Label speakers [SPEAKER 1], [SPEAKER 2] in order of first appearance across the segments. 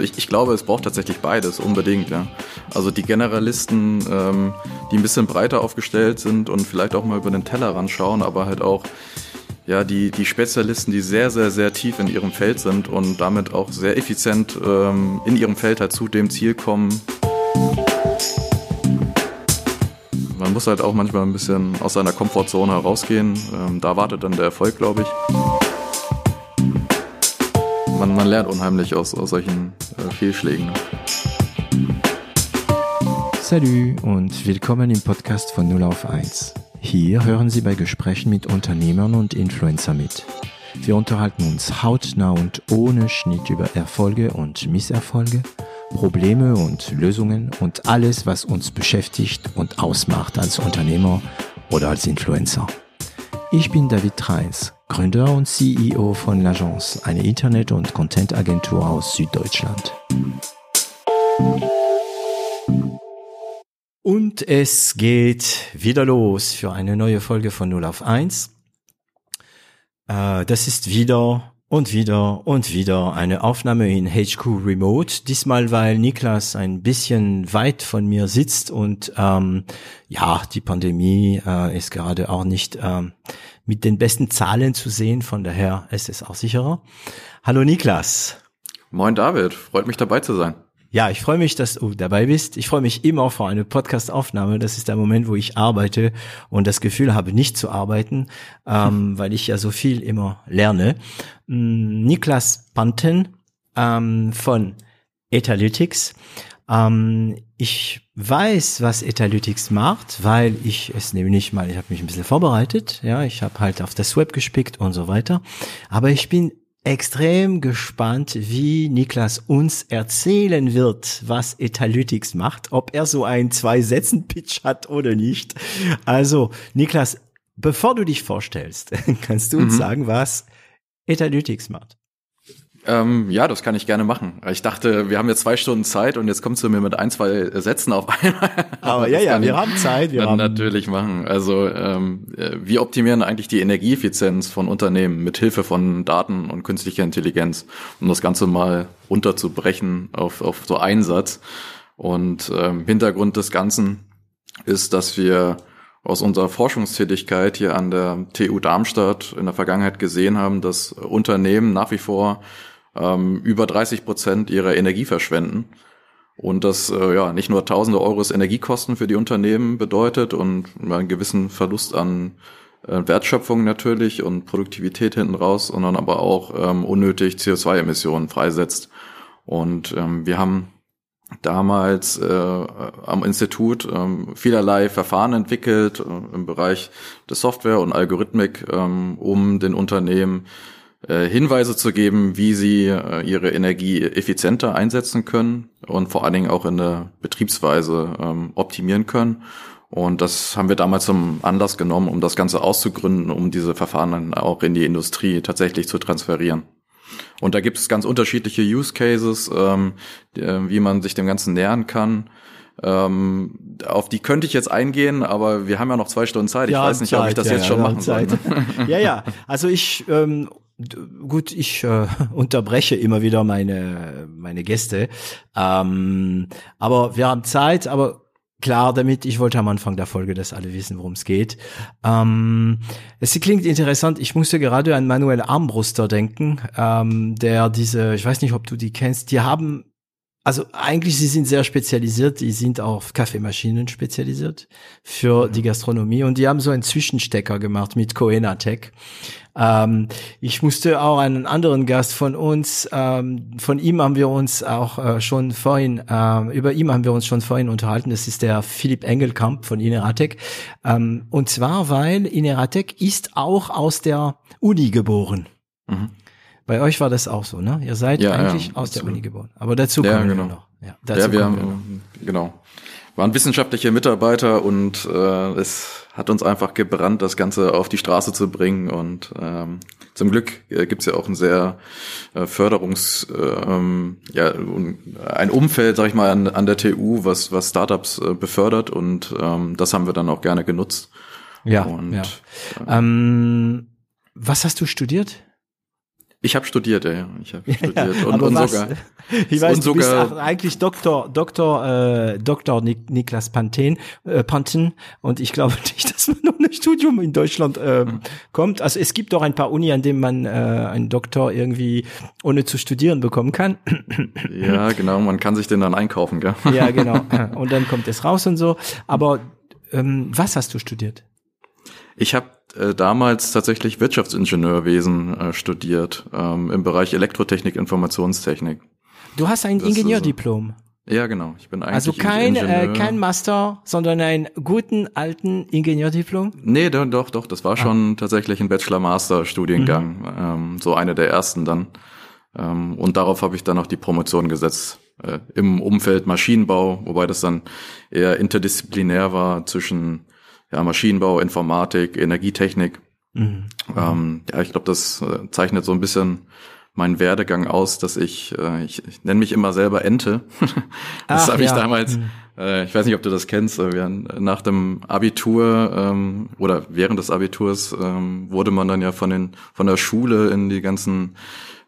[SPEAKER 1] Also ich, ich glaube, es braucht tatsächlich beides, unbedingt, ja. Also die Generalisten, ähm, die ein bisschen breiter aufgestellt sind und vielleicht auch mal über den Teller schauen, aber halt auch ja, die, die Spezialisten, die sehr, sehr, sehr tief in ihrem Feld sind und damit auch sehr effizient ähm, in ihrem Feld halt zu dem Ziel kommen. Man muss halt auch manchmal ein bisschen aus seiner Komfortzone herausgehen. Ähm, da wartet dann der Erfolg, glaube ich. Man, lernt unheimlich aus, aus solchen äh, Fehlschlägen.
[SPEAKER 2] Salut und willkommen im Podcast von 0 auf 1. Hier hören Sie bei Gesprächen mit Unternehmern und Influencer mit. Wir unterhalten uns hautnah und ohne Schnitt über Erfolge und Misserfolge, Probleme und Lösungen und alles, was uns beschäftigt und ausmacht als Unternehmer oder als Influencer. Ich bin David Treins, Gründer und CEO von L'Agence, eine Internet- und Content-Agentur aus Süddeutschland. Und es geht wieder los für eine neue Folge von 0 auf 1. Äh, das ist wieder und wieder und wieder eine Aufnahme in HQ Remote. Diesmal, weil Niklas ein bisschen weit von mir sitzt und ähm, ja, die Pandemie äh, ist gerade auch nicht ähm, mit den besten Zahlen zu sehen. Von daher ist es auch sicherer. Hallo Niklas.
[SPEAKER 1] Moin David, freut mich dabei zu sein.
[SPEAKER 2] Ja, ich freue mich, dass du dabei bist. Ich freue mich immer vor eine Podcast-Aufnahme. Das ist der Moment, wo ich arbeite und das Gefühl habe, nicht zu arbeiten, ähm, weil ich ja so viel immer lerne. Ähm, Niklas Panten ähm, von Etalytics. Ähm, ich weiß, was Etalytics macht, weil ich es nämlich mal, ich habe mich ein bisschen vorbereitet, ja, ich habe halt auf das Web gespickt und so weiter. Aber ich bin extrem gespannt, wie Niklas uns erzählen wird, was Etalytics macht, ob er so einen Zwei-Sätzen-Pitch hat oder nicht. Also, Niklas, bevor du dich vorstellst, kannst du uns mhm. sagen, was Etalytics macht?
[SPEAKER 1] Ähm, ja, das kann ich gerne machen. Ich dachte, wir haben jetzt zwei Stunden Zeit und jetzt kommst du mir mit ein, zwei Sätzen auf einmal.
[SPEAKER 2] Aber ja, ja, wir haben Zeit. Wir
[SPEAKER 1] haben natürlich machen. Also ähm, äh, wir optimieren eigentlich die Energieeffizienz von Unternehmen mit Hilfe von Daten und künstlicher Intelligenz, um das Ganze mal runterzubrechen auf, auf so einen Satz. Und ähm, Hintergrund des Ganzen ist, dass wir aus unserer Forschungstätigkeit hier an der TU Darmstadt in der Vergangenheit gesehen haben, dass Unternehmen nach wie vor ähm, über 30 Prozent ihrer Energie verschwenden. Und das äh, ja nicht nur tausende Euros Energiekosten für die Unternehmen bedeutet und einen gewissen Verlust an äh, Wertschöpfung natürlich und Produktivität hinten raus, sondern aber auch ähm, unnötig CO2-Emissionen freisetzt. Und ähm, wir haben damals äh, am Institut ähm, vielerlei Verfahren entwickelt äh, im Bereich des Software und Algorithmik, ähm, um den Unternehmen äh, Hinweise zu geben, wie sie äh, ihre Energie effizienter einsetzen können und vor allen Dingen auch in der Betriebsweise ähm, optimieren können. Und das haben wir damals zum Anlass genommen, um das Ganze auszugründen, um diese Verfahren dann auch in die Industrie tatsächlich zu transferieren. Und da gibt es ganz unterschiedliche Use Cases, ähm, wie man sich dem Ganzen nähern kann. Ähm, auf die könnte ich jetzt eingehen, aber wir haben ja noch zwei Stunden Zeit. Ich weiß nicht, Zeit, ob ich das ja, jetzt schon machen Zeit. soll. Ne?
[SPEAKER 2] ja, ja. Also ich ähm, gut, ich äh, unterbreche immer wieder meine meine Gäste, ähm, aber wir haben Zeit. Aber klar damit, ich wollte am Anfang der Folge, dass alle wissen, worum es geht. Ähm, es klingt interessant, ich musste gerade an Manuel Armbruster denken, ähm, der diese, ich weiß nicht, ob du die kennst, die haben also eigentlich, sie sind sehr spezialisiert, die sind auf Kaffeemaschinen spezialisiert für mhm. die Gastronomie und die haben so einen Zwischenstecker gemacht mit Coena Tech. Ähm, ich musste auch einen anderen Gast von uns, ähm, von ihm haben wir uns auch äh, schon vorhin, äh, über ihm haben wir uns schon vorhin unterhalten, das ist der Philipp Engelkamp von Ineratec. Ähm, und zwar, weil Ineratec ist auch aus der Uni geboren. Mhm. Bei euch war das auch so, ne? Ihr seid ja, eigentlich ja, aus der Uni geboren. Aber dazu kommen ja, genau. wir noch.
[SPEAKER 1] Ja, dazu ja wir haben, wir genau. Waren wissenschaftliche Mitarbeiter und äh, es hat uns einfach gebrannt, das Ganze auf die Straße zu bringen. Und ähm, zum Glück äh, gibt es ja auch ein sehr äh, Förderungs, äh, ähm, ja, ein Umfeld, sag ich mal, an, an der TU, was, was Startups äh, befördert und ähm, das haben wir dann auch gerne genutzt.
[SPEAKER 2] Ja. Und, ja. Äh, ähm, was hast du studiert?
[SPEAKER 1] Ich habe studiert, ja, ich habe studiert
[SPEAKER 2] Ja,
[SPEAKER 1] und,
[SPEAKER 2] aber
[SPEAKER 1] und
[SPEAKER 2] was?
[SPEAKER 1] sogar
[SPEAKER 2] Ich weiß,
[SPEAKER 1] und
[SPEAKER 2] du bist
[SPEAKER 1] sogar-
[SPEAKER 2] auch eigentlich Doktor, Doktor, äh, Doktor Nik Niklas Panten, äh, Panten und ich glaube nicht, dass man ohne Studium in Deutschland ähm, kommt. Also es gibt doch ein paar Uni, an denen man äh, einen Doktor irgendwie ohne zu studieren bekommen kann.
[SPEAKER 1] ja genau, man kann sich den dann einkaufen, gell?
[SPEAKER 2] ja, genau. Und dann kommt es raus und so. Aber ähm, was hast du studiert?
[SPEAKER 1] Ich habe äh, damals tatsächlich Wirtschaftsingenieurwesen äh, studiert ähm, im Bereich Elektrotechnik, Informationstechnik.
[SPEAKER 2] Du hast ein
[SPEAKER 1] Das ist
[SPEAKER 2] Ingenieurdiplom.
[SPEAKER 1] Ja, genau. Ich bin eigentlich
[SPEAKER 2] Also kein, äh,
[SPEAKER 1] Ingenieur.
[SPEAKER 2] kein Master, sondern einen guten alten Ingenieurdiplom.
[SPEAKER 1] Nee, doch, doch, doch. Das war schon tatsächlich ein Bachelor-Master-Studiengang. Ähm, so eine der ersten dann. Ähm, und darauf habe ich dann noch die Promotion gesetzt. Äh, Im Umfeld Maschinenbau, wobei das dann eher interdisziplinär war zwischen ja, Maschinenbau, Informatik, Energietechnik.
[SPEAKER 2] Mhm.
[SPEAKER 1] Ähm, ja, ich glaube, das äh, zeichnet so ein bisschen meinen Werdegang aus, dass ich, äh, ich, ich nenne mich immer selber Ente. das habe ich
[SPEAKER 2] ja.
[SPEAKER 1] damals,
[SPEAKER 2] Mhm.
[SPEAKER 1] äh, ich weiß nicht, ob du das kennst, äh, wir, haben nach dem Abitur ähm, oder während des Abiturs ähm, wurde man dann ja von den von der Schule in die ganzen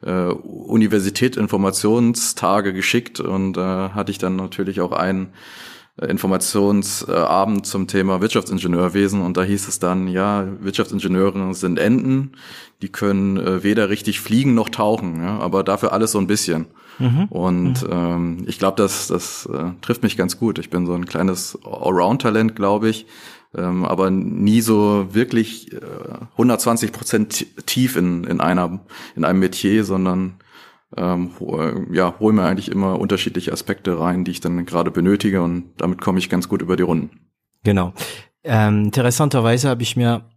[SPEAKER 1] äh, Universität Informationstage geschickt und äh, hatte ich dann natürlich auch einen äh, Informationsabend zum Thema Wirtschaftsingenieurwesen und da hieß es dann, ja, Wirtschaftsingenieure sind Enten, die können äh, weder richtig fliegen noch tauchen, ja, aber dafür alles so ein bisschen. Und ähm, ich glaube, das, das äh, trifft mich ganz gut. Ich bin so ein kleines Allround-Talent, glaube ich, ähm, aber nie so wirklich äh, 120 Prozent tief in, in einer in einem Metier, sondern ähm, äh, ja, hole mir eigentlich immer unterschiedliche Aspekte rein, die ich dann gerade benötige und damit komme ich ganz gut über die Runden.
[SPEAKER 2] Genau. Ähm, interessanterweise habe ich mir,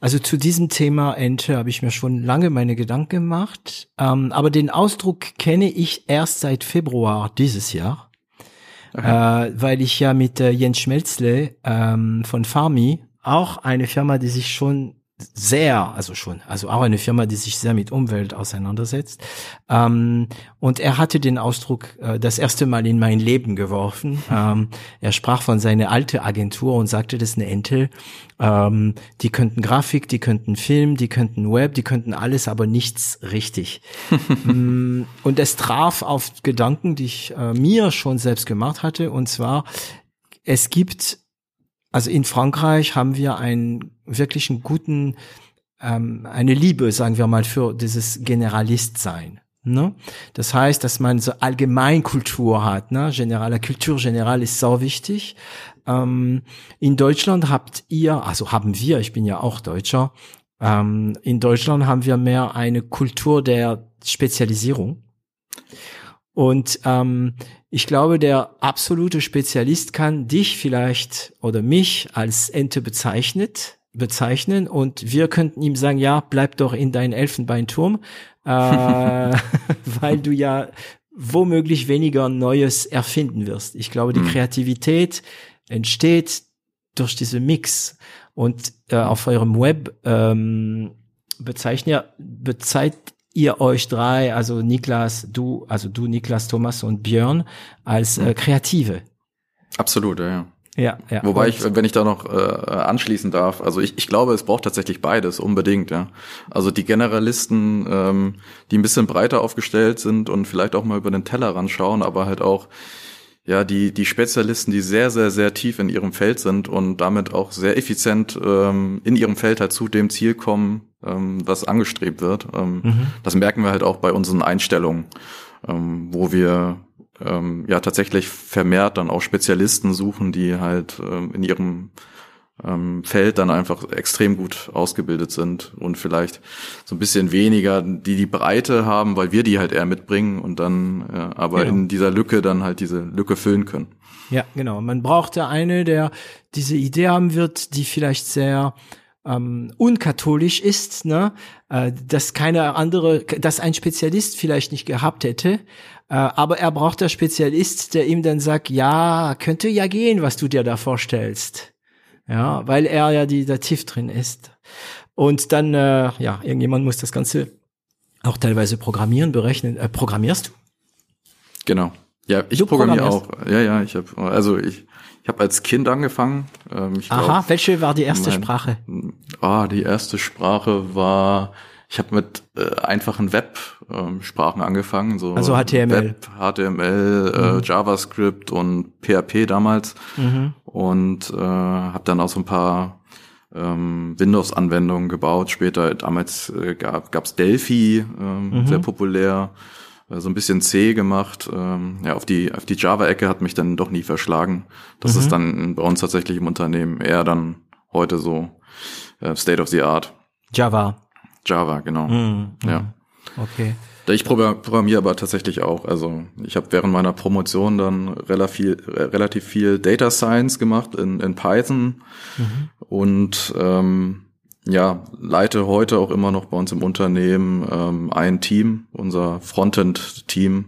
[SPEAKER 2] also zu diesem Thema Ente habe ich mir schon lange meine Gedanken gemacht, ähm, aber den Ausdruck kenne ich erst seit Februar dieses Jahr, äh, weil ich ja mit äh, Jens Schmelzle ähm, von Farmi, auch eine Firma, die sich schon sehr, also schon, also auch eine Firma, die sich sehr mit Umwelt auseinandersetzt. Ähm, und er hatte den Ausdruck äh, das erste Mal in mein Leben geworfen. Ähm, er sprach von seiner alte Agentur und sagte, das ist eine Entel. Ähm, die könnten Grafik, die könnten Film, die könnten Web, die könnten alles, aber nichts richtig. Mm, und es traf auf Gedanken, die ich äh, mir schon selbst gemacht hatte. Und zwar, es gibt also in Frankreich haben wir einen wirklich guten, ähm, eine Liebe, sagen wir mal, für dieses Generalistsein. Ne? Das heißt, dass man so Allgemeinkultur hat. Ne? General, Kultur general ist so wichtig. Ähm, in Deutschland habt ihr, also haben wir, ich bin ja auch Deutscher, ähm, in Deutschland haben wir mehr eine Kultur der Spezialisierung. Und ähm, ich glaube, der absolute Spezialist kann dich vielleicht oder mich als Ente bezeichnet, bezeichnen. Und wir könnten ihm sagen, ja, bleib doch in deinen Elfenbeinturm, äh, weil du ja womöglich weniger Neues erfinden wirst. Ich glaube, die Kreativität entsteht durch diese Mix. Und äh, auf eurem Web ähm, bezeichnet bezeichnet ihr euch drei, also Niklas, du, also du, Niklas, Thomas und Björn, als äh, Kreative.
[SPEAKER 1] Absolut, ja. ja.
[SPEAKER 2] Ja, ja.
[SPEAKER 1] Wobei ich, wenn ich da noch äh, anschließen darf, also ich, ich glaube, es braucht tatsächlich beides, unbedingt, ja. Also die Generalisten, ähm, die ein bisschen breiter aufgestellt sind und vielleicht auch mal über den Tellerrand schauen, aber halt auch ja die die Spezialisten, die sehr sehr sehr tief in ihrem Feld sind und damit auch sehr effizient ähm, in ihrem Feld halt zu dem Ziel kommen, ähm, was angestrebt wird. Ähm,
[SPEAKER 2] Mhm.
[SPEAKER 1] Das merken wir halt auch bei unseren Einstellungen, ähm, wo wir ähm, ja tatsächlich vermehrt dann auch Spezialisten suchen, die halt ähm, in ihrem ähm, Feld dann einfach extrem gut ausgebildet sind und vielleicht so ein bisschen weniger die die Breite haben, weil wir die halt eher mitbringen und dann äh, aber
[SPEAKER 2] Genau.
[SPEAKER 1] in dieser Lücke dann halt diese Lücke füllen können.
[SPEAKER 2] Ja, genau. Man braucht da eine, der diese Idee haben wird, die vielleicht sehr ähm, unkatholisch ist, ne? Äh, dass keine andere, dass ein Spezialist vielleicht nicht gehabt hätte, äh, aber er braucht der Spezialist, der ihm dann sagt, ja, könnte ja gehen, was du dir da vorstellst, ja, weil er ja die da tief drin ist. Und dann, äh, ja, irgendjemand muss das Ganze auch teilweise programmieren, berechnen. Äh, programmierst du?
[SPEAKER 1] Genau. Ja, ich
[SPEAKER 2] Du
[SPEAKER 1] programmiere auch. Ja, ja, ich habe also ich ich habe als Kind angefangen. Ähm, ich
[SPEAKER 2] Aha,
[SPEAKER 1] glaub,
[SPEAKER 2] welche war die erste
[SPEAKER 1] mein-
[SPEAKER 2] Sprache?
[SPEAKER 1] Ah, die erste Sprache war, Ich habe mit äh, einfachen Web-Sprachen ähm, angefangen, so
[SPEAKER 2] also HTML,
[SPEAKER 1] Web, HTML, äh, mhm. JavaScript und PHP damals mhm. und äh, habe dann auch so ein paar ähm, Windows-Anwendungen gebaut. Später damals äh, gab gab's Delphi, ähm, mhm. sehr populär äh, so ein bisschen C gemacht. Ähm, ja, auf die, auf die Java-Ecke hat mich dann doch nie verschlagen. Das mhm. ist dann bei uns tatsächlich im Unternehmen eher dann heute so äh, State of the Art.
[SPEAKER 2] Java.
[SPEAKER 1] Java, genau. Mhm. Ja.
[SPEAKER 2] Okay.
[SPEAKER 1] Ich programmiere aber tatsächlich auch. Also ich habe während meiner Promotion dann relativ viel, relativ viel Data Science gemacht in, in Python mhm. und ähm, ja, leite heute auch immer noch bei uns im Unternehmen ähm, ein Team, unser Frontend-Team.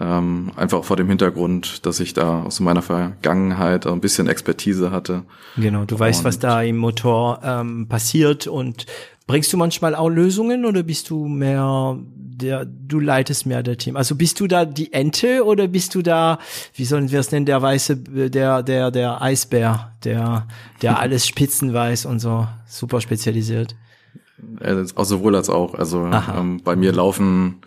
[SPEAKER 1] Ähm, einfach vor dem Hintergrund, dass ich da aus meiner Vergangenheit ein bisschen Expertise hatte.
[SPEAKER 2] Genau, du weißt, was da im Motor ähm, passiert und Bringst du manchmal auch Lösungen oder bist du mehr der, du leitest mehr der Team? Also bist du da die Ente oder bist du da, wie sollen wir es nennen, der weiße, der, der, der Eisbär, der, der alles Spitzen weiß und so super spezialisiert?
[SPEAKER 1] Auch sowohl als auch. Also ähm, bei mir laufen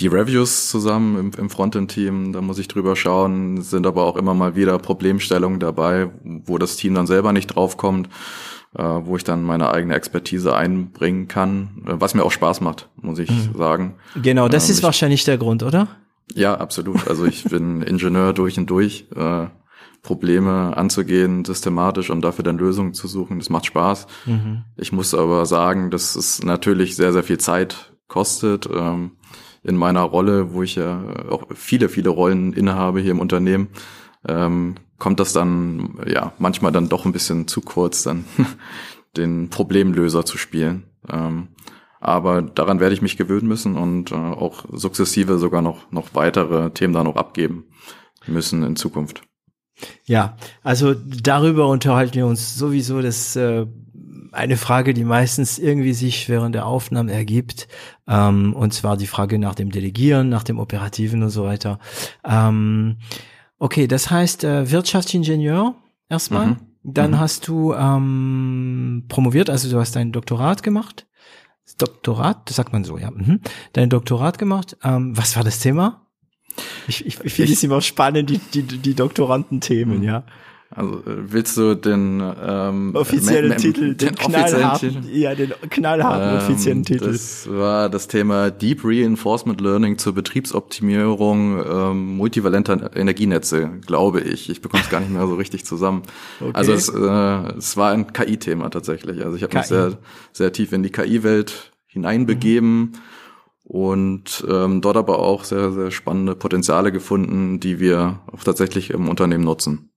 [SPEAKER 1] die Reviews zusammen im, im Frontend-Team, da muss ich drüber schauen, sind aber auch immer mal wieder Problemstellungen dabei, wo das Team dann selber nicht draufkommt äh, wo ich dann meine eigene Expertise einbringen kann, äh, was mir auch Spaß macht, muss ich mhm. sagen.
[SPEAKER 2] Genau, das ähm, ist ich, wahrscheinlich der Grund, oder?
[SPEAKER 1] Ja, absolut. Also ich bin Ingenieur durch und durch. Äh, Probleme anzugehen, systematisch und dafür dann Lösungen zu suchen, das macht Spaß. Mhm. Ich muss aber sagen, dass es natürlich sehr, sehr viel Zeit kostet. Ähm, in meiner Rolle, wo ich ja auch viele, viele Rollen innehabe hier im Unternehmen, ähm, kommt das dann ja manchmal dann doch ein bisschen zu kurz, dann den Problemlöser zu spielen. Ähm, aber daran werde ich mich gewöhnen müssen und äh, auch sukzessive sogar noch noch weitere Themen da noch abgeben müssen in Zukunft.
[SPEAKER 2] Ja, also darüber unterhalten wir uns sowieso. Das äh, eine Frage, die meistens irgendwie sich während der Aufnahmen ergibt, ähm, und zwar die Frage nach dem Delegieren, nach dem Operativen und so weiter. Ähm, Okay, das heißt äh, Wirtschaftsingenieur erstmal. Mhm. Dann mhm. hast du ähm, promoviert, also du hast dein Doktorat gemacht. Doktorat, das sagt man so, ja. Mhm. Dein Doktorat gemacht. Ähm, was war das Thema? Ich, ich, ich finde es immer spannend, die, die, die Doktorandenthemen, mhm. ja.
[SPEAKER 1] Also äh, willst du den ähm,
[SPEAKER 2] offiziellen Titel, den, den knallharten, Titel? ja, den knallharten ähm, offiziellen Titel.
[SPEAKER 1] Das war das Thema Deep Reinforcement Learning zur Betriebsoptimierung ähm, multivalenter Energienetze, glaube ich. Ich bekomme es gar nicht mehr so richtig zusammen. Okay. Also es, äh, es war ein KI-Thema tatsächlich. Also ich habe mich sehr, sehr tief in die KI-Welt hineinbegeben. Mhm und ähm, dort aber auch sehr, sehr spannende Potenziale gefunden, die wir auch tatsächlich im Unternehmen nutzen.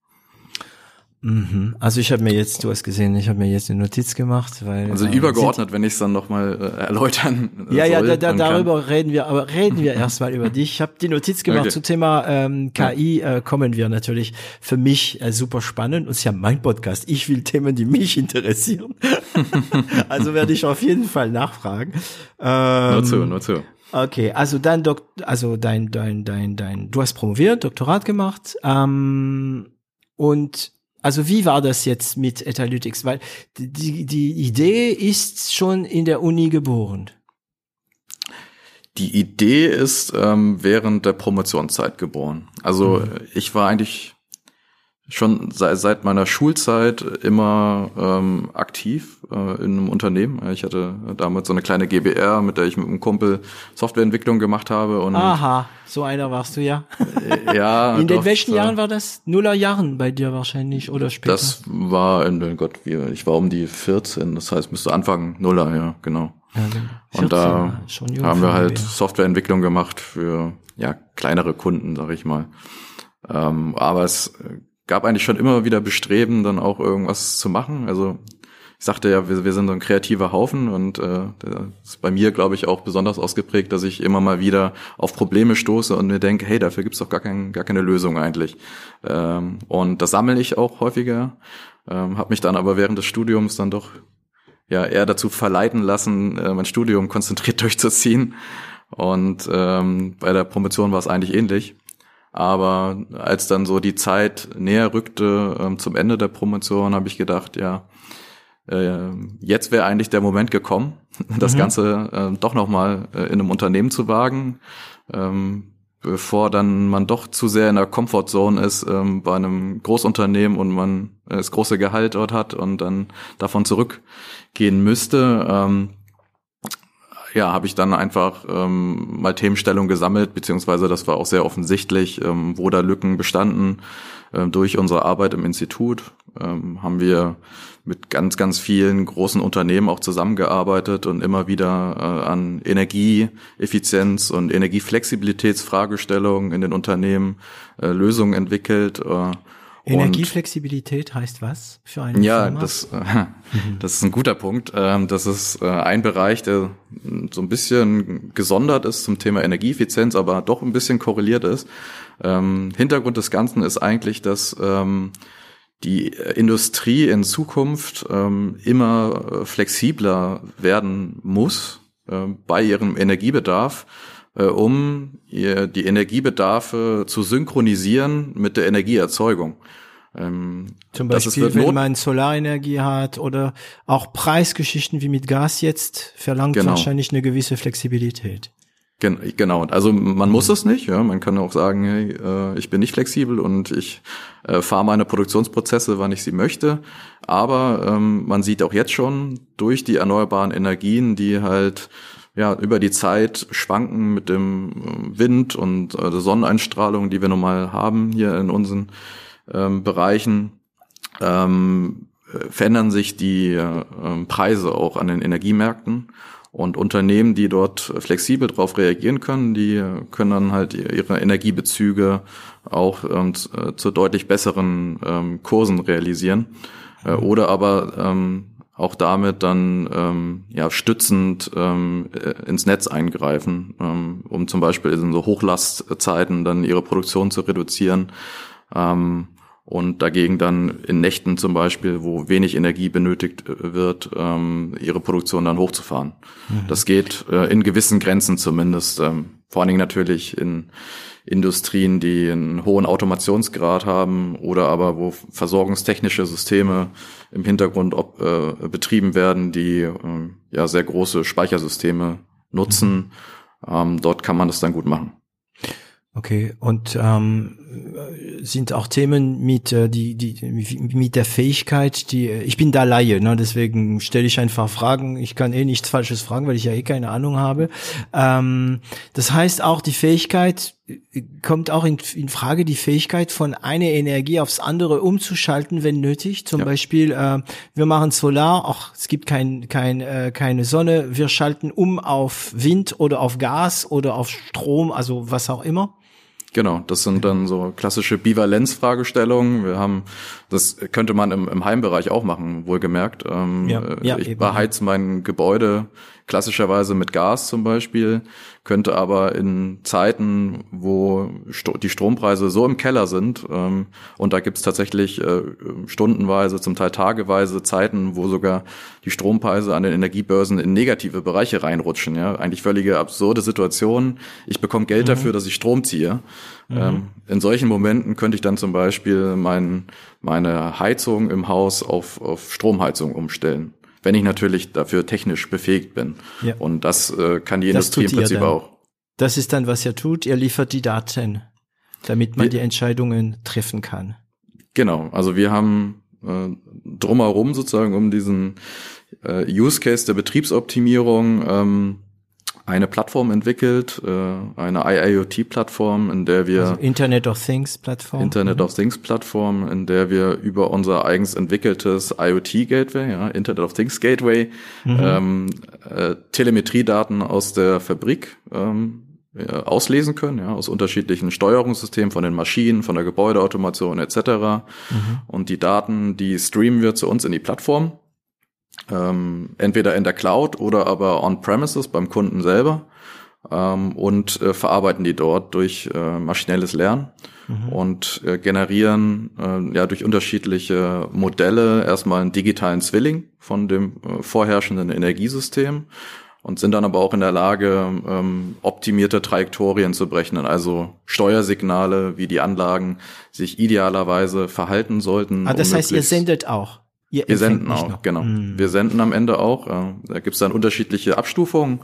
[SPEAKER 2] Mhm. Also ich habe mir jetzt, du hast gesehen, ich habe mir jetzt eine Notiz gemacht, weil
[SPEAKER 1] also äh, übergeordnet, wenn ich es dann nochmal äh, erläutern.
[SPEAKER 2] Ja, soll, ja, da, da, darüber kann. reden wir, aber reden wir erstmal über dich. Ich habe die Notiz gemacht okay. zum Thema ähm, KI. Äh, kommen wir natürlich für mich äh, super spannend und es ist ja mein Podcast. Ich will Themen, die mich interessieren. also werde ich auf jeden Fall nachfragen.
[SPEAKER 1] Ähm, nur zu, nur zu.
[SPEAKER 2] Okay, also dein Dok also dein, dein, dein, dein, du hast promoviert, Doktorat gemacht ähm, und also wie war das jetzt mit Etalytics? Weil die, die Idee ist schon in der Uni geboren.
[SPEAKER 1] Die Idee ist ähm, während der Promotionszeit geboren. Also mhm. ich war eigentlich schon seit, seit meiner Schulzeit immer ähm, aktiv äh, in einem Unternehmen. Ich hatte damals so eine kleine GBR, mit der ich mit einem Kumpel Softwareentwicklung gemacht habe. Und
[SPEAKER 2] Aha, so einer warst du ja.
[SPEAKER 1] Äh, ja.
[SPEAKER 2] in den doch, welchen Jahren war das? Nuller Jahren bei dir wahrscheinlich oder später?
[SPEAKER 1] Das war in oh Gott, ich war um die 14, das heißt müsste Anfang Nuller, ja, genau. Ja, 14, und da haben wir halt Softwareentwicklung gemacht für ja kleinere Kunden, sag ich mal. Ähm, aber es gab eigentlich schon immer wieder Bestreben, dann auch irgendwas zu machen. Also ich sagte ja, wir, wir sind so ein kreativer Haufen und äh, das ist bei mir, glaube ich, auch besonders ausgeprägt, dass ich immer mal wieder auf Probleme stoße und mir denke, hey, dafür gibt's doch gar, kein, gar keine Lösung eigentlich. Ähm, und das sammle ich auch häufiger, ähm, habe mich dann aber während des Studiums dann doch ja eher dazu verleiten lassen, äh, mein Studium konzentriert durchzuziehen. Und ähm, bei der Promotion war es eigentlich ähnlich. Aber als dann so die Zeit näher rückte ähm, zum Ende der Promotion, habe ich gedacht, ja, äh, jetzt wäre eigentlich der Moment gekommen, das mhm. Ganze äh, doch nochmal äh, in einem Unternehmen zu wagen, ähm, bevor dann man doch zu sehr in der Comfortzone ist ähm, bei einem Großunternehmen und man äh, das große Gehalt dort hat und dann davon zurückgehen müsste. Ähm, ja, habe ich dann einfach ähm, mal Themenstellung gesammelt, beziehungsweise das war auch sehr offensichtlich, ähm, wo da Lücken bestanden. Ähm, durch unsere Arbeit im Institut ähm, haben wir mit ganz, ganz vielen großen Unternehmen auch zusammengearbeitet und immer wieder äh, an Energieeffizienz und Energieflexibilitätsfragestellungen in den Unternehmen äh, Lösungen entwickelt. Äh,
[SPEAKER 2] Energieflexibilität heißt was für eine
[SPEAKER 1] ja,
[SPEAKER 2] Firma?
[SPEAKER 1] das, äh, das ist ein guter Punkt. Ähm, das ist äh, ein Bereich, der so ein bisschen gesondert ist zum Thema Energieeffizienz, aber doch ein bisschen korreliert ist. Ähm, Hintergrund des Ganzen ist eigentlich, dass ähm, die Industrie in Zukunft immer äh, flexibler werden muss äh, bei ihrem Energiebedarf, äh, um ihr, die Energiebedarfe zu synchronisieren mit der Energieerzeugung.
[SPEAKER 2] Ähm, Zum Beispiel, wenn man Solarenergie hat oder auch Preisgeschichten wie mit Gas jetzt verlangt genau. wahrscheinlich eine gewisse Flexibilität.
[SPEAKER 1] Gen genau, also man muss es nicht, ja, man kann auch sagen, hey, äh, ich bin nicht flexibel und ich äh, fahre meine Produktionsprozesse, wann ich sie möchte, aber ähm, man sieht auch jetzt schon durch die erneuerbaren Energien, die halt ja über die Zeit schwanken mit dem äh, Wind und äh, der Sonneneinstrahlung, die wir normal haben hier in unseren ähm, Bereichen, ähm, verändern sich die äh, Preise auch an den Energiemärkten und Unternehmen, die dort flexibel darauf reagieren können, die können dann halt ihre Energiebezüge auch ähm, äh, zu deutlich besseren ähm, Kursen realisieren. Äh, oder aber ähm, auch damit dann ähm, ja stützend ähm, äh, ins Netz eingreifen, ähm, um zum Beispiel in so Hochlastzeiten dann ihre Produktion zu reduzieren. Ähm, und dagegen dann in Nächten zum Beispiel, wo wenig Energie benötigt äh, wird, ähm, ihre Produktion dann hochzufahren. Mhm. Das geht äh, in gewissen Grenzen zumindest, ähm, vor allen Dingen natürlich in Industrien, die einen hohen Automationsgrad haben oder aber wo versorgungstechnische Systeme im Hintergrund ob, äh, betrieben werden, die äh, ja sehr große Speichersysteme nutzen. Mhm. Ähm, dort kann man das dann gut machen.
[SPEAKER 2] Okay, und ähm, sind auch Themen mit äh, die die mit der Fähigkeit, die äh, ich bin da Laie, ne, deswegen stelle ich einfach Fragen. Ich kann eh nichts Falsches fragen, weil ich ja eh keine Ahnung habe. Ähm, das heißt auch die Fähigkeit äh, kommt auch in, in Frage die Fähigkeit von einer Energie aufs andere umzuschalten, wenn nötig. Zum ja. Beispiel äh, wir machen Solar, auch es gibt kein, kein äh, keine Sonne, wir schalten um auf Wind oder auf Gas oder auf Strom, also was auch immer.
[SPEAKER 1] Genau, das sind dann so klassische Bivalenzfragestellungen. Wir haben, das könnte man im, im Heimbereich auch machen, wohlgemerkt. Ähm, ja, ja, ich beheiz mein Gebäude klassischerweise mit Gas zum Beispiel, könnte aber in Zeiten, wo die Strompreise so im Keller sind, ähm, und da gibt's tatsächlich äh, stundenweise, zum Teil tageweise Zeiten, wo sogar die Strompreise an den Energiebörsen in negative Bereiche reinrutschen. Ja, eigentlich völlige absurde Situation. Ich bekomme Geld mhm. dafür, dass ich Strom ziehe. Mhm. Ähm, in solchen Momenten könnte ich dann zum Beispiel mein, meine Heizung im Haus auf, auf Stromheizung umstellen wenn ich natürlich dafür technisch befähigt bin. Ja. Und das äh, kann die das Industrie im Prinzip auch.
[SPEAKER 2] Das ist dann, was ihr tut. Ihr liefert die Daten, damit man wir, die Entscheidungen treffen kann.
[SPEAKER 1] Genau. Also wir haben äh, drumherum sozusagen um diesen äh, Use Case der Betriebsoptimierung ähm, eine Plattform entwickelt, äh, eine IIoT-Plattform, in der wir also
[SPEAKER 2] Internet of Things Plattform,
[SPEAKER 1] Internet mhm. of Things Plattform, in der wir über unser eigens entwickeltes IoT Gateway, ja, Internet of Things Gateway, mhm. ähm, äh, Telemetriedaten aus der Fabrik ähm, auslesen können, ja, aus unterschiedlichen Steuerungssystemen von den Maschinen, von der Gebäudeautomation etc. Mhm. Und die Daten, die streamen wir zu uns in die Plattform ähm, entweder in der Cloud oder aber on-premises beim Kunden selber ähm, und äh, verarbeiten die dort durch äh, maschinelles Lernen mhm. und äh, generieren äh, ja durch unterschiedliche Modelle erstmal einen digitalen Zwilling von dem äh, vorherrschenden Energiesystem und sind dann aber auch in der Lage, ähm, optimierte Trajektorien zu berechnen, also Steuersignale, wie die Anlagen sich idealerweise verhalten sollten.
[SPEAKER 2] Ah, das heißt, ihr sendet auch.
[SPEAKER 1] Ihr wir senden auch, noch. genau. Hm. Wir senden am Ende auch. Äh, da gibt es dann unterschiedliche Abstufungen.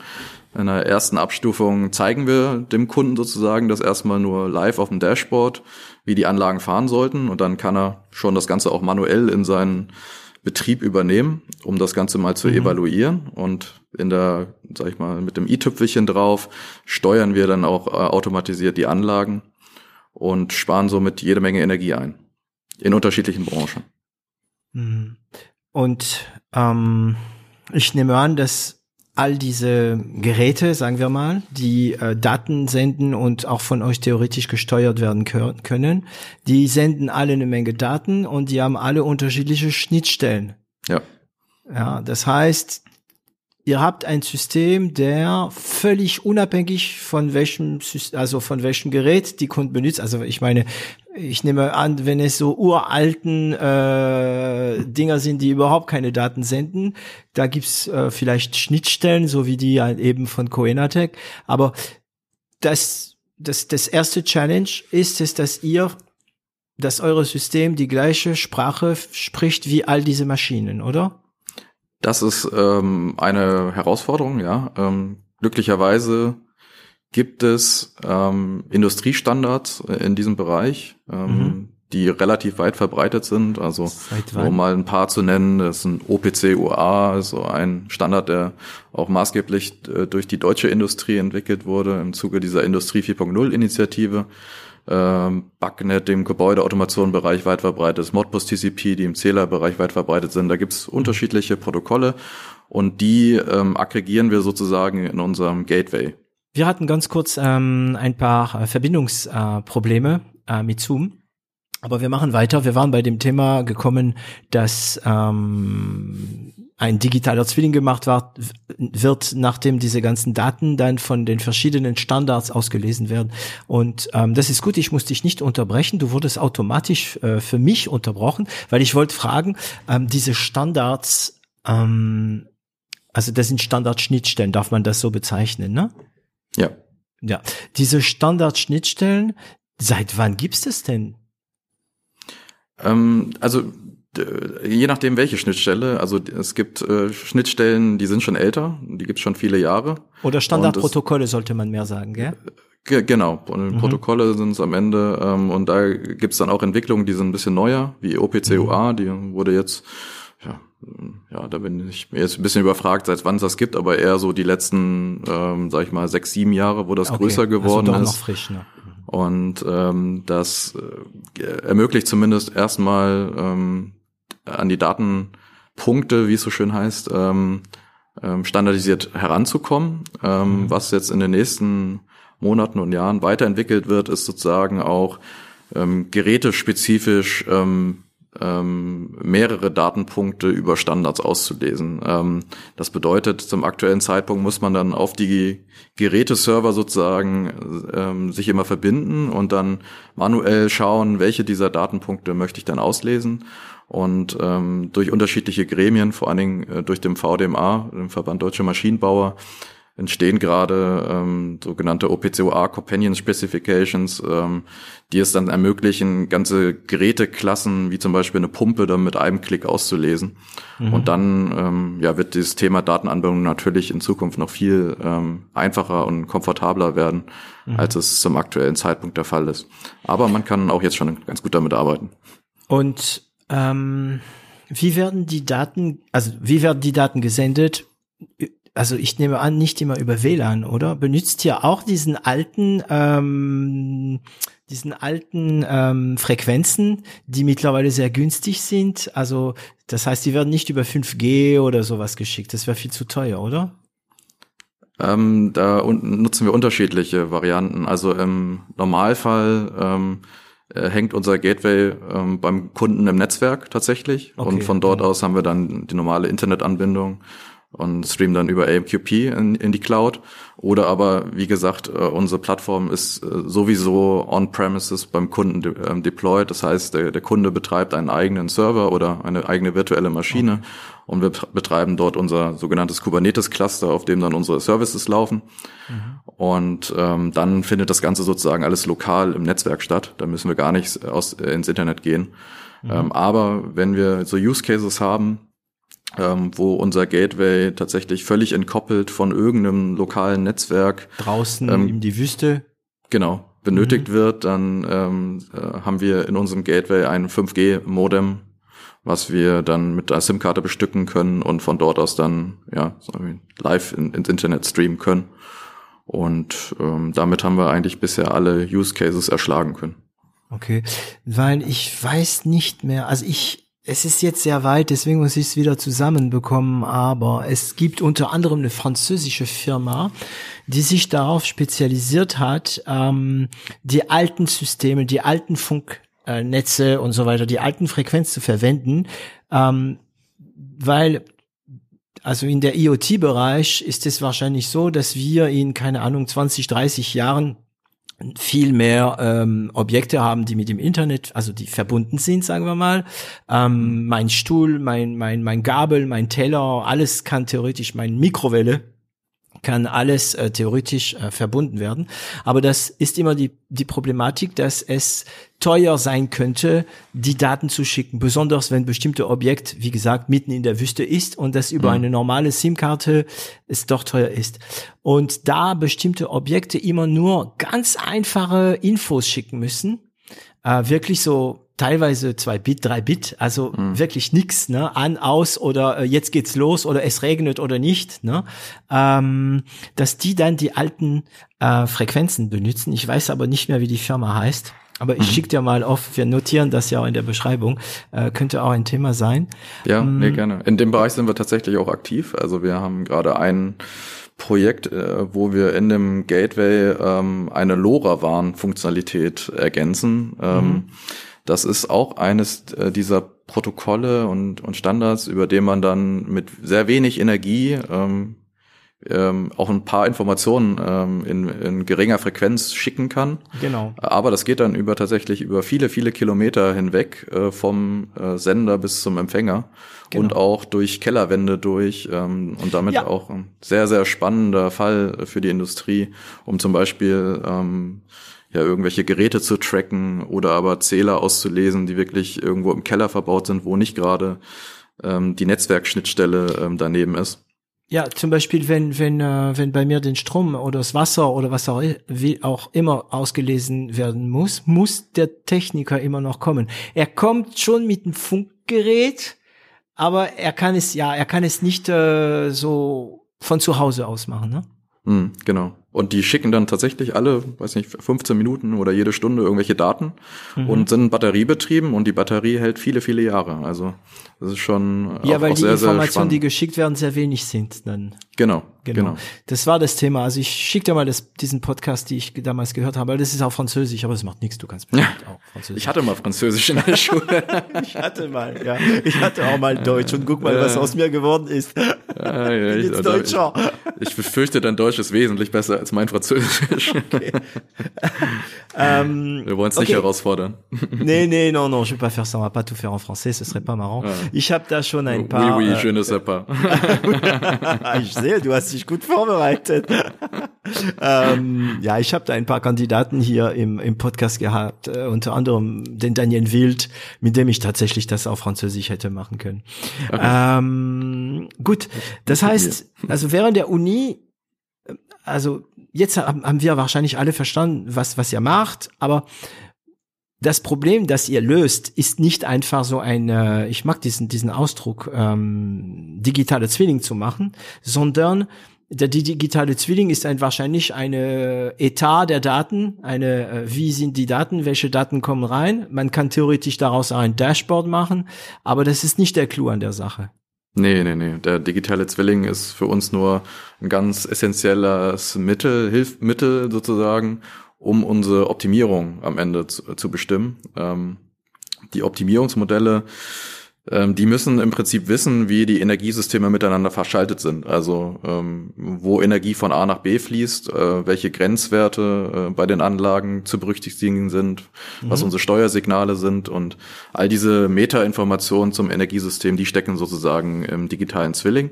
[SPEAKER 1] In der ersten Abstufung zeigen wir dem Kunden sozusagen das erstmal nur live auf dem Dashboard, wie die Anlagen fahren sollten. Und dann kann er schon das Ganze auch manuell in seinen Betrieb übernehmen, um das Ganze mal zu mhm. evaluieren. Und in der, sag ich mal, mit dem i-Tüpfelchen drauf steuern wir dann auch äh, automatisiert die Anlagen und sparen somit jede Menge Energie ein. In unterschiedlichen Branchen.
[SPEAKER 2] Mhm. Und ähm, ich nehme an, dass all diese Geräte, sagen wir mal, die äh, Daten senden und auch von euch theoretisch gesteuert werden können, die senden alle eine Menge Daten und die haben alle unterschiedliche Schnittstellen.
[SPEAKER 1] Ja.
[SPEAKER 2] Ja, das heißt, ihr habt ein System, der völlig unabhängig von welchem, also von welchem Gerät die Kunden benutzt. Also ich meine, ich nehme an, wenn es so uralten äh, Dinger sind, die überhaupt keine Daten senden, da gibt's äh, vielleicht Schnittstellen, so wie die halt eben von Coenatec. Aber das, das, das erste Challenge ist es, dass ihr, dass eure System die gleiche Sprache spricht wie all diese Maschinen, oder?
[SPEAKER 1] Das ist ähm, eine Herausforderung, ja. Ähm, glücklicherweise gibt es ähm, Industriestandards in diesem Bereich, ähm, mhm. die relativ weit verbreitet sind. Also um mal ein paar zu nennen, das ist ein OPC UA, also ein Standard, der auch maßgeblich äh, durch die deutsche Industrie entwickelt wurde im Zuge dieser Industrie 4.0 Initiative ähm, Bugnet im Gebäudeautomationenbereich weit verbreitet ist, Modbus TCP, die im Zählerbereich weit verbreitet sind. Da gibt es unterschiedliche Protokolle und die ähm, aggregieren wir sozusagen in unserem Gateway.
[SPEAKER 2] Wir hatten ganz kurz ähm, ein paar äh, Verbindungsprobleme äh, mit Zoom. Aber wir machen weiter. Wir waren bei dem Thema gekommen, dass ähm, ein digitaler Zwilling gemacht wird, wird, nachdem diese ganzen Daten dann von den verschiedenen Standards ausgelesen werden. Und ähm, das ist gut, ich muss dich nicht unterbrechen. Du wurdest automatisch äh, für mich unterbrochen, weil ich wollte fragen, ähm, diese Standards, ähm, also das sind Standardschnittstellen, darf man das so bezeichnen, ne?
[SPEAKER 1] Ja.
[SPEAKER 2] Ja. Diese Standardschnittstellen, seit wann gibt's das denn?
[SPEAKER 1] Ähm, also je nachdem welche Schnittstelle. Also es gibt äh, Schnittstellen, die sind schon älter, die gibt es schon viele Jahre.
[SPEAKER 2] Oder Standardprotokolle sollte man mehr sagen, gell?
[SPEAKER 1] Genau, mhm. Protokolle sind es am Ende ähm, und da gibt es dann auch Entwicklungen, die sind ein bisschen neuer, wie OPCUA, mhm. die wurde jetzt, ja, ja, da bin ich jetzt ein bisschen überfragt, seit wann es das gibt, aber eher so die letzten, ähm, sag ich mal, sechs, sieben Jahre, wo das okay. größer also geworden also doch ist. Noch frisch, ne? Und ähm, das äh, ermöglicht zumindest erstmal ähm, an die Datenpunkte, wie es so schön heißt, ähm, ähm, standardisiert heranzukommen. Ähm, mhm. Was jetzt in den nächsten Monaten und Jahren weiterentwickelt wird, ist sozusagen auch ähm, gerätespezifisch ähm, ähm, mehrere Datenpunkte über Standards auszulesen. Ähm, das bedeutet, zum aktuellen Zeitpunkt muss man dann auf die Geräteserver sozusagen ähm, sich immer verbinden und dann manuell schauen, welche dieser Datenpunkte möchte ich dann auslesen und ähm, durch unterschiedliche Gremien, vor allen Dingen äh, durch den VDMA, den Verband Deutsche Maschinenbauer, entstehen gerade ähm, sogenannte OPCOA Companion Specifications, ähm, die es dann ermöglichen, ganze Geräteklassen wie zum Beispiel eine Pumpe dann mit einem Klick auszulesen. Mhm. Und dann ähm, ja, wird dieses Thema Datenanbindung natürlich in Zukunft noch viel ähm, einfacher und komfortabler werden, mhm. als es zum aktuellen Zeitpunkt der Fall ist. Aber man kann auch jetzt schon ganz gut damit arbeiten.
[SPEAKER 2] Und ähm, wie werden die Daten, also wie werden die Daten gesendet? Also ich nehme an, nicht immer über WLAN, oder? Benutzt ihr auch diesen alten, ähm, diesen alten ähm, Frequenzen, die mittlerweile sehr günstig sind? Also das heißt, die werden nicht über 5G oder sowas geschickt. Das wäre viel zu teuer, oder?
[SPEAKER 1] Ähm, da nutzen wir unterschiedliche Varianten. Also im Normalfall ähm, äh, hängt unser Gateway ähm, beim Kunden im Netzwerk tatsächlich. Okay, und von dort aus haben wir dann die normale Internetanbindung und streamen dann über AMQP in, in die Cloud. Oder aber, wie gesagt, äh, unsere Plattform ist äh, sowieso on-premises beim Kunden de äh, deployed. Das heißt, der, der, Kunde betreibt einen eigenen Server oder eine eigene virtuelle Maschine okay. und wir betreiben dort unser sogenanntes Kubernetes-Cluster, auf dem dann unsere Services laufen. Mhm. Und ähm, dann findet das Ganze sozusagen alles lokal im Netzwerk statt. Da müssen wir gar nicht aus, äh, ins Internet gehen. Mhm. Ähm, aber wenn wir so Use Cases haben, ähm, wo unser Gateway tatsächlich völlig entkoppelt von irgendeinem lokalen Netzwerk
[SPEAKER 2] draußen ähm, in die Wüste
[SPEAKER 1] genau benötigt mhm. wird, dann ähm, äh, haben wir in unserem Gateway ein 5G-Modem, was wir dann mit der SIM-Karte bestücken können und von dort aus dann ja live in, ins Internet streamen können. Und ähm, damit haben wir eigentlich bisher alle Use Cases erschlagen können.
[SPEAKER 2] Okay, weil ich weiß nicht mehr, also ich es ist jetzt sehr weit, deswegen muss ich es wieder zusammenbekommen, aber es gibt unter anderem eine französische Firma, die sich darauf spezialisiert hat, ähm, die alten Systeme, die alten Funknetze und so weiter, die alten Frequenzen zu verwenden, ähm, weil also in der IoT-Bereich ist es wahrscheinlich so, dass wir in, keine Ahnung, 20, 30 Jahren viel mehr ähm, Objekte haben, die mit dem Internet, also die verbunden sind, sagen wir mal. Ähm, mein Stuhl, mein, mein, mein Gabel, mein Teller, alles kann theoretisch, mein Mikrowelle kann alles äh, theoretisch äh, verbunden werden. Aber das ist immer die, die Problematik, dass es teuer sein könnte, die Daten zu schicken, besonders wenn bestimmte Objekt, wie gesagt, mitten in der Wüste ist und das über mhm. eine normale SIM-Karte es doch teuer ist. Und da bestimmte Objekte immer nur ganz einfache Infos schicken müssen, äh, wirklich so teilweise zwei Bit, drei Bit, also mhm. wirklich nix, ne, an, aus oder äh, jetzt geht's los oder es regnet oder nicht, ne, ähm, dass die dann die alten äh, Frequenzen benutzen. Ich weiß aber nicht mehr, wie die Firma heißt. Aber ich mhm. schicke dir mal auf, wir notieren das ja auch in der Beschreibung, äh, könnte auch ein Thema sein.
[SPEAKER 1] Ja, ähm, nee, gerne. In dem Bereich sind wir tatsächlich auch aktiv. Also wir haben gerade ein Projekt, äh, wo wir in dem Gateway ähm, eine LoRaWAN-Funktionalität ergänzen. Ähm, mhm das ist auch eines äh, dieser Protokolle und, und Standards, über den man dann mit sehr wenig Energie ähm, ähm, auch ein paar Informationen ähm, in, in geringer Frequenz schicken kann.
[SPEAKER 2] Genau.
[SPEAKER 1] Aber das geht dann über tatsächlich über viele, viele Kilometer hinweg äh, vom äh, Sender bis zum Empfänger genau. und auch durch Kellerwände durch ähm, und damit ja. auch ein sehr, sehr spannender Fall für die Industrie, um zum Beispiel ähm, ja irgendwelche Geräte zu tracken oder aber Zähler auszulesen, die wirklich irgendwo im Keller verbaut sind, wo nicht gerade ähm, die Netzwerkschnittstelle ähm, daneben ist.
[SPEAKER 2] Ja, zum Beispiel, wenn, wenn, äh, wenn bei mir den Strom oder das Wasser oder was auch, wie auch immer ausgelesen werden muss, muss der Techniker immer noch kommen. Er kommt schon mit dem Funkgerät, aber er kann es, ja, er kann es nicht äh, so von zu Hause aus machen, ne?
[SPEAKER 1] Mm, genau. Und die schicken dann tatsächlich alle, weiß nicht, 15 Minuten oder jede Stunde irgendwelche Daten mhm. und sind batteriebetrieben und die Batterie hält viele, viele Jahre. Also das ist schon
[SPEAKER 2] ja, auch, weil auch die sehr, Informationen, sehr die geschickt werden, sehr wenig sind dann.
[SPEAKER 1] Genau, genau, genau.
[SPEAKER 2] Das war das Thema. Also ich schicke dir mal das, diesen Podcast, die ich damals gehört habe, weil das ist auch Französisch, aber es macht nichts. Du kannst bestimmt
[SPEAKER 1] auch Französisch. Ich hatte mal Französisch in der Schule.
[SPEAKER 2] ich hatte mal, ja. Ich hatte auch mal Deutsch und guck mal, was aus mir geworden ist.
[SPEAKER 1] Ja, ja, ich, Deutscher. Ich, ich befürchte, dein Deutsch ist wesentlich besser als mein Französisch. Okay. Wir wollen es nicht okay. herausfordern.
[SPEAKER 2] nee, nee, non, non, je vais pas faire ça. On va pas tout faire en français, ce serait pas marrant. Ich habe da schon ein paar.
[SPEAKER 1] Oui, oui, je ne sais pas.
[SPEAKER 2] ich sehe, du hast dich gut vorbereitet. ähm, ja, ich habe da ein paar Kandidaten hier im, im Podcast gehabt, äh, unter anderem den Daniel Wild, mit dem ich tatsächlich das auf Französisch hätte machen können. Okay. Ähm, gut, das heißt, also während der Uni, äh, also jetzt haben wir wahrscheinlich alle verstanden, was, was ihr macht, aber das Problem, das ihr löst, ist nicht einfach so ein, äh, ich mag diesen, diesen Ausdruck, ähm, digitale Zwilling zu machen, sondern der digitale Zwilling ist ein wahrscheinlich eine Etat der Daten, eine äh, wie sind die Daten, welche Daten kommen rein. Man kann theoretisch daraus auch ein Dashboard machen, aber das ist nicht der Clou an der Sache.
[SPEAKER 1] Nee, nee, nee. Der digitale Zwilling ist für uns nur ein ganz essentielles Mittel, Hilfsmittel sozusagen, um unsere Optimierung am Ende zu, zu bestimmen. Ähm, die Optimierungsmodelle, ähm, die müssen im Prinzip wissen, wie die Energiesysteme miteinander verschaltet sind. Also ähm, wo Energie von A nach B fließt, äh, welche Grenzwerte äh, bei den Anlagen zu berücksichtigen sind, mhm. was unsere Steuersignale sind und all diese Metainformationen zum Energiesystem, die stecken sozusagen im digitalen Zwilling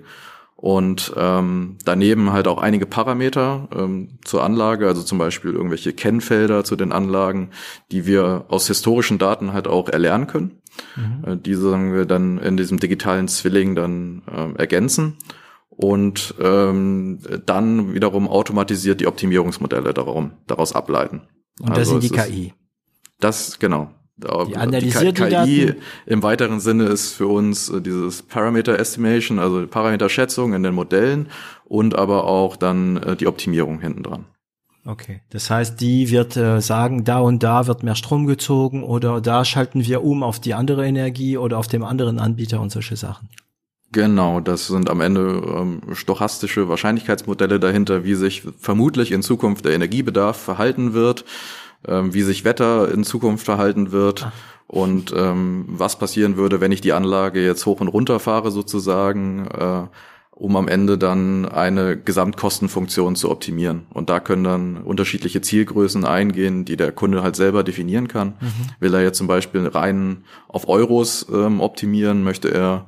[SPEAKER 1] und ähm, daneben halt auch einige Parameter ähm, zur Anlage, also zum Beispiel irgendwelche Kennfelder zu den Anlagen, die wir aus historischen Daten halt auch erlernen können. Mhm. Äh, diese sagen wir dann in diesem digitalen Zwilling dann äh, ergänzen und ähm, dann wiederum automatisiert die Optimierungsmodelle darum, daraus ableiten.
[SPEAKER 2] Und das also sind die KI.
[SPEAKER 1] Das, genau.
[SPEAKER 2] Die analysiert
[SPEAKER 1] die, KI die im weiteren Sinne ist für uns äh, dieses Parameter Estimation, also Parameterschätzung in den Modellen und aber auch dann äh, die Optimierung hinten dran.
[SPEAKER 2] Okay, das heißt, die wird äh, sagen, da und da wird mehr Strom gezogen oder da schalten wir um auf die andere Energie oder auf dem anderen Anbieter und solche Sachen.
[SPEAKER 1] Genau, das sind am Ende ähm, stochastische Wahrscheinlichkeitsmodelle dahinter, wie sich vermutlich in Zukunft der Energiebedarf verhalten wird, ähm, wie sich Wetter in Zukunft verhalten wird Ach. und ähm, was passieren würde, wenn ich die Anlage jetzt hoch und runter fahre sozusagen, äh, um am Ende dann eine Gesamtkostenfunktion zu optimieren. Und da können dann unterschiedliche Zielgrößen eingehen, die der Kunde halt selber definieren kann. Mhm. Will er jetzt zum Beispiel rein auf Euros ähm, optimieren, möchte er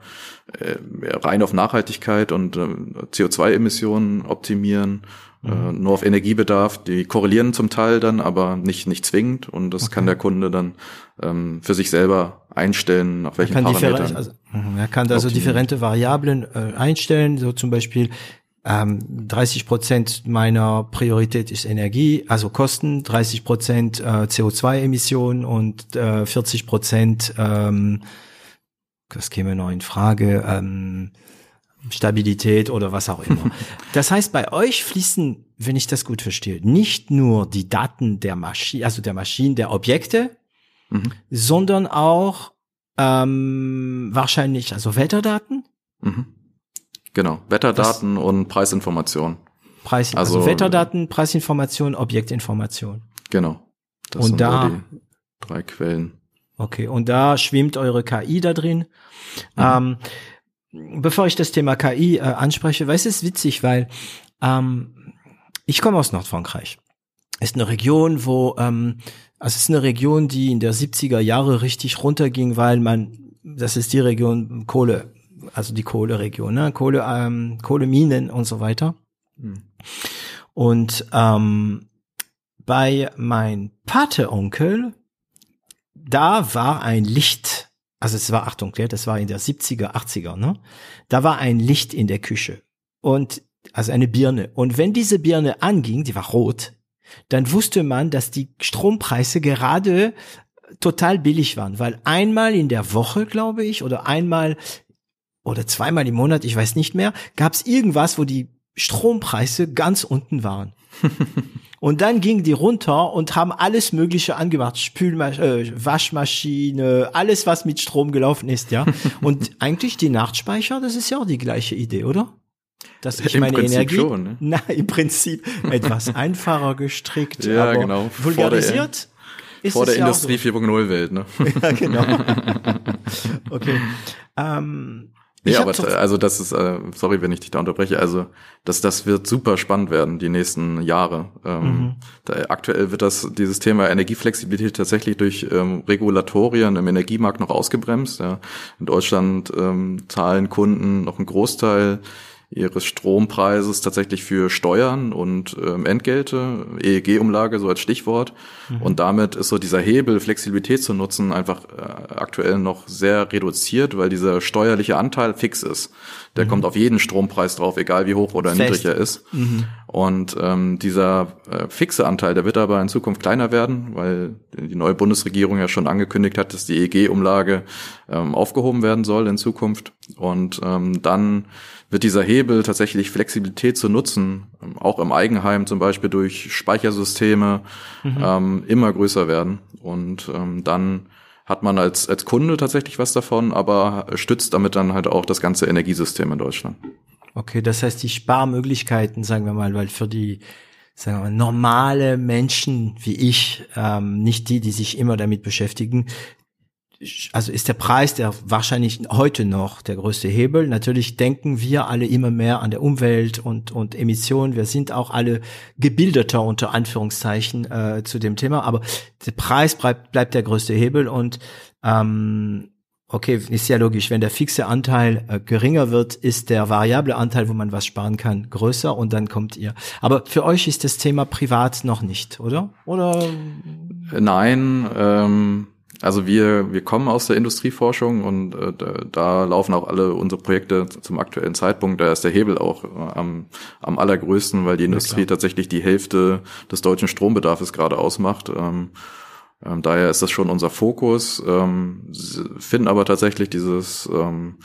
[SPEAKER 1] äh, rein auf Nachhaltigkeit und äh, CO2-Emissionen optimieren, äh, mhm. nur auf Energiebedarf. Die korrelieren zum Teil dann, aber nicht nicht zwingend und das okay. kann der Kunde dann ähm, für sich selber einstellen, nach welchen Parametern.
[SPEAKER 2] Also, mhm, er kann also differente Variablen äh, einstellen, so zum Beispiel ähm, 30 Prozent meiner Priorität ist Energie, also Kosten, 30 Prozent äh, CO2-Emissionen und äh, 40 Prozent ähm, das käme noch in Frage, ähm, Stabilität oder was auch immer. Das heißt, bei euch fließen, wenn ich das gut verstehe, nicht nur die Daten der Maschine, also der Maschinen, der Objekte, mhm. sondern auch ähm, wahrscheinlich also Wetterdaten.
[SPEAKER 1] Mhm. Genau, Wetterdaten das, und Preisinformation.
[SPEAKER 2] Preis, also, also Wetterdaten, Preisinformation, Objektinformation.
[SPEAKER 1] Genau.
[SPEAKER 2] Das und sind da
[SPEAKER 1] die drei Quellen.
[SPEAKER 2] Okay, und da schwimmt eure KI da drin. Mhm. Ähm, bevor ich das Thema KI äh, anspreche, weiß es witzig, weil ähm, ich komme aus Nordfrankreich. Ist eine Region, wo ähm, also es ist eine Region, die in der 70er Jahre richtig runterging, weil man, das ist die Region Kohle, also die Kohleregion, ne? Kohle, ähm, Kohleminen und so weiter. Mhm. Und ähm, bei mein Pateonkel da war ein Licht, also es war, Achtung, das war in der 70er, 80er, ne? Da war ein Licht in der Küche und, also eine Birne. Und wenn diese Birne anging, die war rot, dann wusste man, dass die Strompreise gerade total billig waren, weil einmal in der Woche, glaube ich, oder einmal oder zweimal im Monat, ich weiß nicht mehr, gab es irgendwas, wo die Strompreise ganz unten waren. Und dann gingen die runter und haben alles Mögliche angemacht. Spülmaschine, äh, Waschmaschine, alles, was mit Strom gelaufen ist, ja. Und eigentlich die Nachtspeicher, das ist ja auch die gleiche Idee, oder? Dass ich Im meine Prinzip Energie, schon, ne? na, im Prinzip etwas einfacher gestrickt,
[SPEAKER 1] ja,
[SPEAKER 2] aber
[SPEAKER 1] genau.
[SPEAKER 2] vulgarisiert.
[SPEAKER 1] Ist vor der ja Industrie so. 4.0 Welt, ne?
[SPEAKER 2] ja, genau. okay. Ähm,
[SPEAKER 1] Nee, aber also das ist, äh, sorry, wenn ich dich da unterbreche, also das, das wird super spannend werden, die nächsten Jahre. Ähm, mhm. da, aktuell wird das, dieses Thema Energieflexibilität tatsächlich durch ähm, Regulatorien im Energiemarkt noch ausgebremst. Ja. In Deutschland ähm, zahlen Kunden noch einen Großteil ihres Strompreises tatsächlich für Steuern und ähm, Entgelte, EEG-Umlage so als Stichwort. Mhm. Und damit ist so dieser Hebel, Flexibilität zu nutzen, einfach äh, aktuell noch sehr reduziert, weil dieser steuerliche Anteil fix ist. Der mhm. kommt auf jeden Strompreis drauf, egal wie hoch oder Fest. niedrig er ist. Mhm. Und ähm, dieser äh, fixe Anteil, der wird aber in Zukunft kleiner werden, weil die neue Bundesregierung ja schon angekündigt hat, dass die EEG-Umlage ähm, aufgehoben werden soll in Zukunft. Und ähm, dann wird dieser Hebel tatsächlich Flexibilität zu nutzen, ähm, auch im Eigenheim zum Beispiel durch Speichersysteme, mhm. ähm, immer größer werden. Und ähm, dann hat man als, als Kunde tatsächlich was davon, aber stützt damit dann halt auch das ganze Energiesystem in Deutschland.
[SPEAKER 2] Okay, das heißt die Sparmöglichkeiten, sagen wir mal, weil für die sagen wir mal, normale Menschen wie ich, ähm, nicht die, die sich immer damit beschäftigen, also ist der Preis der wahrscheinlich heute noch der größte Hebel. Natürlich denken wir alle immer mehr an der Umwelt und, und Emissionen. Wir sind auch alle gebildeter unter Anführungszeichen äh, zu dem Thema, aber der Preis bleibt, bleibt der größte Hebel und ähm, okay, ist ja logisch, wenn der fixe Anteil äh, geringer wird, ist der variable Anteil, wo man was sparen kann, größer und dann kommt ihr. Aber für euch ist das Thema privat noch nicht, oder? Oder?
[SPEAKER 1] Nein, ähm, Also wir, wir kommen aus der Industrieforschung und äh, da, laufen auch alle unsere Projekte zum aktuellen Zeitpunkt. Da ist der Hebel auch äh, am, am allergrößten, weil die Industrie ja, tatsächlich die Hälfte des deutschen Strombedarfs gerade ausmacht. Ähm, ähm, daher ist das schon unser Fokus, ähm, finden aber tatsächlich dieses ähm,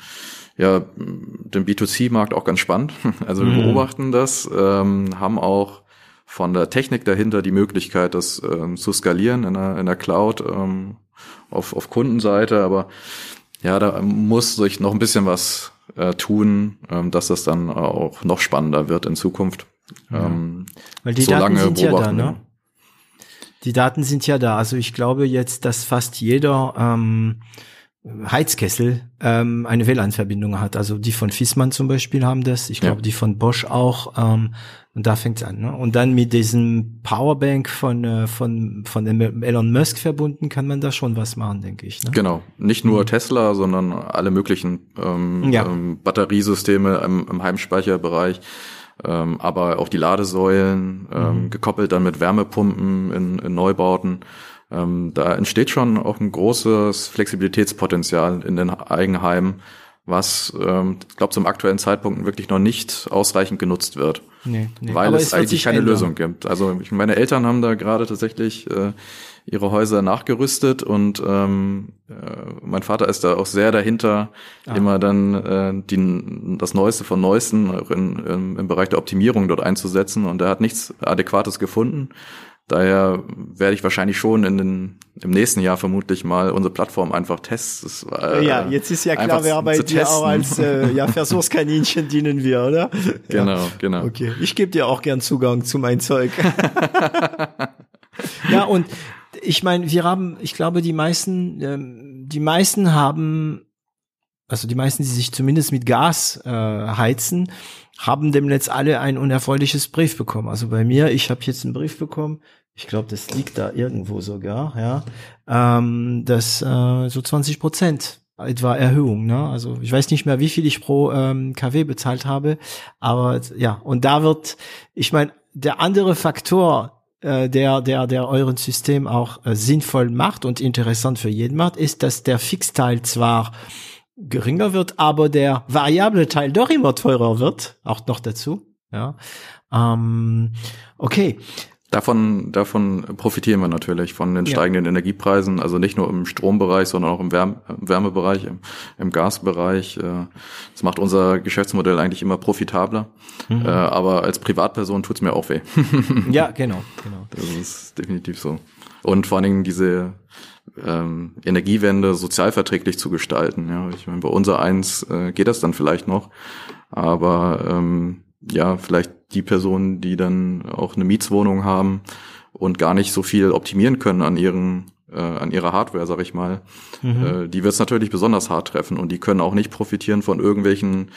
[SPEAKER 1] ja, den B2C-Markt auch ganz spannend. Also wir mhm. beobachten das, ähm, haben auch von der Technik dahinter die Möglichkeit, das ähm, zu skalieren in der, in der Cloud. Ähm, auf, auf Kundenseite, aber ja, da muss sich noch ein bisschen was äh, tun, ähm, dass das dann auch noch spannender wird in Zukunft.
[SPEAKER 2] Ja. Ähm, Weil die so Daten sind ja da, ne? Die Daten sind ja da. Also ich glaube jetzt, dass fast jeder ähm, Heizkessel ähm, eine WLAN-Verbindung hat. Also die von Fissmann zum Beispiel haben das. Ich glaube, ja. die von Bosch auch. Ähm, und da fängt's an. Ne? Und dann mit diesem Powerbank von äh, von von Elon Musk verbunden kann man da schon was machen, denke ich. Ne?
[SPEAKER 1] Genau. Nicht nur mhm. Tesla, sondern alle möglichen ähm, ja. ähm, Batteriesysteme im, im Heimspeicherbereich. Ähm, aber auch die Ladesäulen, ähm, mhm. gekoppelt dann mit Wärmepumpen in, in Neubauten. Ähm, da entsteht schon auch ein großes Flexibilitätspotenzial in den Eigenheimen, was, ähm, ich glaube, zum aktuellen Zeitpunkt wirklich noch nicht ausreichend genutzt wird. Nee, nee. Weil es, es eigentlich keine ändern. Lösung gibt. Also ich, meine Eltern haben da gerade tatsächlich äh, ihre Häuser nachgerüstet und ähm, äh, mein Vater ist da auch sehr dahinter, ah. immer dann äh, die, das Neueste von Neuesten in, in, im Bereich der Optimierung dort einzusetzen und er hat nichts Adäquates gefunden Daher werde ich wahrscheinlich schon in den, im nächsten Jahr vermutlich mal unsere Plattform einfach testen.
[SPEAKER 2] Äh, ja, jetzt ist ja klar, wer bei dir testen. auch als äh, ja, Versuchskaninchen dienen wir, oder?
[SPEAKER 1] Genau,
[SPEAKER 2] ja.
[SPEAKER 1] genau.
[SPEAKER 2] Okay, ich gebe dir auch gern Zugang zu mein Zeug. ja, und ich meine, wir haben, ich glaube, die meisten, ähm, die meisten haben, also die meisten, die sich zumindest mit Gas äh, heizen, haben dem Netz alle ein unerfreuliches Brief bekommen. Also bei mir, ich habe jetzt einen Brief bekommen, ich glaube, das liegt da irgendwo sogar, ja, ähm, dass äh, so 20 Prozent etwa Erhöhung, ne? Also ich weiß nicht mehr, wie viel ich pro ähm, KW bezahlt habe, aber ja, und da wird, ich meine, der andere Faktor, äh, der der der euren System auch äh, sinnvoll macht und interessant für jeden macht, ist, dass der Fixteil zwar geringer wird, aber der variable Teil doch immer teurer wird, auch noch dazu. Ja, ähm, okay.
[SPEAKER 1] Davon, davon profitieren wir natürlich von den steigenden ja. Energiepreisen, also nicht nur im Strombereich, sondern auch im Wärme, Wärmebereich, im, im Gasbereich. Äh, das macht unser Geschäftsmodell eigentlich immer profitabler. Mhm. Äh, aber als Privatperson tut's mir auch weh.
[SPEAKER 2] ja, genau, genau.
[SPEAKER 1] Das ist definitiv so. Und vor allen Dingen diese ähm, Energiewende sozialverträglich zu gestalten. Ja, ich meine, bei unser eins äh, geht das dann vielleicht noch, aber ähm, ja, vielleicht die Personen, die dann auch eine Mietswohnung haben und gar nicht so viel optimieren können an ihren äh, an ihrer Hardware, sag ich mal, mhm. äh, die wird es natürlich besonders hart treffen und die können auch nicht profitieren von irgendwelchen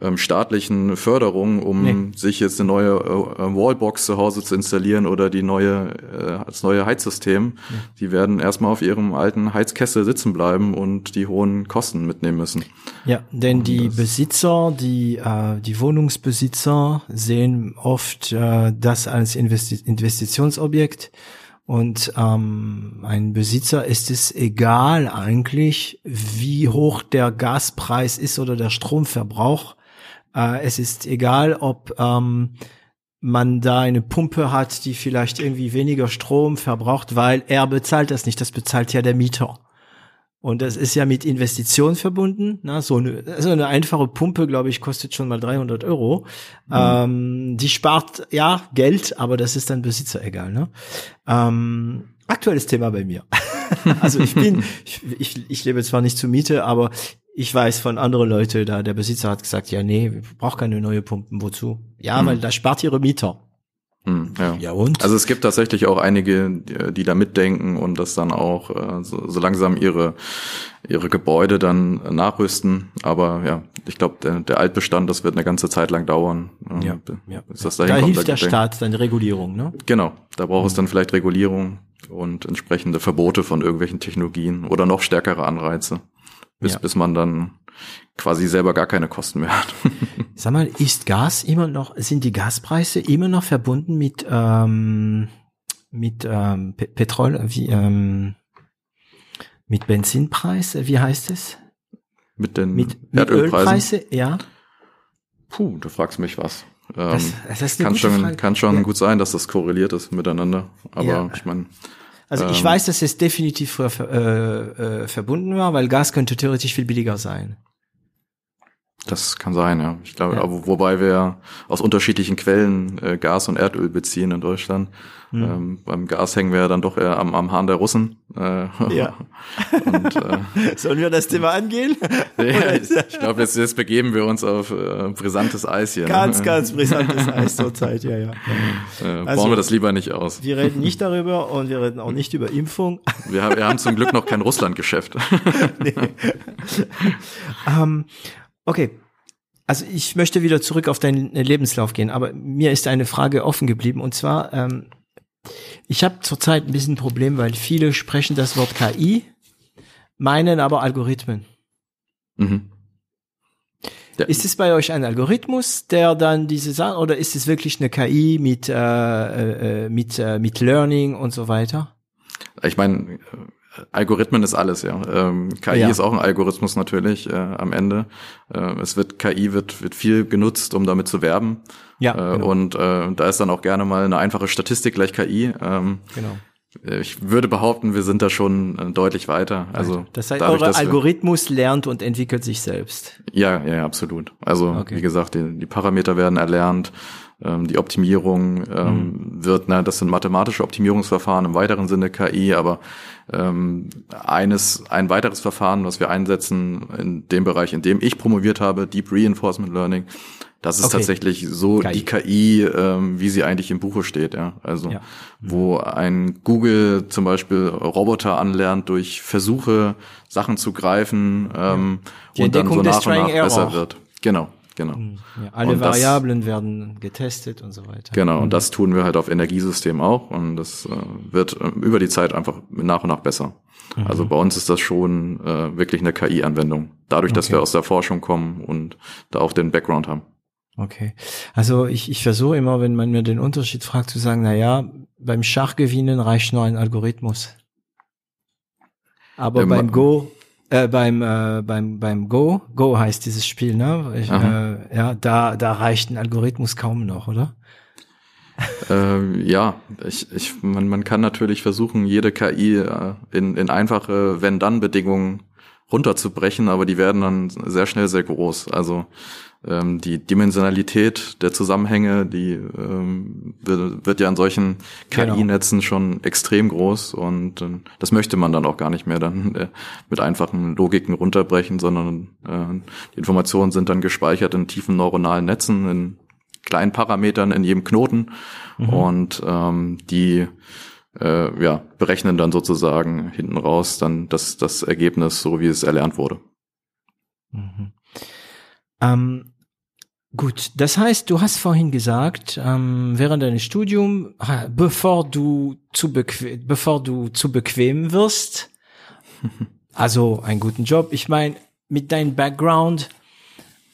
[SPEAKER 1] ähm, staatlichen Förderungen, um nee. sich jetzt eine neue äh, Wallbox zu Hause zu installieren oder die neue äh, als neue Heizsystem. Ja. Die werden erstmal auf ihrem alten Heizkessel sitzen bleiben und die hohen Kosten mitnehmen müssen.
[SPEAKER 2] Ja, denn und die Besitzer, die äh, die Wohnungsbesitzer sehen oft äh, das als Investi Investitionsobjekt und ähm, ein Besitzer ist es egal eigentlich, wie hoch der Gaspreis ist oder der Stromverbrauch. Äh, es ist egal, ob ähm, man da eine Pumpe hat, die vielleicht irgendwie weniger Strom verbraucht, weil er bezahlt das nicht. Das bezahlt ja der Mieter. Und das ist ja mit Investitionen verbunden. Na, so eine, so eine einfache Pumpe, glaube ich, kostet schon mal 300 Euro. Mhm. Ähm, die spart ja Geld, aber das ist dann Besitzer egal. Ne? Ähm, aktuelles Thema bei mir. also ich bin, ich, ich, ich lebe zwar nicht zur Miete, aber ich weiß von anderen Leuten, da der Besitzer hat gesagt, ja, nee, braucht keine neue Pumpen, wozu? Ja, hm. weil da spart ihre Mieter.
[SPEAKER 1] Hm, ja. ja, und? Also es gibt tatsächlich auch einige, die da mitdenken und das dann auch äh, so, so langsam ihre ihre Gebäude dann nachrüsten. Aber ja, ich glaube, der, der Altbestand, das wird eine ganze Zeit lang dauern.
[SPEAKER 2] Ja, ja. Bis das dahin da kommt, hilft der Staat dann Regulierung, ne?
[SPEAKER 1] Genau, da braucht mhm. es dann vielleicht Regulierung und entsprechende Verbote von irgendwelchen Technologien oder noch stärkere Anreize bis, ja. bis man dann quasi selber gar keine Kosten mehr hat.
[SPEAKER 2] Sag mal, ist Gas immer noch, sind die Gaspreise immer noch verbunden mit, ähm, mit ähm, Petrol, wie, ähm, Mit Benzinpreis, wie heißt es?
[SPEAKER 1] Mit den
[SPEAKER 2] mit, mit Ölpreise, ja.
[SPEAKER 1] Puh, du fragst mich was. Ähm, das, das ist kann schon, Frage. kann schon ja. gut sein, dass das korreliert ist miteinander. Aber ja. ich meine.
[SPEAKER 2] Also ähm, ich weiß, dass es definitiv früher äh, äh, verbunden war, weil Gas könnte theoretisch viel billiger sein.
[SPEAKER 1] Das kann sein, ja. Ich glaube, ja. wobei wir aus unterschiedlichen Quellen äh, Gas und Erdöl beziehen in Deutschland. Mhm. Ähm, beim Gas hängen wir ja dann doch eher am, am Hahn der Russen.
[SPEAKER 2] Äh, ja. und, äh, Sollen wir das Thema angehen?
[SPEAKER 1] ja, ich glaube, jetzt, jetzt begeben wir uns auf äh, brisantes Eis hier.
[SPEAKER 2] Ganz, ne? ganz brisantes Eis zurzeit, ja, ja.
[SPEAKER 1] Äh, also, bauen wir das lieber nicht aus.
[SPEAKER 2] Wir reden nicht darüber und wir reden auch nicht über Impfung.
[SPEAKER 1] Wir haben, wir haben zum Glück noch kein Russlandgeschäft. nee.
[SPEAKER 2] ähm, Okay. Also ich möchte wieder zurück auf deinen Lebenslauf gehen, aber mir ist eine Frage offen geblieben und zwar, ähm, ich habe zurzeit ein bisschen ein Problem, weil viele sprechen das Wort KI, meinen aber Algorithmen. Mhm. Ja. Ist es bei euch ein Algorithmus, der dann diese Sachen, oder ist es wirklich eine KI mit äh, äh, mit äh, mit Learning und so weiter?
[SPEAKER 1] Ich meine, Algorithmen ist alles, ja. Ähm, KI ja. ist auch ein Algorithmus natürlich äh, am Ende. Äh, es wird KI wird wird viel genutzt, um damit zu werben. Ja. Äh, genau. Und äh, da ist dann auch gerne mal eine einfache Statistik gleich KI. Ähm, genau. Äh, ich würde behaupten, wir sind da schon äh, deutlich weiter. Also
[SPEAKER 2] das heißt, dadurch, euer Algorithmus lernt und entwickelt sich selbst.
[SPEAKER 1] Ja, ja, absolut. Also okay. wie gesagt, die, die Parameter werden erlernt ähm, die Optimierung ähm, mhm. wird, na, das sind mathematische Optimierungsverfahren im weiteren Sinne KI, aber ähm, eines, ein weiteres Verfahren, was wir einsetzen in dem Bereich, in dem ich promoviert habe, Deep Reinforcement Learning, das ist okay. tatsächlich so KI. die KI, ähm, wie sie eigentlich im Buche steht, ja. Also ja. wo ein Google zum Beispiel Roboter anlernt, durch Versuche Sachen zu greifen ähm, und dann so nach und nach besser wird. Genau. Genau. Hm,
[SPEAKER 2] ja, alle und Variablen das, werden getestet und so weiter.
[SPEAKER 1] Genau, und hm. das tun wir halt auf Energiesystem auch und das äh, wird äh, über die Zeit einfach nach und nach besser. Mhm. Also bei uns ist das schon äh, wirklich eine KI-Anwendung, dadurch, dass okay. wir aus der Forschung kommen und da auch den Background haben.
[SPEAKER 2] Okay. Also ich, ich versuche immer, wenn man mir den Unterschied fragt, zu sagen, na ja, beim Schachgewinnen reicht nur ein Algorithmus. Aber ähm, beim Go äh, beim äh, beim beim Go Go heißt dieses Spiel ne? Ich, äh, ja da da reicht ein Algorithmus kaum noch oder?
[SPEAKER 1] Äh, ja ich, ich man, man kann natürlich versuchen jede KI äh, in in einfache wenn dann Bedingungen runterzubrechen aber die werden dann sehr schnell sehr groß. Also ähm, die Dimensionalität der Zusammenhänge, die ähm, wird, wird ja in solchen KI-Netzen genau. schon extrem groß und äh, das möchte man dann auch gar nicht mehr dann äh, mit einfachen Logiken runterbrechen, sondern äh, die Informationen sind dann gespeichert in tiefen neuronalen Netzen, in kleinen Parametern in jedem Knoten mhm. und ähm, die äh, ja, berechnen dann sozusagen hinten raus dann das, das Ergebnis, so wie es erlernt wurde.
[SPEAKER 2] Mhm. Ähm, gut, das heißt, du hast vorhin gesagt, ähm, während deines Studiums, bevor du zu bequem, bevor du zu bequem wirst, also einen guten Job. Ich meine, mit deinem Background,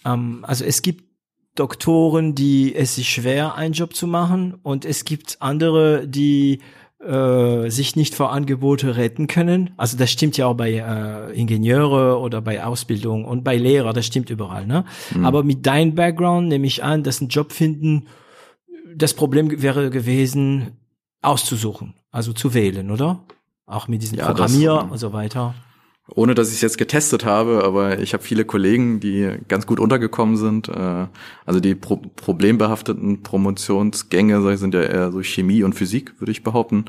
[SPEAKER 2] ähm, also es gibt Doktoren, die es sich schwer, einen Job zu machen, und es gibt andere, die äh, sich nicht vor Angebote retten können. Also das stimmt ja auch bei äh, Ingenieure oder bei Ausbildung und bei Lehrer, das stimmt überall. Ne? Mhm. Aber mit deinem Background nehme ich an, dass ein Job finden, das Problem wäre gewesen, auszusuchen, also zu wählen, oder? Auch mit diesem ja, Programmier das, und so weiter
[SPEAKER 1] ohne dass ich es jetzt getestet habe, aber ich habe viele Kollegen, die ganz gut untergekommen sind. Äh, also die pro problembehafteten Promotionsgänge sind ja eher so Chemie und Physik, würde ich behaupten.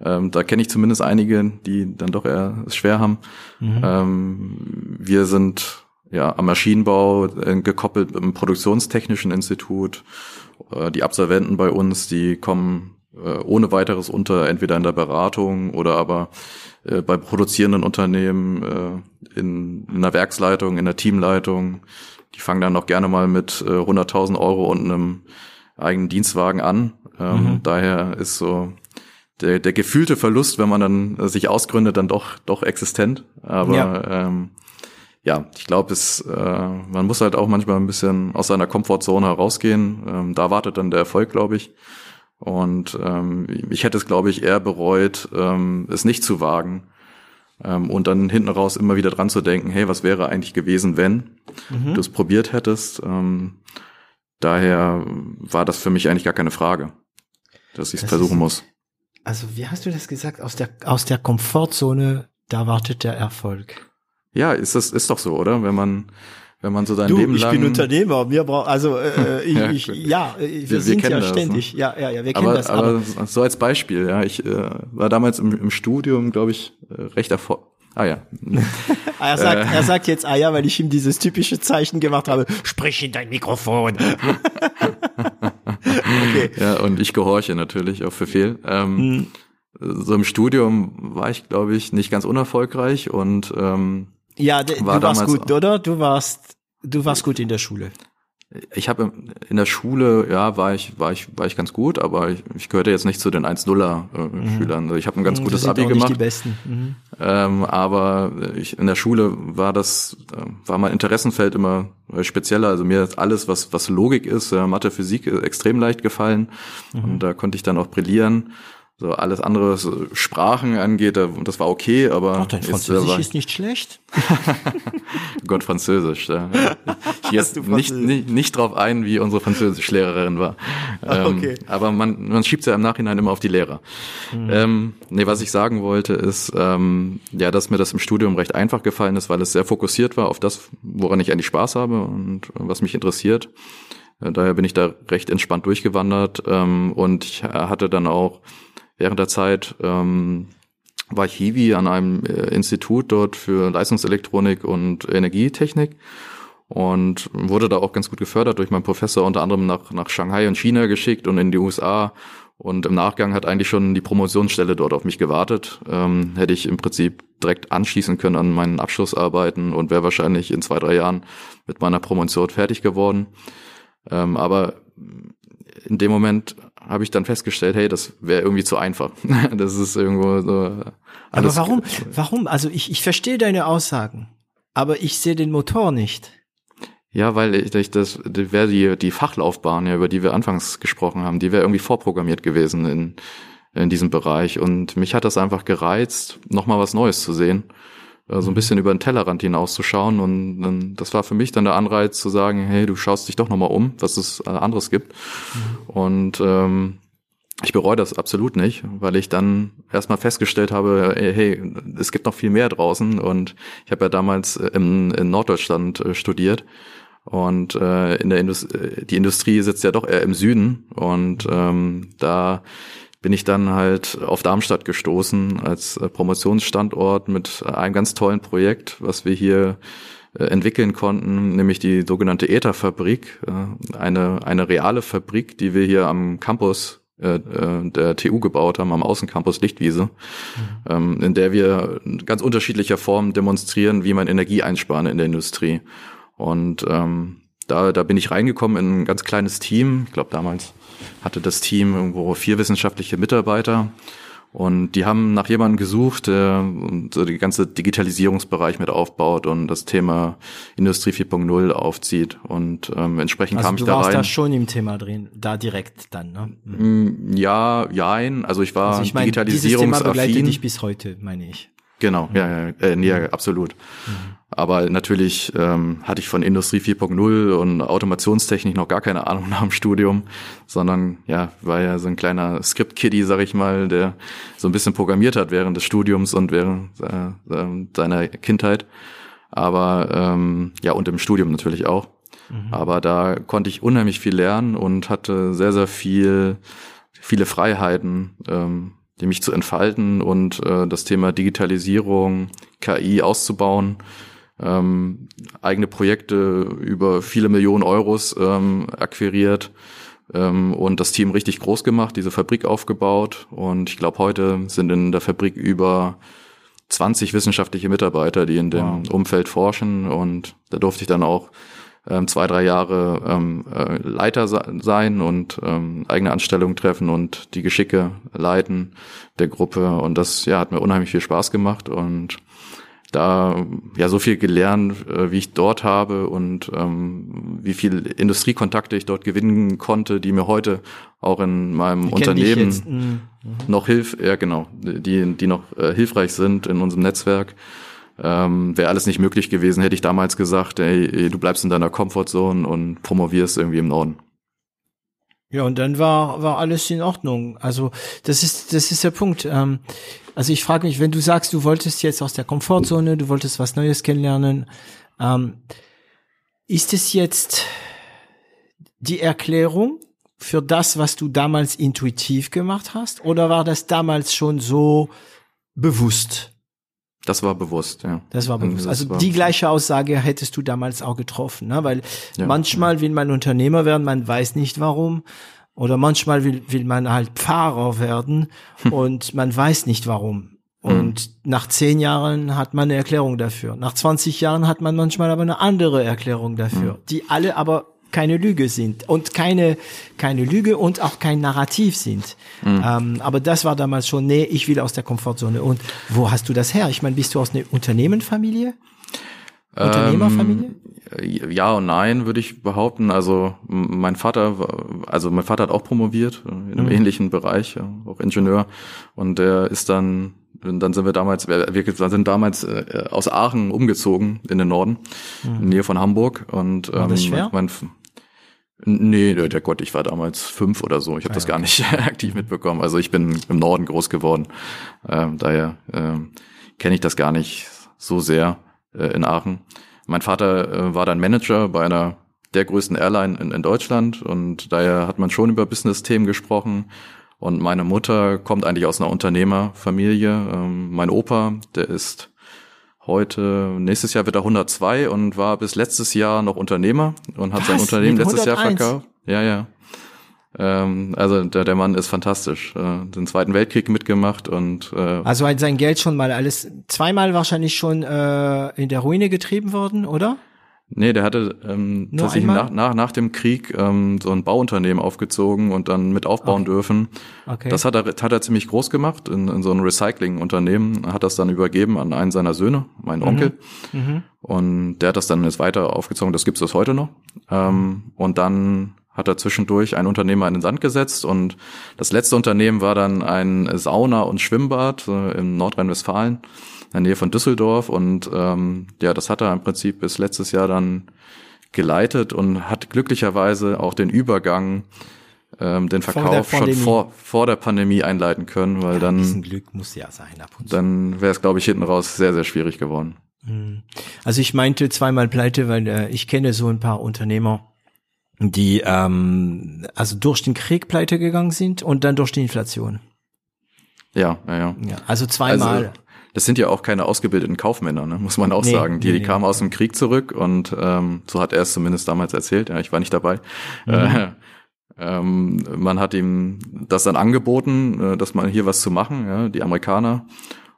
[SPEAKER 1] Ähm, da kenne ich zumindest einige, die dann doch eher es schwer haben. Mhm. Ähm, wir sind ja am Maschinenbau äh, gekoppelt im Produktionstechnischen Institut. Äh, die Absolventen bei uns, die kommen ohne weiteres unter, entweder in der Beratung oder aber äh, bei produzierenden Unternehmen, äh, in, in einer Werksleitung, in der Teamleitung. Die fangen dann noch gerne mal mit äh, 100.000 Euro und einem eigenen Dienstwagen an. Ähm, mhm. Daher ist so der, der gefühlte Verlust, wenn man dann äh, sich ausgründet, dann doch doch existent. Aber ja, ähm, ja ich glaube, es äh, man muss halt auch manchmal ein bisschen aus seiner Komfortzone herausgehen. Ähm, da wartet dann der Erfolg, glaube ich. Und ähm, ich hätte es, glaube ich, eher bereut, ähm, es nicht zu wagen. Ähm, und dann hinten raus immer wieder dran zu denken, hey, was wäre eigentlich gewesen, wenn mhm. du es probiert hättest. Ähm, daher war das für mich eigentlich gar keine Frage, dass ich es versuchen ist, muss.
[SPEAKER 2] Also wie hast du das gesagt? Aus der, aus der Komfortzone, da wartet der Erfolg.
[SPEAKER 1] Ja, ist das ist doch so, oder? Wenn man wenn man so sein du, Leben
[SPEAKER 2] ich
[SPEAKER 1] lang.
[SPEAKER 2] Ich bin Unternehmer. Wir brauchen also äh, ich, ja, ich, ja, wir, wir sind ja das, ständig. Ne? Ja, ja, ja, wir kennen
[SPEAKER 1] aber,
[SPEAKER 2] das.
[SPEAKER 1] Aber, aber so als Beispiel, ja, ich äh, war damals im, im Studium, glaube ich, äh, recht erfolgreich. Ah ja.
[SPEAKER 2] er, sagt, äh. er sagt jetzt ah ja, weil ich ihm dieses typische Zeichen gemacht habe. Sprich in dein Mikrofon.
[SPEAKER 1] okay. Ja, und ich gehorche natürlich auch für viel. Ähm, hm. So im Studium war ich, glaube ich, nicht ganz unerfolgreich und ähm,
[SPEAKER 2] ja, du warst gut, oder? Du warst, du warst gut in der Schule.
[SPEAKER 1] Ich habe in der Schule, ja, war ich, war ich, war ich ganz gut, aber ich, ich gehörte jetzt nicht zu den 1-0er äh, mhm. Schülern. Also ich habe ein ganz mhm, gutes Abi gemacht.
[SPEAKER 2] die Besten. Mhm.
[SPEAKER 1] Ähm, aber ich, in der Schule war das, äh, war mein Interessenfeld immer spezieller. Also mir ist alles, was, was Logik ist, äh, Mathe, Physik, äh, extrem leicht gefallen. Mhm. Und da konnte ich dann auch brillieren. So alles andere, was Sprachen angeht, das war okay, aber
[SPEAKER 2] Ach, dein Französisch ist, ist nicht schlecht.
[SPEAKER 1] Gott, Französisch. Ja. Ich gehe jetzt nicht, nicht, nicht drauf ein, wie unsere Französischlehrerin war. Ah, ähm, okay. aber man, man schiebt ja im Nachhinein immer auf die Lehrer. Mhm. Ähm, nee, was ich sagen wollte, ist, ähm, ja, dass mir das im Studium recht einfach gefallen ist, weil es sehr fokussiert war auf das, woran ich eigentlich Spaß habe und was mich interessiert. Äh, daher bin ich da recht entspannt durchgewandert ähm, und ich hatte dann auch während der Zeit ähm, war ich Hiwi an einem äh, Institut dort für Leistungselektronik und Energietechnik und wurde da auch ganz gut gefördert durch meinen Professor, unter anderem nach, nach Shanghai und China geschickt und in die USA. Und im Nachgang hat eigentlich schon die Promotionsstelle dort auf mich gewartet. Ähm, hätte ich im Prinzip direkt anschließen können an meinen Abschlussarbeiten und wäre wahrscheinlich in zwei, drei Jahren mit meiner Promotion fertig geworden. Ähm, aber in dem Moment habe ich dann festgestellt, hey, das wäre irgendwie zu einfach. das ist irgendwo so.
[SPEAKER 2] Alles aber warum? Warum? Also ich, ich verstehe deine Aussagen, aber ich sehe den Motor nicht.
[SPEAKER 1] Ja, weil ich, ich das, die wäre die, die Fachlaufbahn, ja, über die wir anfangs gesprochen haben, die wäre irgendwie vorprogrammiert gewesen in, in diesem Bereich. Und mich hat das einfach gereizt, nochmal was Neues zu sehen äh, so ein bisschen über den Tellerrand hinauszuschauen. Und dann, das war für mich dann der Anreiz zu sagen, hey, du schaust dich doch nochmal um, was es äh, anderes gibt. Mhm. Und ähm, ich bereue das absolut nicht, weil ich dann erstmal festgestellt habe, hey, es gibt noch viel mehr draußen. Und ich habe ja damals im, in Norddeutschland äh, studiert. Und äh, in der Indust die Industrie sitzt ja doch eher im Süden. Und ähm, da bin ich dann halt auf Darmstadt gestoßen als äh, Promotionsstandort mit äh, einem ganz tollen Projekt, was wir hier äh, entwickeln konnten, nämlich die sogenannte Ether-Fabrik, eine, eine reale Fabrik, die wir hier am Campus der TU gebaut haben, am Außencampus Lichtwiese, mhm. in der wir ganz unterschiedlicher Formen demonstrieren, wie man Energie einsparen in der Industrie. Und ähm, da, da bin ich reingekommen in ein ganz kleines Team, ich glaube damals hatte das Team irgendwo vier wissenschaftliche Mitarbeiter. Und die haben nach jemandem gesucht, der so die ganze Digitalisierungsbereich mit aufbaut und das Thema Industrie 4.0 aufzieht. Und ähm, entsprechend
[SPEAKER 2] also
[SPEAKER 1] kam ich da rein.
[SPEAKER 2] Du warst da schon im Thema drin, da direkt dann, ne?
[SPEAKER 1] Mhm. Ja, jein. Also ich war also ich mein, digitalisierungsaffin. Dieses Thema begleitet
[SPEAKER 2] dich bis heute, meine ich.
[SPEAKER 1] Genau, ja, ja, äh, nee, ja absolut. Mhm. Aber natürlich ähm, hatte ich von Industrie 4.0 und Automationstechnik noch gar keine Ahnung nach dem Studium, sondern ja, war ja so ein kleiner Script-Kiddie, sag ich mal, der so ein bisschen programmiert hat während des Studiums und während äh, äh, seiner Kindheit. Aber ähm, ja, und im Studium natürlich auch. Mhm. Aber da konnte ich unheimlich viel lernen und hatte sehr, sehr viel, viele Freiheiten, ähm, die mich zu entfalten und äh, das Thema Digitalisierung, KI auszubauen ähm, eigene Projekte über viele Millionen Euros ähm, akquiriert ähm, und das Team richtig groß gemacht, diese Fabrik aufgebaut. Und ich glaube, heute sind in der Fabrik über 20 wissenschaftliche Mitarbeiter, die in dem wow. Umfeld forschen. Und da durfte ich dann auch ähm, zwei, drei Jahre ähm, äh, Leiter sein und ähm, eigene Anstellungen treffen und die Geschicke leiten der Gruppe. Und das ja, hat mir unheimlich viel Spaß gemacht. Und da ja so viel gelernt, äh, wie ich dort habe und ähm, wie viel Industriekontakte ich dort gewinnen konnte, die mir heute auch in meinem Unternehmen
[SPEAKER 2] jetzt. Mhm.
[SPEAKER 1] noch hilf, ja genau, die die noch äh, hilfreich sind in unserem Netzwerk. Ähm, Wäre alles nicht möglich gewesen, hätte ich damals gesagt, ey, du bleibst in deiner Comfortzone und promovierst irgendwie im Norden.
[SPEAKER 2] Ja, und dann war, war alles in Ordnung. Also das ist, das ist der Punkt. Ähm, also ich frage mich, wenn du sagst, du wolltest jetzt aus der Komfortzone, du wolltest was Neues kennenlernen, ähm, ist es jetzt die Erklärung für das, was du damals intuitiv gemacht hast? Oder war das damals schon so bewusst?
[SPEAKER 1] Das war bewusst, ja.
[SPEAKER 2] Das war bewusst. Also
[SPEAKER 1] war-
[SPEAKER 2] die gleiche Aussage hättest du damals auch getroffen, ne? weil
[SPEAKER 1] Ja,
[SPEAKER 2] manchmal will man Unternehmer werden, man weiß nicht warum. Oder manchmal will, will man halt Pfarrer werden und man weiß nicht warum. Und nach zehn Jahren hat man eine Erklärung dafür. Nach 20 Jahren hat man manchmal aber eine andere Erklärung dafür, die alle aber keine Lüge sind und keine, keine Lüge und auch kein Narrativ sind. Ähm, aber das war damals schon, nee, ich will aus der Komfortzone. Und wo hast du das her? Ich meine, bist du aus einer Unternehmenfamilie? Unternehmerfamilie?
[SPEAKER 1] Ähm, ja und nein, würde ich behaupten. Also mein Vater, also mein Vater hat auch promoviert äh, in einem ähnlichen Bereich, auch Ingenieur. Und der ist dann, dann sind wir damals, wir sind damals äh, aus Aachen umgezogen in den Norden, in der Nähe von Hamburg. Und ähm,
[SPEAKER 2] War das schwer?
[SPEAKER 1] Mein, mein, Nee, der Gott, ich war damals fünf oder so. Ich habe
[SPEAKER 2] Ah,
[SPEAKER 1] das gar nicht aktiv mitbekommen. Also ich bin im Norden groß geworden. Ähm, daher ähm, kenne ich das gar nicht so sehr äh, in Aachen. Mein Vater äh, war dann Manager bei einer der größten Airline in, in Deutschland und daher hat man schon über Business-Themen gesprochen. Und meine Mutter kommt eigentlich aus einer Unternehmerfamilie. Ähm, mein Opa, der ist heute, nächstes Jahr wird er 102 und war bis letztes Jahr noch Unternehmer und hat sein
[SPEAKER 2] Was?
[SPEAKER 1] Unternehmen
[SPEAKER 2] Mit
[SPEAKER 1] letztes Jahr
[SPEAKER 2] 101?
[SPEAKER 1] verkauft. Ja, ja. Ähm, also der, der Mann ist fantastisch. Äh, den Zweiten Weltkrieg mitgemacht und äh,
[SPEAKER 2] Also hat sein Geld schon mal alles zweimal wahrscheinlich schon äh, in der Ruine getrieben worden, oder?
[SPEAKER 1] Nee, der hatte ähm,
[SPEAKER 2] Nur
[SPEAKER 1] tatsächlich
[SPEAKER 2] einmal?
[SPEAKER 1] nach, nach, nach dem Krieg ähm, so ein Bauunternehmen aufgezogen und dann mit aufbauen
[SPEAKER 2] Okay.
[SPEAKER 1] dürfen.
[SPEAKER 2] Okay.
[SPEAKER 1] Das hat er, hat er ziemlich groß gemacht in, in so ein Recycling-Unternehmen, hat das dann übergeben an einen seiner Söhne, meinen Onkel.
[SPEAKER 2] mhm.
[SPEAKER 1] Und der hat das dann jetzt weiter aufgezogen, das gibt's das heute noch. Ähm, und dann hat er zwischendurch ein Unternehmer in den Sand gesetzt und das letzte Unternehmen war dann ein Sauna- und Schwimmbad äh, in Nordrhein-Westfalen, in der Nähe von Düsseldorf. Und ähm, ja, das hat er im Prinzip bis letztes Jahr dann geleitet und hat glücklicherweise auch den Übergang, ähm, den Verkauf schon
[SPEAKER 2] Pandemie.
[SPEAKER 1] vor, vor der Pandemie einleiten können, weil
[SPEAKER 2] Ein bisschen
[SPEAKER 1] dann,
[SPEAKER 2] Glück muss ja sein ab und zu.
[SPEAKER 1] dann wäre es, glaube ich, hinten raus sehr, sehr schwierig geworden.
[SPEAKER 2] Also ich meinte zweimal pleite, weil äh, ich kenne so ein paar Unternehmer, die ähm, also durch den Krieg pleite gegangen sind und dann durch die Inflation.
[SPEAKER 1] Ja, ja, ja.
[SPEAKER 2] Ja, also zweimal.
[SPEAKER 1] Also, das sind ja auch keine ausgebildeten Kaufmänner, ne? muss man auch
[SPEAKER 2] Nee,
[SPEAKER 1] sagen. Die,
[SPEAKER 2] nee,
[SPEAKER 1] die
[SPEAKER 2] nee.
[SPEAKER 1] kamen aus dem Krieg zurück und ähm, so hat er es zumindest damals erzählt. Ja, ich war nicht dabei. Äh, ähm, man hat ihm das dann angeboten, äh, dass man hier was zu machen, ja, die Amerikaner.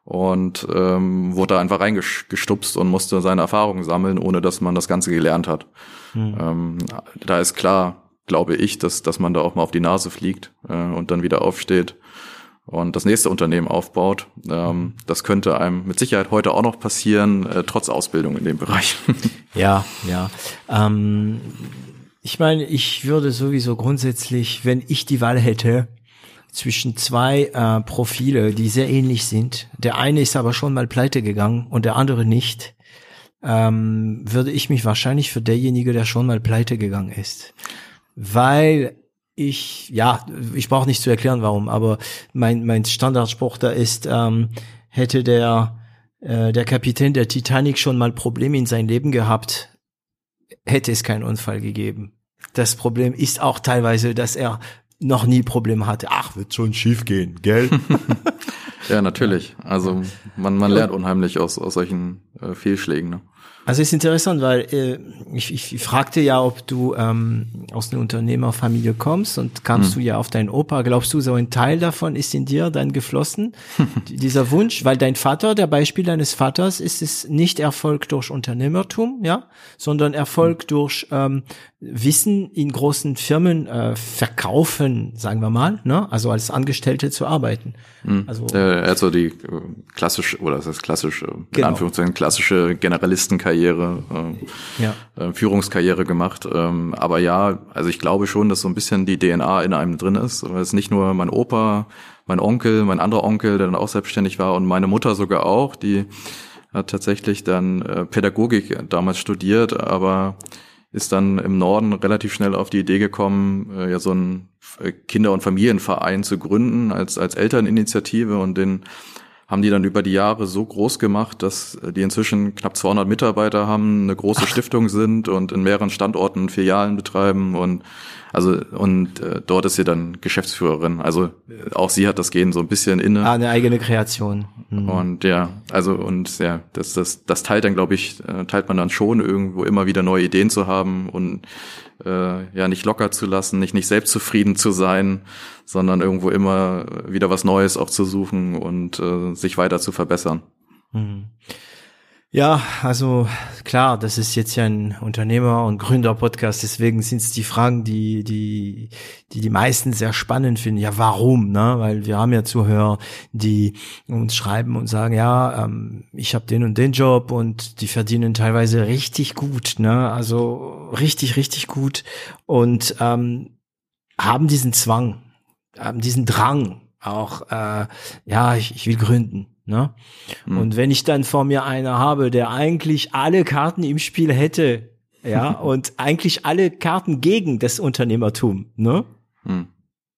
[SPEAKER 1] Und ähm, wurde da einfach reingestupst und musste seine Erfahrungen sammeln, ohne dass man das Ganze gelernt hat. Ähm, da ist klar, glaube ich, dass, dass man da auch mal auf die Nase fliegt äh, und dann wieder aufsteht und das nächste Unternehmen aufbaut. Ähm, das könnte einem mit Sicherheit heute auch noch passieren, äh, trotz Ausbildung in dem Bereich.
[SPEAKER 2] Ja, ja. Ähm, ich meine, ich würde sowieso grundsätzlich, wenn ich die Wahl hätte, zwischen zwei äh, Profile, die sehr ähnlich sind, der eine ist aber schon mal pleite gegangen und der andere nicht, ähm, würde ich mich wahrscheinlich für derjenige, der schon mal pleite gegangen ist. Weil ich, ja, ich brauche nicht zu erklären, warum, aber mein, mein Standardspruch da ist, ähm, hätte der, äh, der Kapitän der Titanic schon mal Probleme in sein Leben gehabt, hätte es keinen Unfall gegeben. Das Problem ist auch teilweise, dass er noch nie Probleme hatte. Ach, wird schon schief gehen, gell?
[SPEAKER 1] ja, natürlich. Also man, man lernt unheimlich aus, aus solchen äh, Fehlschlägen. Ne?
[SPEAKER 2] Also ist interessant, weil äh, ich, ich fragte ja, ob du ähm, aus einer Unternehmerfamilie kommst und kamst hm. du ja auf deinen Opa. Glaubst du, so ein Teil davon ist in dir dann geflossen, dieser Wunsch? Weil dein Vater, der Beispiel deines Vaters, ist es nicht Erfolg durch Unternehmertum, ja, sondern Erfolg hm. durch ähm, Wissen in großen Firmen äh, verkaufen, sagen wir mal, ne? also als Angestellte zu arbeiten.
[SPEAKER 1] Hm. Also, äh, also die äh, klassische, oder das heißt klassische, in genau. Anführungszeichen klassische Generalistenkarriere, äh, ja. äh, Führungskarriere gemacht. Ähm, aber ja, also ich glaube schon, dass so ein bisschen die DNA in einem drin ist. Weil es nicht nur mein Opa, mein Onkel, mein anderer Onkel, der dann auch selbstständig war und meine Mutter sogar auch, die hat tatsächlich dann äh, Pädagogik damals studiert, aber ist dann im Norden relativ schnell auf die Idee gekommen, äh, ja so einen äh, Kinder- und Familienverein zu gründen als als Elterninitiative und den haben die dann über die Jahre so groß gemacht, dass die inzwischen knapp 200 Mitarbeiter haben, eine große Ach. Stiftung sind und in mehreren Standorten Filialen betreiben und also und äh, dort ist sie dann Geschäftsführerin. Also äh, auch sie hat das Gehen so ein bisschen inne.
[SPEAKER 2] Ah, eine eigene Kreation.
[SPEAKER 1] Mhm. Und ja, also und ja, das das das teilt dann glaube ich äh, teilt man dann schon irgendwo immer wieder neue Ideen zu haben und äh, ja nicht locker zu lassen, nicht nicht selbstzufrieden zu sein, sondern irgendwo immer wieder was Neues auch zu suchen und äh, sich weiter zu verbessern. Mhm.
[SPEAKER 2] Ja, also klar, das ist jetzt ja ein Unternehmer- und Gründer-Podcast, deswegen sind es die Fragen, die, die, die die meisten sehr spannend finden. Ja, warum? Ne? Weil wir haben ja Zuhörer, die uns schreiben und sagen, ja, ähm, ich habe den und den Job und die verdienen teilweise richtig gut, ne? Also richtig, richtig gut und ähm, haben diesen Zwang, haben diesen Drang, auch, äh, ja, ich, ich will gründen. Ne? Mhm. Und wenn ich dann vor mir einer habe, der eigentlich alle Karten im Spiel hätte, ja, und eigentlich alle Karten gegen das Unternehmertum, ne? Mhm.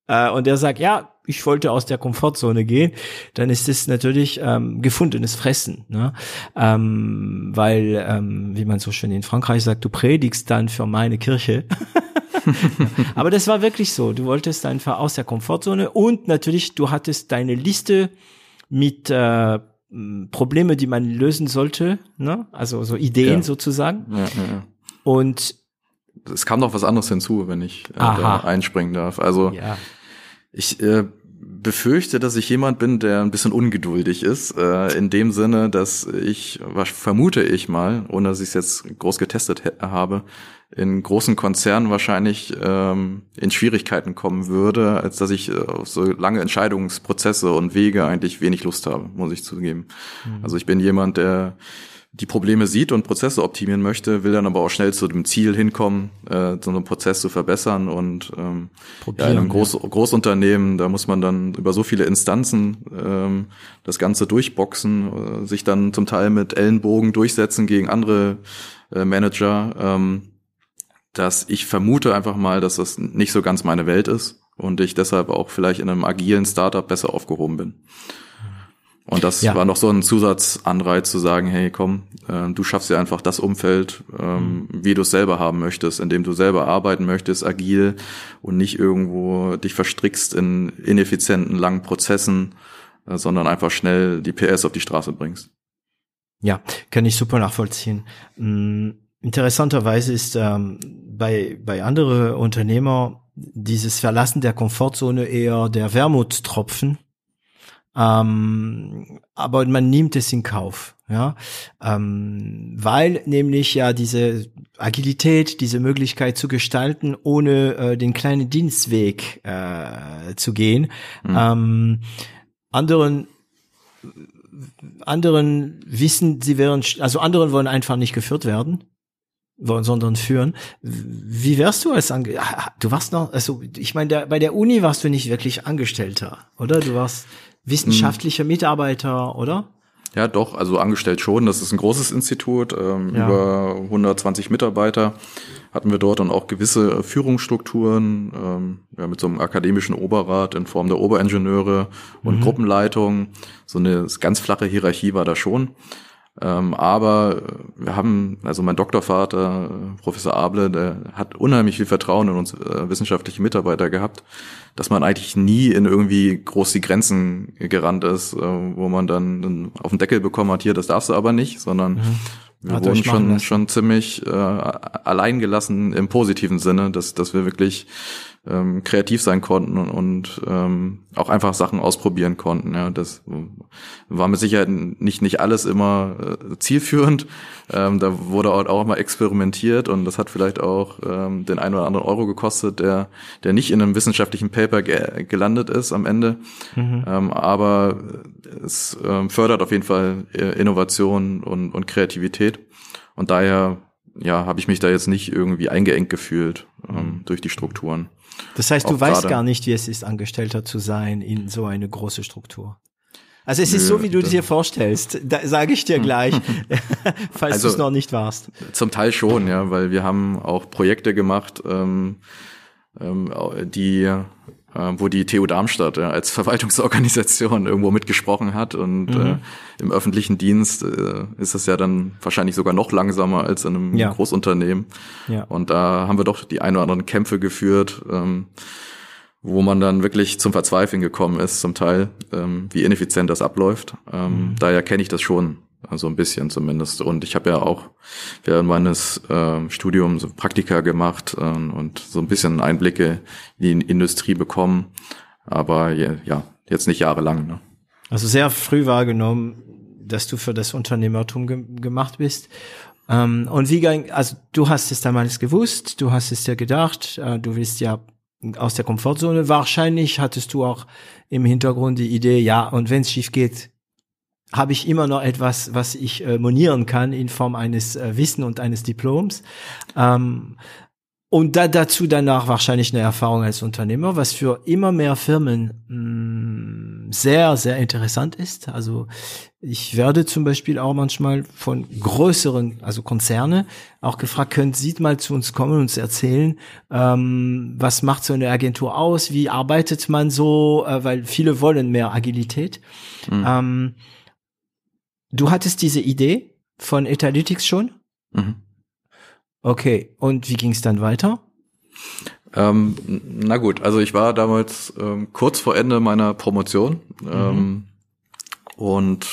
[SPEAKER 2] Äh, und der sagt, ja, ich wollte aus der Komfortzone gehen, dann ist es natürlich ähm, gefundenes Fressen, ne? Ähm, weil, ähm, wie man so schön in Frankreich sagt, du predigst dann für meine Kirche. Aber das war wirklich so. Du wolltest einfach aus der Komfortzone und natürlich, du hattest deine Liste mit äh, Probleme, die man lösen sollte, ne? also so Ideen ja. sozusagen. Ja, ja, Und
[SPEAKER 1] es kam noch was anderes hinzu, wenn ich äh, da einspringen darf. Also ich äh, befürchte, dass ich jemand bin, der ein bisschen ungeduldig ist, äh, in dem Sinne, dass ich, was vermute ich mal, ohne dass ich es jetzt groß getestet habe, in großen Konzernen wahrscheinlich ähm, in Schwierigkeiten kommen würde, als dass ich äh, auf so lange Entscheidungsprozesse und Wege eigentlich wenig Lust habe, muss ich zugeben. Mhm. Also ich bin jemand, der die Probleme sieht und Prozesse optimieren möchte, will dann aber auch schnell zu dem Ziel hinkommen, äh, so einen Prozess zu verbessern und ähm, ja, in einem Groß ja. Großunternehmen, da muss man dann über so viele Instanzen ähm, das Ganze durchboxen, äh, sich dann zum Teil mit Ellenbogen durchsetzen gegen andere äh, Manager, ähm, dass ich vermute einfach mal, dass das nicht so ganz meine Welt ist und ich deshalb auch vielleicht in einem agilen Startup besser aufgehoben bin. Und das ja. war noch so ein Zusatzanreiz zu sagen, hey, komm, äh, du schaffst ja einfach das Umfeld, ähm, mhm. wie du es selber haben möchtest, in dem du selber arbeiten möchtest, agil und nicht irgendwo dich verstrickst in ineffizienten, langen Prozessen, äh, sondern einfach schnell die PS auf die Straße bringst.
[SPEAKER 2] Ja, kann ich super nachvollziehen. Mm, interessanterweise ist ähm, bei, bei andere Unternehmer dieses Verlassen der Komfortzone eher der Wermutstropfen. Ähm, aber man nimmt es in Kauf, ja, ähm, weil nämlich ja diese Agilität, diese Möglichkeit zu gestalten, ohne äh, den kleinen Dienstweg äh, zu gehen, mhm. ähm, anderen anderen wissen, sie wären, also anderen wollen einfach nicht geführt werden, sondern führen. Wie wärst du als Ange Du warst noch, also ich meine, bei der Uni warst du nicht wirklich Angestellter, oder? Du warst wissenschaftlicher Mitarbeiter, oder?
[SPEAKER 1] Ja, doch, also angestellt schon. Das ist ein großes Institut, ähm, ja. über 120 Mitarbeiter hatten wir dort dann auch gewisse Führungsstrukturen, ähm, ja, mit so einem akademischen Oberrat in Form der Oberingenieure und mhm. Gruppenleitung. So eine ganz flache Hierarchie war da schon. Ähm, aber wir haben, also mein Doktorvater, Professor Able, der hat unheimlich viel Vertrauen in uns äh, wissenschaftliche Mitarbeiter gehabt, dass man eigentlich nie in irgendwie groß die Grenzen gerannt ist, äh, wo man dann auf den Deckel bekommen hat, hier, das darfst du aber nicht, sondern mhm. wir Hat wurden schon, schon ziemlich äh, allein gelassen im positiven Sinne, dass, dass wir wirklich ähm, kreativ sein konnten und, und ähm, auch einfach Sachen ausprobieren konnten. Ja, das war mit Sicherheit nicht nicht alles immer äh, zielführend. Ähm, da wurde auch, mal experimentiert und das hat vielleicht auch ähm, den einen oder anderen Euro gekostet, der der nicht in einem wissenschaftlichen Paper ge gelandet ist am Ende. Mhm. Ähm, aber es ähm, fördert auf jeden Fall äh, Innovation und, und Kreativität und daher ja, habe ich mich da jetzt nicht irgendwie eingeengt gefühlt ähm, mhm. durch die Strukturen.
[SPEAKER 2] Das heißt, du weißt gar nicht, wie es ist, Angestellter zu sein in so eine große Struktur. Also es Nö, ist so, wie du dir vorstellst. Da sage ich dir gleich, falls also, du es noch nicht warst.
[SPEAKER 1] Zum Teil schon, ja, weil wir haben auch Projekte gemacht, ähm, ähm, die wo die TU Darmstadt ja, als Verwaltungsorganisation irgendwo mitgesprochen hat und mhm. äh, im öffentlichen Dienst äh, ist es ja dann wahrscheinlich sogar noch langsamer als in einem ja. Großunternehmen. Ja. Und da haben wir doch die ein oder anderen Kämpfe geführt, ähm, wo man dann wirklich zum Verzweifeln gekommen ist, zum Teil, ähm, wie ineffizient das abläuft. Ähm, mhm. Daher kenne ich das schon also ein bisschen zumindest. Und ich habe ja auch während meines äh, Studiums Praktika gemacht äh, und so ein bisschen Einblicke in die Industrie bekommen. Aber ja, jetzt nicht jahrelang. Ne?
[SPEAKER 2] Also sehr früh wahrgenommen, dass du für das Unternehmertum ge gemacht bist. Ähm, und wie, also du hast es damals gewusst, du hast es dir gedacht, äh, du willst ja aus der Komfortzone. Wahrscheinlich hattest du auch im Hintergrund die Idee, ja, und wenn es schief geht, habe ich immer noch etwas, was ich äh, monieren kann in Form eines äh, Wissen und eines Diploms. Ähm, und da, dazu danach wahrscheinlich eine Erfahrung als Unternehmer, was für immer mehr Firmen mh, mm, sehr, sehr interessant ist. Also ich werde zum Beispiel auch manchmal von größeren, also Konzerne, auch gefragt, könnt sieht mal zu uns kommen und uns erzählen, ähm, was macht so eine Agentur aus, wie arbeitet man so, äh, weil viele wollen mehr Agilität. Mhm. Ähm, Du hattest diese Idee von Etalytics schon? Mhm. Okay, und wie ging es dann weiter?
[SPEAKER 1] Ähm, na gut, also ich war damals ähm, kurz vor Ende meiner Promotion mhm. ähm, und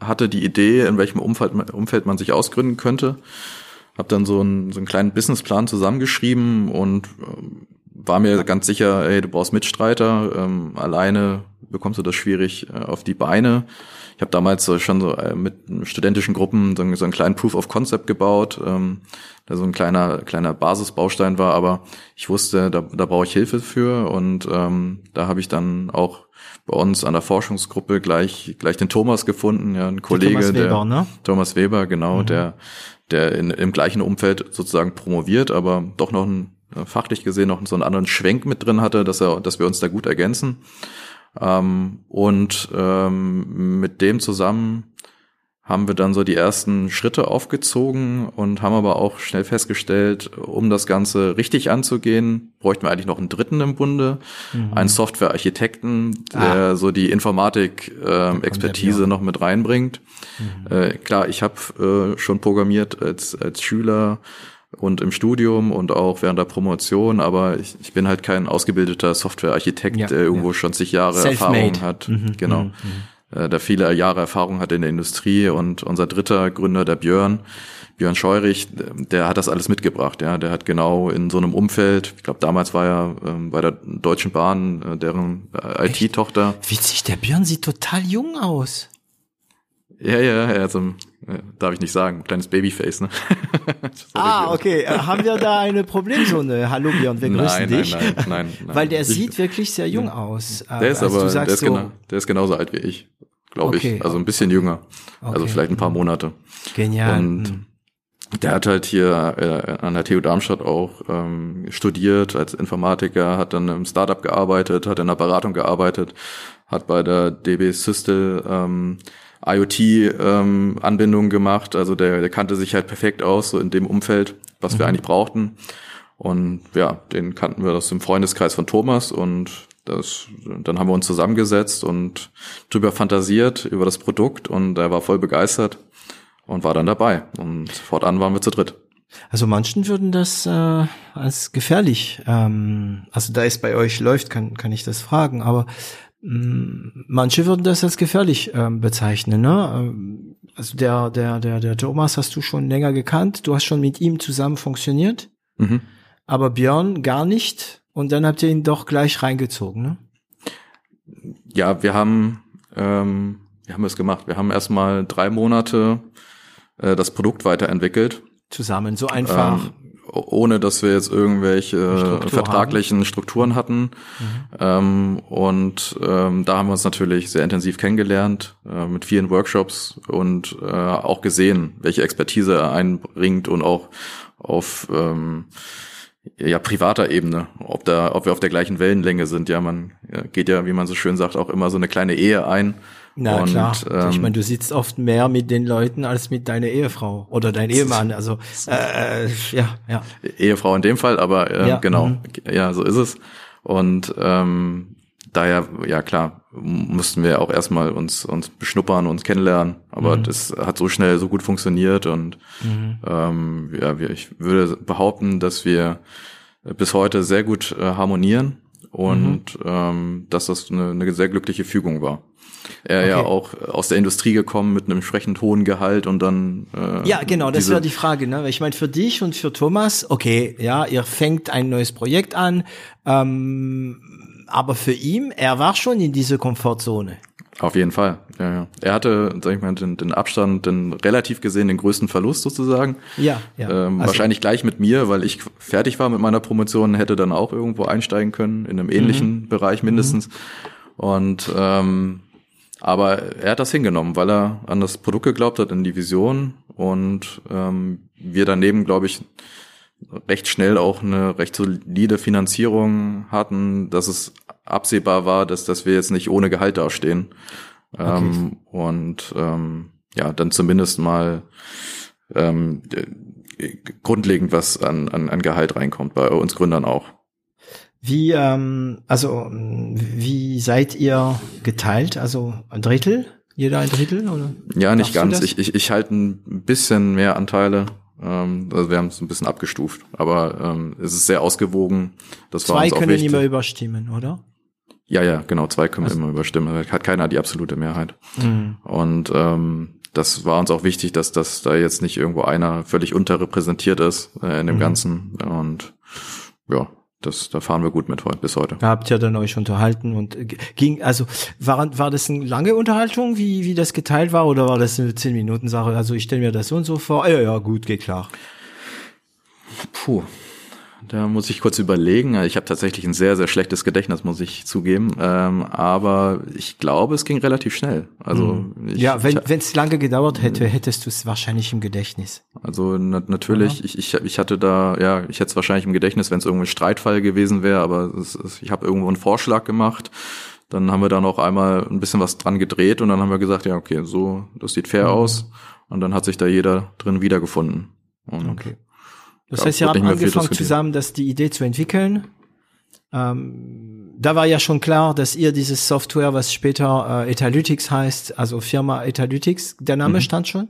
[SPEAKER 1] hatte die Idee, in welchem Umfeld, Umfeld man sich ausgründen könnte. Hab dann so einen, so einen kleinen Businessplan zusammengeschrieben und ähm, war mir ganz sicher, hey, du brauchst Mitstreiter, ähm, alleine bekommst du das schwierig äh, auf die Beine. Ich habe damals so schon so äh, mit studentischen Gruppen so, so einen kleinen Proof of Concept gebaut, ähm, der so ein kleiner kleiner Basisbaustein war, aber ich wusste, da, da brauche ich Hilfe für und ähm, da habe ich dann auch bei uns an der Forschungsgruppe gleich gleich den Thomas gefunden, ja, ein Kollege, Thomas Weber, der ne? Thomas Weber, genau, mhm. der der in, im gleichen Umfeld sozusagen promoviert, aber doch noch ein fachlich gesehen noch so einen anderen Schwenk mit drin hatte, dass er, dass wir uns da gut ergänzen. Ähm, und ähm, mit dem zusammen haben wir dann so die ersten Schritte aufgezogen und haben aber auch schnell festgestellt, um das Ganze richtig anzugehen, bräuchten wir eigentlich noch einen Dritten im Bunde, mhm. einen Softwarearchitekten, der ah. so die Informatik-Expertise ähm, noch mit reinbringt. Mhm. Äh, klar, ich habe äh, schon programmiert als, als Schüler und im Studium und auch während der Promotion, aber ich, ich bin halt kein ausgebildeter Softwarearchitekt, ja, der irgendwo ja. schon zig Jahre Erfahrung hat. Mhm, genau. Mhm, mhm. Äh, der viele Jahre Erfahrung hat in der Industrie und unser dritter Gründer, der Björn, Björn Scheurich, der hat das alles mitgebracht, ja. Der hat genau in so einem Umfeld, ich glaube damals war er ähm, bei der Deutschen Bahn, äh, deren äh, IT-Tochter.
[SPEAKER 2] Witzig, der Björn sieht total jung aus.
[SPEAKER 1] Ja, ja, er hat so ein, darf ich nicht sagen, kleines Babyface, ne?
[SPEAKER 2] ah, okay. Äh, haben wir da eine Problemzone? Hallo Björn, wir grüßen
[SPEAKER 1] nein,
[SPEAKER 2] dich.
[SPEAKER 1] Nein, nein, nein, nein.
[SPEAKER 2] Weil der ich, sieht wirklich sehr jung aus.
[SPEAKER 1] Der ist also aber, der ist, so, genau, der ist genauso alt wie ich, glaube okay. ich. Also ein bisschen jünger. Also okay. Also vielleicht ein paar Monate.
[SPEAKER 2] Genial.
[SPEAKER 1] Und hm. der hat halt hier äh, an der TU Darmstadt auch ähm, studiert als Informatiker, hat dann im Startup gearbeitet, hat in der Beratung gearbeitet, hat bei der DB Systel ähm, IoT-Anbindungen ähm, gemacht. Also der, der kannte sich halt perfekt aus, so in dem Umfeld, was mhm. wir eigentlich brauchten. Und ja, den kannten wir aus dem Freundeskreis von Thomas und das, dann haben wir uns zusammengesetzt und drüber fantasiert über das Produkt und er war voll begeistert und war dann dabei. Und fortan waren wir zu dritt.
[SPEAKER 2] Also manchen würden das äh, als gefährlich, ähm, also da es bei euch läuft, kann, kann ich das fragen, aber Manche würden das als gefährlich ähm, bezeichnen. Ne? Ähm, also der, der, der, der Thomas hast du schon länger gekannt, du hast schon mit ihm zusammen funktioniert,
[SPEAKER 1] Mhm.
[SPEAKER 2] aber Björn gar nicht. Und dann habt ihr ihn doch gleich reingezogen, ne?
[SPEAKER 1] Ja, wir haben, ähm, wir haben es gemacht. Wir haben erstmal drei Monate äh, das Produkt weiterentwickelt.
[SPEAKER 2] Zusammen, so einfach.
[SPEAKER 1] Ähm, ohne dass wir jetzt irgendwelche
[SPEAKER 2] Struktur
[SPEAKER 1] vertraglichen Strukturen hatten. Ähm, und ähm, da haben wir uns natürlich sehr intensiv kennengelernt, äh, mit vielen Workshops und äh, auch gesehen, welche Expertise er einbringt und auch auf ähm, ja, privater Ebene, ob da, ob wir auf der gleichen Wellenlänge sind. Ja, man ja, geht ja, wie man so schön sagt, auch immer so eine kleine Ehe ein.
[SPEAKER 2] Na
[SPEAKER 1] und,
[SPEAKER 2] klar.
[SPEAKER 1] Ähm,
[SPEAKER 2] ich meine, du sitzt oft mehr mit den Leuten als mit deiner Ehefrau oder dein Ehemann. Also äh, ja, ja.
[SPEAKER 1] Ehefrau in dem Fall, aber äh,
[SPEAKER 2] Ja,
[SPEAKER 1] genau,
[SPEAKER 2] mhm.
[SPEAKER 1] ja, so ist es. Und ähm, daher, ja klar, mussten wir auch erstmal uns uns beschnuppern, uns kennenlernen. Aber
[SPEAKER 2] Mhm.
[SPEAKER 1] das hat so schnell so gut funktioniert und
[SPEAKER 2] Mhm.
[SPEAKER 1] ähm, ja, ich würde behaupten, dass wir bis heute sehr gut äh, harmonieren und
[SPEAKER 2] Mhm.
[SPEAKER 1] ähm, dass das eine, eine sehr glückliche Fügung war. Er ja
[SPEAKER 2] Okay.
[SPEAKER 1] auch aus der Industrie gekommen mit einem entsprechend hohen Gehalt und dann äh,
[SPEAKER 2] Ja, genau, das
[SPEAKER 1] diese-
[SPEAKER 2] wäre die Frage. Ne? Ich meine, für dich und für Thomas, okay, ja, ihr fängt ein neues Projekt an, ähm, aber für ihn, er war schon in dieser Komfortzone.
[SPEAKER 1] Auf jeden Fall. Ja, ja. Er hatte, sag ich mal, den, den Abstand, den relativ gesehen den größten Verlust sozusagen.
[SPEAKER 2] Ja, ja.
[SPEAKER 1] Ähm,
[SPEAKER 2] Also-
[SPEAKER 1] wahrscheinlich gleich mit mir, weil ich fertig war mit meiner Promotion, hätte dann auch irgendwo einsteigen können, in einem ähnlichen Bereich mindestens. Und ähm, aber er hat das hingenommen, weil er an das Produkt geglaubt hat, in die Vision und ähm, wir daneben, glaube ich, recht schnell auch eine recht solide Finanzierung hatten, dass es absehbar war, dass, dass wir jetzt nicht ohne Gehalt dastehen. Ähm, und ähm, ja, dann zumindest mal ähm, äh, grundlegend was an, an, an Gehalt reinkommt, bei uns Gründern auch.
[SPEAKER 2] Wie, ähm, also, wie seid ihr geteilt? Also ein Drittel? Jeder ein Drittel? Oder?
[SPEAKER 1] Ja, nicht ganz. Ich, ich, ich halte ein bisschen mehr Anteile. Ähm, also wir haben es ein bisschen abgestuft, aber ähm, es ist sehr ausgewogen. Das war
[SPEAKER 2] Zwei
[SPEAKER 1] uns auch
[SPEAKER 2] können
[SPEAKER 1] wichtig.
[SPEAKER 2] immer überstimmen, oder?
[SPEAKER 1] Ja, ja, genau, zwei können
[SPEAKER 2] Also
[SPEAKER 1] immer überstimmen. Da Hat keiner die absolute Mehrheit.
[SPEAKER 2] Mhm.
[SPEAKER 1] Und ähm, das war uns auch wichtig, dass, dass da jetzt nicht irgendwo einer völlig unterrepräsentiert ist äh, in dem
[SPEAKER 2] Mhm.
[SPEAKER 1] Ganzen. Und ja, das, da fahren wir gut mit heute bis heute.
[SPEAKER 2] Habt ihr dann euch unterhalten und ging, also war, war das eine lange Unterhaltung, wie, wie das geteilt war, oder war das eine 10 Minuten Sache? Also ich stelle mir das so und so vor. Ja, ja, gut, geht klar.
[SPEAKER 1] Puh. Da muss ich kurz überlegen. Ich habe tatsächlich ein sehr, sehr schlechtes Gedächtnis, muss ich zugeben. Ähm, aber ich glaube, es ging relativ schnell. Also ich,
[SPEAKER 2] Mhm. ja, wenn
[SPEAKER 1] ich,
[SPEAKER 2] es lange gedauert hätte, hättest du es wahrscheinlich im Gedächtnis.
[SPEAKER 1] also na, natürlich, ich, ich, ich hatte da, ja, ich hätte es wahrscheinlich im Gedächtnis, wenn es irgendein Streitfall gewesen wäre, aber es, es, ich habe irgendwo einen Vorschlag gemacht. Dann haben wir da noch einmal ein bisschen was dran gedreht und dann haben wir gesagt, ja, okay, so, das sieht fair
[SPEAKER 2] Mhm.
[SPEAKER 1] aus. Und dann hat sich da jeder drin wiedergefunden. Und
[SPEAKER 2] Okay. Das
[SPEAKER 1] Ja,
[SPEAKER 2] heißt, ihr habt
[SPEAKER 1] viel
[SPEAKER 2] angefangen zusammen, das die Idee zu entwickeln. Ähm, da war ja schon klar, dass ihr dieses Software, was später äh, Etalytics heißt, also Firma Etalytics, der Name
[SPEAKER 1] Mhm.
[SPEAKER 2] stand schon?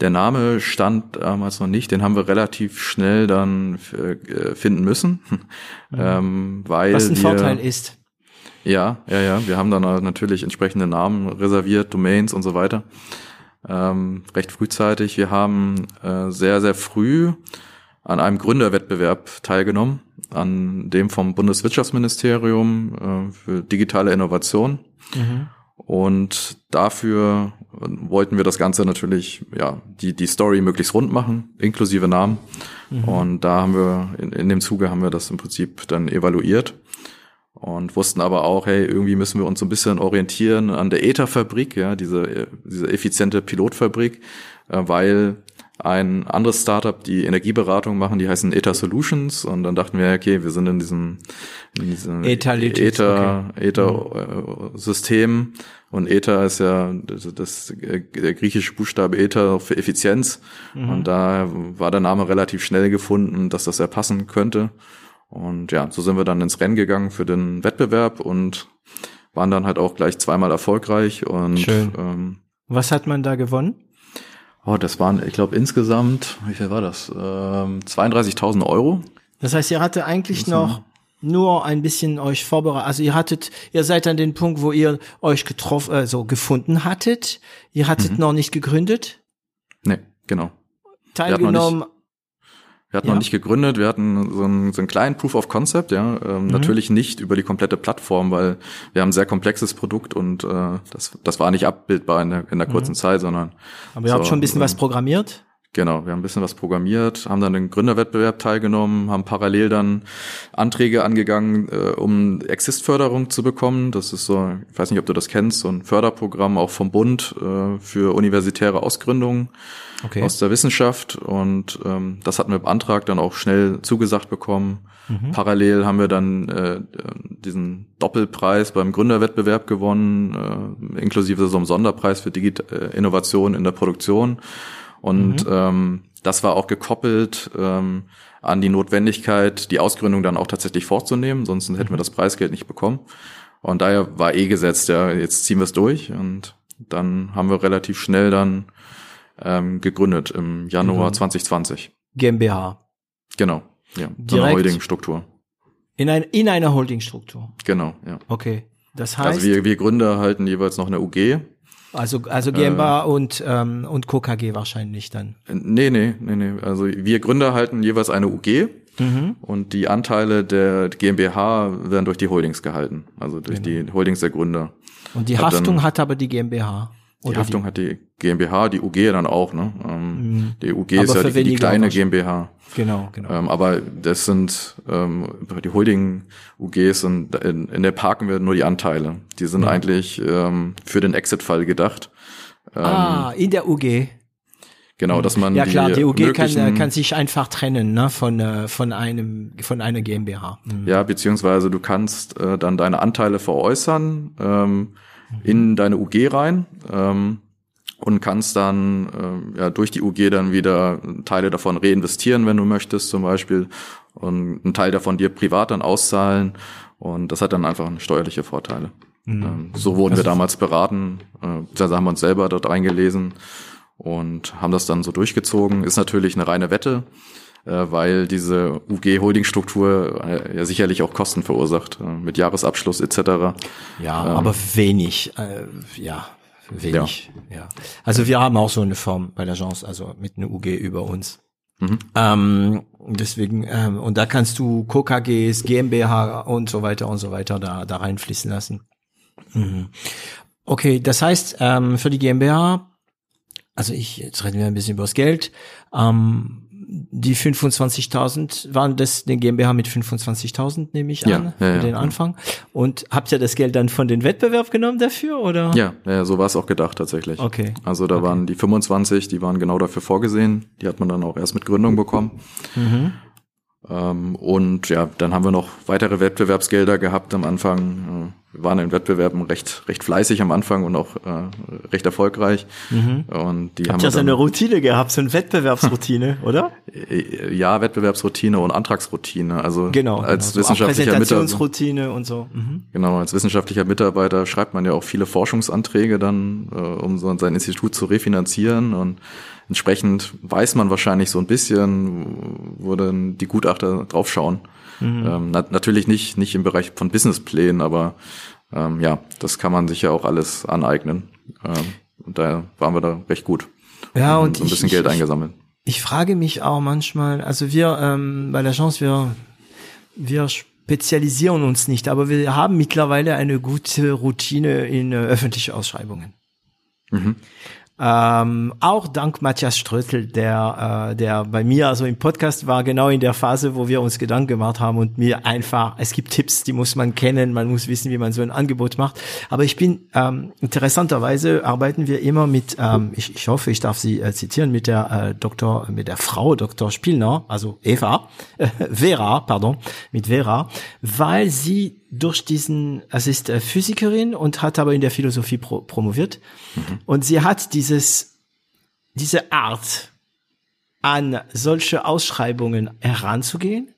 [SPEAKER 1] Der Name stand damals noch nicht, den haben wir relativ schnell dann äh, finden müssen, ähm, weil
[SPEAKER 2] Mhm. Was ein
[SPEAKER 1] wir,
[SPEAKER 2] Vorteil ist.
[SPEAKER 1] Ja, ja, ja, wir haben dann natürlich entsprechende Namen reserviert, Domains und so weiter, ähm, recht frühzeitig. Wir haben äh, sehr, sehr früh an einem Gründerwettbewerb teilgenommen, an dem vom Bundeswirtschaftsministerium äh, für digitale Innovation.
[SPEAKER 2] Mhm.
[SPEAKER 1] Und dafür wollten wir das Ganze natürlich, ja, die, die Story möglichst rund machen, inklusive Namen. Und da haben wir, in, in dem Zuge haben wir das im Prinzip dann evaluiert und wussten aber auch, hey, irgendwie müssen wir uns so ein bisschen orientieren an der ETA-Fabrik, ja, diese, diese effiziente Pilotfabrik, äh, weil ein anderes Startup, die Energieberatung machen, die heißen ETA Solutions. Und dann dachten wir, okay, wir sind in diesem, in diesem
[SPEAKER 2] Etalytics,
[SPEAKER 1] ETA, ETA-System und ETA ist ja das, das, der griechische Buchstabe ETA für Effizienz. Und da war der Name relativ schnell gefunden, dass das ja passen könnte und ja, so sind wir dann ins Rennen gegangen für den Wettbewerb und waren dann halt auch gleich zweimal erfolgreich und
[SPEAKER 2] Schön.
[SPEAKER 1] Ähm,
[SPEAKER 2] Was hat man da gewonnen?
[SPEAKER 1] Oh, das waren, ich glaube, insgesamt, wie viel war das? Ähm, 32.000 Euro.
[SPEAKER 2] Das heißt, ihr hatte eigentlich noch nur ein bisschen euch vorbereitet. Also ihr hattet, ihr seid an den Punkt, wo ihr euch getroffen, äh, so gefunden hattet. Ihr hattet
[SPEAKER 1] Mhm.
[SPEAKER 2] noch nicht gegründet,
[SPEAKER 1] Nee, genau.
[SPEAKER 2] teilgenommen.
[SPEAKER 1] Wir hatten
[SPEAKER 2] Ja.
[SPEAKER 1] noch nicht gegründet, wir hatten so einen, so einen kleinen Proof of Concept, ja.
[SPEAKER 2] Mhm.
[SPEAKER 1] Ähm, Natürlich nicht über die komplette Plattform, weil wir haben ein sehr komplexes Produkt und äh, das, das war nicht abbildbar in der, in der kurzen Zeit, sondern
[SPEAKER 2] Mhm. Aber ihr habt
[SPEAKER 1] so,
[SPEAKER 2] schon ein bisschen
[SPEAKER 1] ähm,
[SPEAKER 2] was programmiert.
[SPEAKER 1] Genau, wir haben ein bisschen was programmiert, haben dann den Gründerwettbewerb teilgenommen, haben parallel dann Anträge angegangen, äh, um Exist-Förderung zu bekommen. Das ist so, ich weiß nicht, ob du das kennst, so ein Förderprogramm auch vom Bund äh, für universitäre Ausgründungen
[SPEAKER 2] Okay.
[SPEAKER 1] aus der Wissenschaft. Und ähm, das hatten wir beantragt, dann auch schnell zugesagt bekommen.
[SPEAKER 2] Mhm.
[SPEAKER 1] Parallel haben wir dann äh, diesen Doppelpreis beim Gründerwettbewerb gewonnen, äh, inklusive so einem Sonderpreis für Digit äh, Innovation in der Produktion. Und ähm, das war auch gekoppelt ähm, an die Notwendigkeit, die Ausgründung dann auch tatsächlich vorzunehmen, sonst hätten wir das Preisgeld nicht bekommen. Und daher war eh gesetzt, ja, jetzt ziehen wir es durch. Und dann haben wir relativ schnell dann ähm, gegründet im Januar
[SPEAKER 2] Mhm.
[SPEAKER 1] 2020.
[SPEAKER 2] GmbH.
[SPEAKER 1] Genau, ja, so eine
[SPEAKER 2] Direkt?
[SPEAKER 1] Holdingstruktur.
[SPEAKER 2] In, ein, in einer Holdingstruktur.
[SPEAKER 1] Genau, ja.
[SPEAKER 2] Okay. Das heißt,
[SPEAKER 1] Also wir, wir Gründer halten jeweils noch eine UG.
[SPEAKER 2] Also, also GmbH und, ähm, und KKG wahrscheinlich dann.
[SPEAKER 1] Äh, Nee, nee, nee, nee. Also wir Gründer halten jeweils eine UG
[SPEAKER 2] Mhm.
[SPEAKER 1] und die Anteile der GmbH werden durch die Holdings gehalten. Also durch die Holdings der Gründer.
[SPEAKER 2] Und die
[SPEAKER 1] Hat
[SPEAKER 2] Haftung
[SPEAKER 1] dann-
[SPEAKER 2] hat aber die GmbH.
[SPEAKER 1] Die Haftung hat die GmbH, die UG dann auch, ne? Ähm, Die UG
[SPEAKER 2] Aber
[SPEAKER 1] ist ja die, die kleine. GmbH.
[SPEAKER 2] Genau, genau.
[SPEAKER 1] Ähm, aber das sind ähm, die Holding-UGs und in, in der parken wir nur die Anteile. Die sind eigentlich ähm, für den Exit-Fall gedacht.
[SPEAKER 2] ah, in der UG.
[SPEAKER 1] Genau, dass man
[SPEAKER 2] Ja klar, die UG kann, äh, kann sich einfach trennen ne, von, äh, von, einem, von einer GmbH. Mhm.
[SPEAKER 1] ja, beziehungsweise du kannst äh, dann deine Anteile veräußern ähm, in deine UG rein ähm, und kannst dann ähm, ja, durch die UG dann wieder Teile davon reinvestieren, wenn du möchtest zum Beispiel und einen Teil davon dir privat dann auszahlen und das hat dann einfach steuerliche Vorteile. Ähm, so wurden wir damals beraten, äh, beziehungsweise haben wir uns selber dort reingelesen und haben das dann so durchgezogen. Ist natürlich eine reine Wette, äh, weil diese UG-Holding-Struktur äh, ja sicherlich auch Kosten verursacht, äh, mit Jahresabschluss etc.
[SPEAKER 2] Ja, aber wenig, äh, ja, wenig. Ja. Also wir haben auch so eine Form bei der Chance, also mit einer UG über uns.
[SPEAKER 1] Mhm.
[SPEAKER 2] Ähm, deswegen, ähm, und da kannst du KKGs, GmbH und so weiter und so weiter da, da reinfließen lassen. Mhm. Okay, das heißt, ähm, für die GmbH, also ich, jetzt reden wir ein bisschen über das Geld, ähm, die 25.000 waren das den GmbH mit 25.000 nehme ich
[SPEAKER 1] Ja,
[SPEAKER 2] an
[SPEAKER 1] ja, ja,
[SPEAKER 2] für den. Anfang und habt ihr das Geld dann von den Wettbewerb genommen dafür oder
[SPEAKER 1] Ja, ja, so war es auch gedacht tatsächlich.
[SPEAKER 2] Okay.
[SPEAKER 1] Also da waren die 25, die waren genau dafür vorgesehen. Die hat man dann auch erst mit Gründung bekommen.
[SPEAKER 2] Mhm.
[SPEAKER 1] Ähm, und ja, dann haben wir noch weitere Wettbewerbsgelder gehabt am Anfang. Wir waren in Wettbewerben recht, recht fleißig am Anfang und auch äh, recht erfolgreich. Und die haben
[SPEAKER 2] Habt ihr so eine Routine gehabt, so eine Wettbewerbsroutine, oder?
[SPEAKER 1] äh, ja, Wettbewerbsroutine und Antragsroutine. Also
[SPEAKER 2] Genau.
[SPEAKER 1] als
[SPEAKER 2] genau, so
[SPEAKER 1] wissenschaftlicher Mitarbeiter.
[SPEAKER 2] Präsentationsroutine und so. Mhm.
[SPEAKER 1] Genau, als wissenschaftlicher Mitarbeiter schreibt man ja auch viele Forschungsanträge dann, äh, um so sein Institut zu refinanzieren und entsprechend weiß man wahrscheinlich so ein bisschen, wo dann die Gutachter draufschauen. Ähm, na natürlich nicht, nicht im Bereich von Businessplänen, aber ähm, ja, das kann man sich ja auch alles aneignen. Ähm, und da waren wir da recht gut.
[SPEAKER 2] Ja, und
[SPEAKER 1] so ein
[SPEAKER 2] ich-
[SPEAKER 1] bisschen
[SPEAKER 2] ich-
[SPEAKER 1] Geld
[SPEAKER 2] ich-
[SPEAKER 1] eingesammelt.
[SPEAKER 2] Ich frage mich auch manchmal, also wir ähm, bei der Chance, wir, wir spezialisieren uns nicht, aber wir haben mittlerweile eine gute Routine in äh, öffentliche Ausschreibungen.
[SPEAKER 1] Mhm.
[SPEAKER 2] Ähm, auch dank Matthias Strötel, der, äh, der bei mir also im Podcast war, genau in der Phase, wo wir uns Gedanken gemacht haben und mir einfach, es gibt Tipps, die muss man kennen, man muss wissen, wie man so ein Angebot macht. Aber ich bin, ähm, interessanterweise arbeiten wir immer mit, ähm, ich, ich hoffe, ich darf Sie äh, zitieren, mit der äh, Doktor, mit der Frau Dr. Spielner, also Eva, äh, Vera, pardon, mit Vera, weil sie durch diesen, es ist äh, Physikerin und hat aber in der Philosophie pro, promoviert. Und sie hat dieses, diese Art, an solche Ausschreibungen heranzugehen,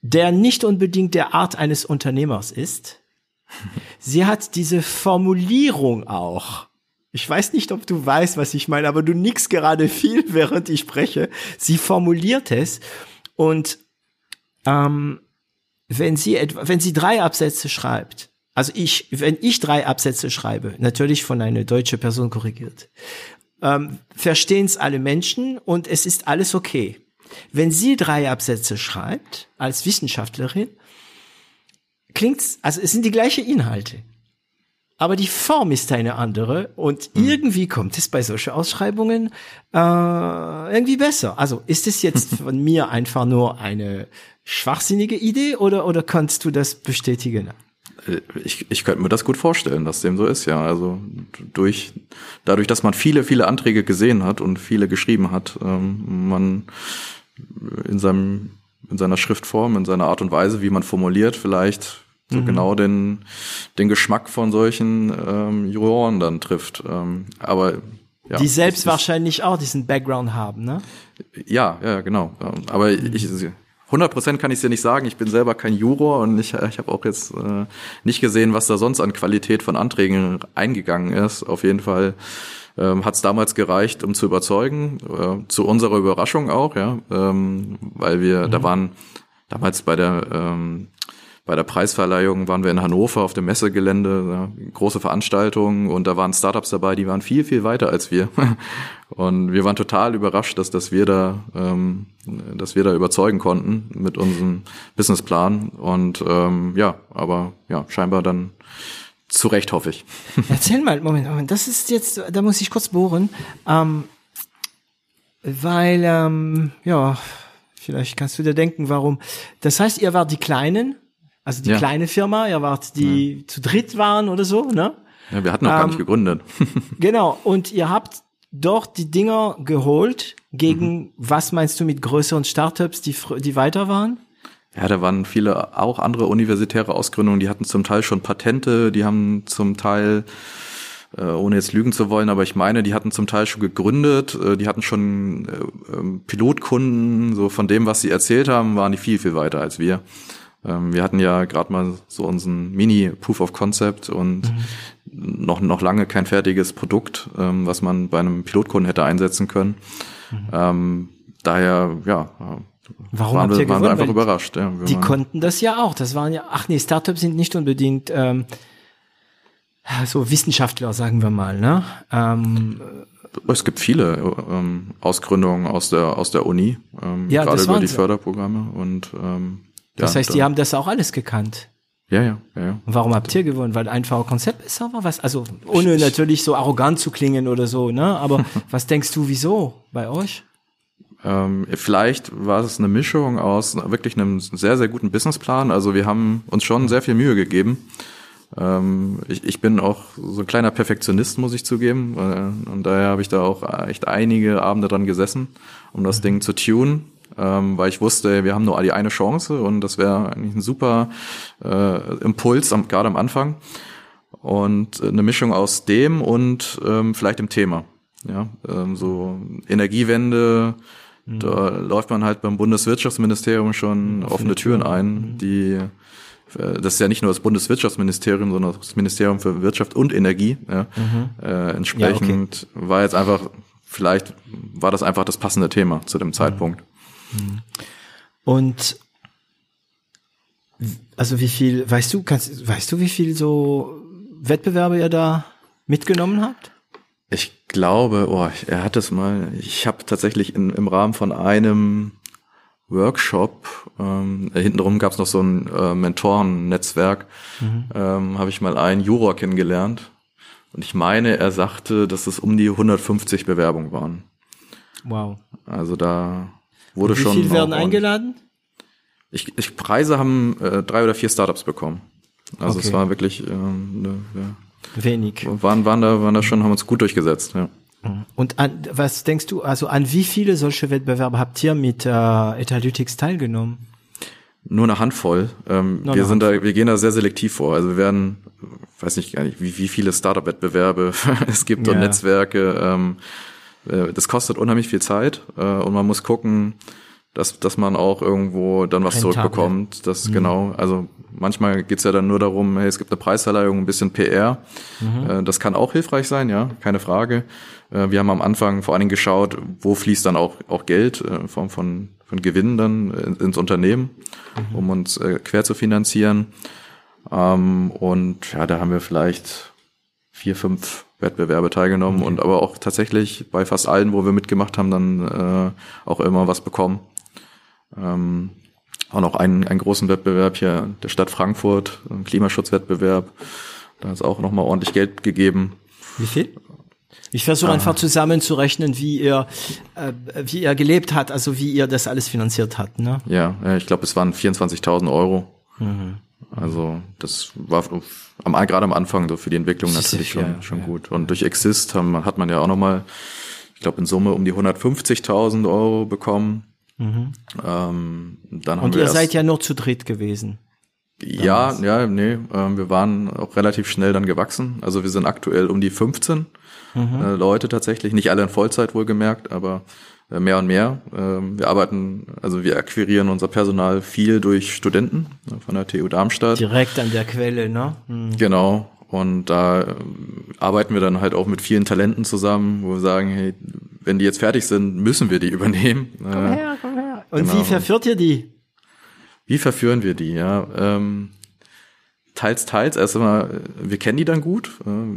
[SPEAKER 2] der nicht unbedingt der Art eines Unternehmers ist. Sie hat diese Formulierung auch. Ich weiß nicht, ob du weißt, was ich meine, aber du nix gerade viel, während ich spreche. Sie formuliert es und ähm, wenn sie etwa, wenn sie drei Absätze schreibt, also ich, wenn ich drei Absätze schreibe, natürlich von einer deutschen Person korrigiert, ähm, verstehen es alle Menschen und es ist alles okay. Wenn sie drei Absätze schreibt, als Wissenschaftlerin, klingt's, also es sind die gleichen Inhalte. Aber die Form ist eine andere und mhm. irgendwie kommt es bei solchen Ausschreibungen äh, irgendwie besser. Also ist es jetzt von mir einfach nur eine schwachsinnige Idee oder, oder kannst du das bestätigen?
[SPEAKER 1] Äh, ich, ich könnte mir das gut vorstellen, dass dem so ist, ja. Also durch dadurch, dass man viele, viele Anträge gesehen hat und viele geschrieben hat, ähm, man in seinem in seiner Schriftform, in seiner Art und Weise, wie man formuliert, vielleicht so mhm. genau den den Geschmack von solchen ähm, Juroren dann trifft. Ähm, aber
[SPEAKER 2] ja, die selbst wahrscheinlich auch diesen Background haben, ne?
[SPEAKER 1] Ja, ja, genau. Aber ich 100 Prozent kann ich dir nicht sagen. Ich bin selber kein Juror und ich, ich habe auch jetzt äh, nicht gesehen, was da sonst an Qualität von Anträgen eingegangen ist. Auf jeden Fall ähm, hat es damals gereicht, um zu überzeugen. Äh, zu unserer Überraschung auch, ja, ähm, weil wir, mhm. da waren damals bei der ähm, bei der Preisverleihung waren wir in Hannover auf dem Messegelände, ja, große Veranstaltung und da waren Startups dabei, die waren viel, viel weiter als wir. Und wir waren total überrascht, dass, dass wir da, ähm, dass wir da überzeugen konnten mit unserem Businessplan. Und ähm, ja, aber ja, scheinbar dann zu Recht, hoffe ich.
[SPEAKER 2] Erzähl mal, Moment, Moment, das ist jetzt, da muss ich kurz bohren. Ähm, weil, ähm, ja, vielleicht kannst du dir denken, warum. Das heißt, ihr wart die Kleinen also die ja. kleine Firma, ihr wart die ja. zu dritt waren oder so, ne?
[SPEAKER 1] Ja, wir hatten noch ähm, gar nicht gegründet.
[SPEAKER 2] genau, und ihr habt dort die Dinger geholt gegen, mhm. was meinst du mit größeren Startups, die, die weiter waren?
[SPEAKER 1] Ja, da waren viele auch andere universitäre Ausgründungen, die hatten zum Teil schon Patente, die haben zum Teil äh, ohne jetzt lügen zu wollen, aber ich meine, die hatten zum Teil schon gegründet, äh, die hatten schon äh, ähm, Pilotkunden, so von dem, was sie erzählt haben, waren die viel, viel weiter als wir. Ähm, wir hatten ja gerade mal so unseren Mini-Proof of Concept und mhm. noch, noch lange kein fertiges Produkt, ähm, was man bei einem Pilotkunden hätte einsetzen können. Mhm. Ähm, daher, ja,
[SPEAKER 2] Warum waren, habt ihr
[SPEAKER 1] wir, waren wir einfach überrascht. Ja,
[SPEAKER 2] die waren, konnten das ja auch. Das waren ja, ach nee, Startups sind nicht unbedingt ähm, so Wissenschaftler, sagen wir mal. Ne? Ähm,
[SPEAKER 1] es gibt viele ähm, Ausgründungen aus der aus der Uni, ähm, ja, gerade über die Förderprogramme und ähm,
[SPEAKER 2] das heißt, die haben das auch alles gekannt.
[SPEAKER 1] Ja, ja, ja. ja.
[SPEAKER 2] Und warum habt ihr gewonnen? Weil einfach Konzept besser war? Was? Also, ohne ich, natürlich so arrogant zu klingen oder so, ne? Aber was denkst du, wieso bei euch?
[SPEAKER 1] Ähm, vielleicht war es eine Mischung aus wirklich einem sehr, sehr guten Businessplan. Also wir haben uns schon sehr viel Mühe gegeben. Ähm, ich, ich bin auch so ein kleiner Perfektionist, muss ich zugeben. Äh, und daher habe ich da auch echt einige Abende dran gesessen, um das mhm. Ding zu tunen ähm, weil ich wusste, wir haben nur die eine Chance und das wäre eigentlich ein super äh, Impuls, am, gerade am Anfang. Und eine Mischung aus dem und ähm, vielleicht dem Thema. Ja, ähm, so Energiewende, mhm. da läuft man halt beim Bundeswirtschaftsministerium schon offene Türen ein, mhm. die äh, das ist ja nicht nur das Bundeswirtschaftsministerium, sondern das Ministerium für Wirtschaft und Energie. Ja. Mhm. Äh, entsprechend ja, okay. war jetzt einfach, vielleicht war das einfach das passende Thema zu dem Zeitpunkt.
[SPEAKER 2] Und also wie viel, weißt du, kannst, weißt du, wie viel so Wettbewerbe ihr da mitgenommen habt?
[SPEAKER 1] Ich glaube, oh, er hat es mal, ich habe tatsächlich in, im Rahmen von einem Workshop, ähm, hintenrum gab es noch so ein äh, Mentoren-Netzwerk, mhm. ähm, habe ich mal einen Juror kennengelernt. Und ich meine, er sagte, dass es um die 150 Bewerbungen waren.
[SPEAKER 2] Wow.
[SPEAKER 1] Also da wurde
[SPEAKER 2] wie
[SPEAKER 1] schon.
[SPEAKER 2] Wie viele werden eingeladen?
[SPEAKER 1] Ich, ich Preise haben äh, drei oder vier Startups bekommen. Also okay. es war wirklich ähm, ne,
[SPEAKER 2] ja, wenig.
[SPEAKER 1] Waren, waren da, waren da schon, haben uns gut durchgesetzt. Ja.
[SPEAKER 2] Und an, was denkst du, also an wie viele solche Wettbewerbe habt ihr mit äh, Etalytics teilgenommen?
[SPEAKER 1] Nur eine Handvoll. Ähm, wir sind Handvoll. da, wir gehen da sehr selektiv vor. Also wir werden, weiß nicht gar nicht, wie, wie viele Startup-Wettbewerbe es gibt ja. und Netzwerke. Ähm, äh, das kostet unheimlich viel Zeit äh, und man muss gucken, dass, dass man auch irgendwo dann was Rentabel. zurückbekommt. Das mhm. genau, also manchmal geht's ja dann nur darum, hey, es gibt eine Preisverleihung, ein bisschen PR. Mhm. Äh, das kann auch hilfreich sein, ja, keine Frage. Äh, wir haben am Anfang vor allen Dingen geschaut, wo fließt dann auch, auch Geld äh, von, von, von Gewinn dann ins Unternehmen, mhm. um uns äh, quer zu finanzieren. Ähm, und ja, da haben wir vielleicht vier, fünf Wettbewerbe teilgenommen okay. und aber auch tatsächlich bei fast allen, wo wir mitgemacht haben, dann äh, auch immer was bekommen. Ähm, auch noch einen, einen großen Wettbewerb hier der Stadt Frankfurt, ein Klimaschutzwettbewerb. Da ist auch nochmal ordentlich Geld gegeben.
[SPEAKER 2] Wie viel? Ich versuche ah. einfach zusammenzurechnen, wie ihr, äh, wie ihr gelebt hat, also wie ihr das alles finanziert habt. Ne?
[SPEAKER 1] Ja, ich glaube, es waren 24.000 Euro. Mhm. Also das war am, gerade am Anfang so für die Entwicklung natürlich schon, ja, schon ja. gut. Und durch Exist haben, hat man ja auch nochmal, ich glaube in Summe um die 150.000 Euro bekommen. Mhm.
[SPEAKER 2] Ähm, dann Und ihr seid ja nur zu dritt gewesen.
[SPEAKER 1] Ja, damals. ja, nee, äh, wir waren auch relativ schnell dann gewachsen. Also wir sind aktuell um die 15 mhm. äh, Leute tatsächlich, nicht alle in Vollzeit wohlgemerkt, aber mehr und mehr. Ähm, wir arbeiten, also wir akquirieren unser Personal viel durch Studenten äh, von der TU Darmstadt.
[SPEAKER 2] Direkt an der Quelle, ne?
[SPEAKER 1] Mhm. Genau. Und da äh, arbeiten wir dann halt auch mit vielen Talenten zusammen, wo wir sagen, hey, wenn die jetzt fertig sind, müssen wir die übernehmen.
[SPEAKER 2] Komm her, komm her. Und genau. wie verführt ihr die?
[SPEAKER 1] Wie verführen wir die? Ja, ähm, teils, teils. Erst einmal, wir kennen die dann gut.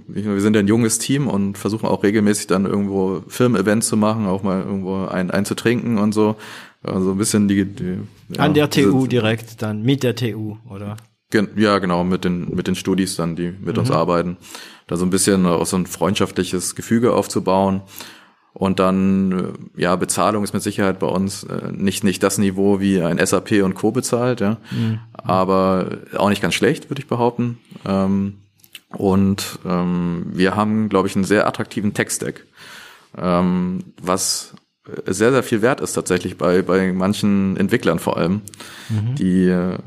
[SPEAKER 1] Wir sind ja ein junges Team und versuchen auch regelmäßig dann irgendwo Firmen-Events zu machen, auch mal irgendwo ein, einzutrinken und so. Also ein bisschen die, die
[SPEAKER 2] ja, An der TU direkt dann, mit der TU, oder?
[SPEAKER 1] Ja, genau, mit den, mit den Studis dann, die mit mhm. uns arbeiten. Da so ein bisschen auch so ein freundschaftliches Gefüge aufzubauen. Und dann, äh, ja, Bezahlung ist mit Sicherheit bei uns äh, nicht, nicht das Niveau, wie ein SAP und Co. bezahlt, ja. Mhm. Aber auch nicht ganz schlecht, würde ich behaupten. Ähm, und ähm, wir haben, glaube ich, einen sehr attraktiven Tech-Stack, ähm, was sehr, sehr viel wert ist tatsächlich bei, bei manchen Entwicklern vor allem. Mhm. Die, äh,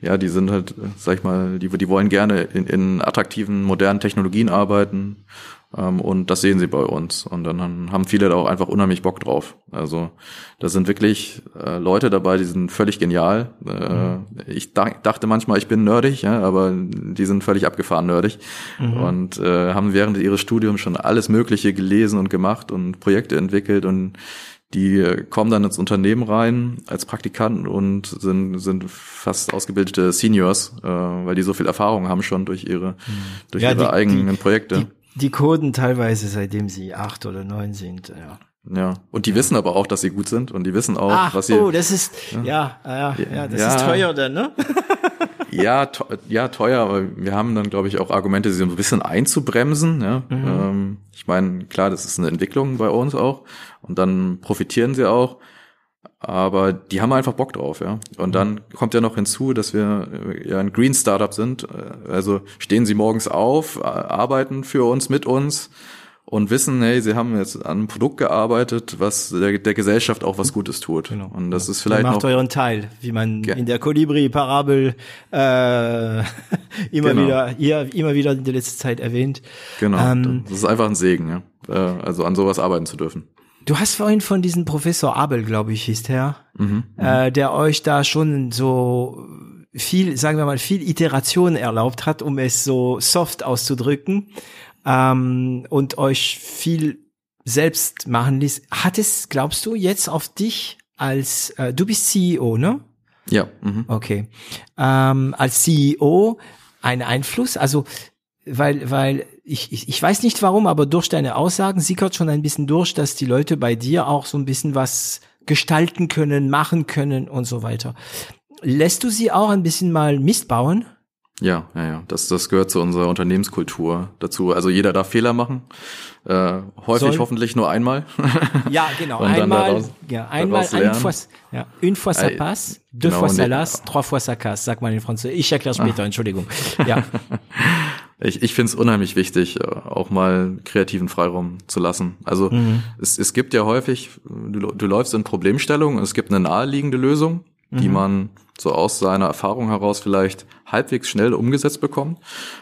[SPEAKER 1] ja, die sind halt, sag ich mal, die, die wollen gerne in, in attraktiven, modernen Technologien arbeiten und das sehen sie bei uns. Und dann haben viele da auch einfach unheimlich Bock drauf. Also da sind wirklich äh, Leute dabei, die sind völlig genial. Äh, mhm. Ich dachte manchmal, ich bin nerdig, ja, aber die sind völlig abgefahren nerdig mhm. und äh, haben während ihres Studiums schon alles Mögliche gelesen und gemacht und Projekte entwickelt und die kommen dann ins Unternehmen rein als Praktikanten und sind, sind fast ausgebildete Seniors, äh, weil die so viel Erfahrung haben schon durch ihre, mhm. durch ja, ihre die, eigenen
[SPEAKER 2] die,
[SPEAKER 1] Projekte.
[SPEAKER 2] Die, die coden teilweise, seitdem sie acht oder neun sind, ja.
[SPEAKER 1] Ja, und die wissen aber auch, dass sie gut sind und die wissen auch,
[SPEAKER 2] Ach,
[SPEAKER 1] was sie.
[SPEAKER 2] Oh, das ist ja, ja, ja, ja das ja. ist teuer dann, ne?
[SPEAKER 1] ja, te ja, teuer, aber wir haben dann, glaube ich, auch Argumente, sie so ein bisschen einzubremsen. Ja? Mhm. Ähm, ich meine, klar, das ist eine Entwicklung bei uns auch und dann profitieren sie auch. Aber die haben einfach Bock drauf, ja. Und dann kommt ja noch hinzu, dass wir äh, ja ein Green Startup sind. Äh, also stehen sie morgens auf, arbeiten für uns, mit uns und wissen, hey, sie haben jetzt an einem Produkt gearbeitet, was der, der Gesellschaft auch was Gutes tut. Genau. Und das ist vielleicht
[SPEAKER 2] Ihr macht
[SPEAKER 1] noch,
[SPEAKER 2] euren Teil, wie man ja. in der Kolibri-Parabel äh, immer genau. wieder, hier, immer wieder in der letzten Zeit erwähnt.
[SPEAKER 1] Genau. Ähm, das ist einfach ein Segen, ja. Äh, also an sowas arbeiten zu dürfen.
[SPEAKER 2] Du hast vorhin von diesem Professor Abel, glaube ich, hieß der, mhm, äh, der euch da schon so viel, sagen wir mal, viel Iteration erlaubt hat, um es so soft auszudrücken ähm, und euch viel selbst machen ließ. Hat es, glaubst du, jetzt auf dich als, äh, du bist CEO, ne?
[SPEAKER 1] Ja. Mhm.
[SPEAKER 2] Okay. Ähm, als CEO einen Einfluss? Also weil, weil ich, ich, ich weiß nicht warum, aber durch deine Aussagen sickert schon ein bisschen durch, dass die Leute bei dir auch so ein bisschen was gestalten können, machen können und so weiter. Lässt du sie auch ein bisschen mal Mist bauen?
[SPEAKER 1] Ja, ja, ja. Das, das gehört zu unserer Unternehmenskultur dazu. Also jeder darf Fehler machen. Äh, häufig Soll. hoffentlich nur einmal.
[SPEAKER 2] Ja, genau. einmal, daraus, ja, einmal, ein fois, ja, une fois ça passe, deux genau, fois ça lasse, trois fois ça casse, sagt man in Französisch. Ich erkläre später, ah. Entschuldigung. Ja.
[SPEAKER 1] ich ich finde es unheimlich wichtig, äh, auch mal kreativen Freiraum zu lassen. Also mhm. es, es gibt ja häufig, du, du läufst in Problemstellungen, es gibt eine naheliegende Lösung, die mhm. man so aus seiner Erfahrung heraus vielleicht halbwegs schnell umgesetzt bekommt.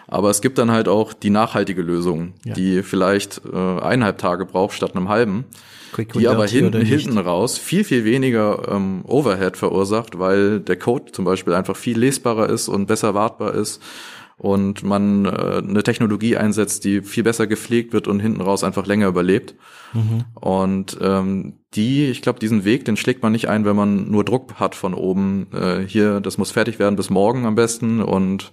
[SPEAKER 1] Aber es gibt dann halt auch die nachhaltige Lösung, ja. die vielleicht äh, eineinhalb Tage braucht statt einem halben, die aber hinten, hinten raus viel, viel weniger ähm, Overhead verursacht, weil der Code zum Beispiel einfach viel lesbarer ist und besser wartbar ist und man äh, eine Technologie einsetzt, die viel besser gepflegt wird und hinten raus einfach länger überlebt. Mhm. Und ähm, die, ich glaube, diesen Weg, den schlägt man nicht ein, wenn man nur Druck hat von oben. Äh, hier, das muss fertig werden bis morgen am besten und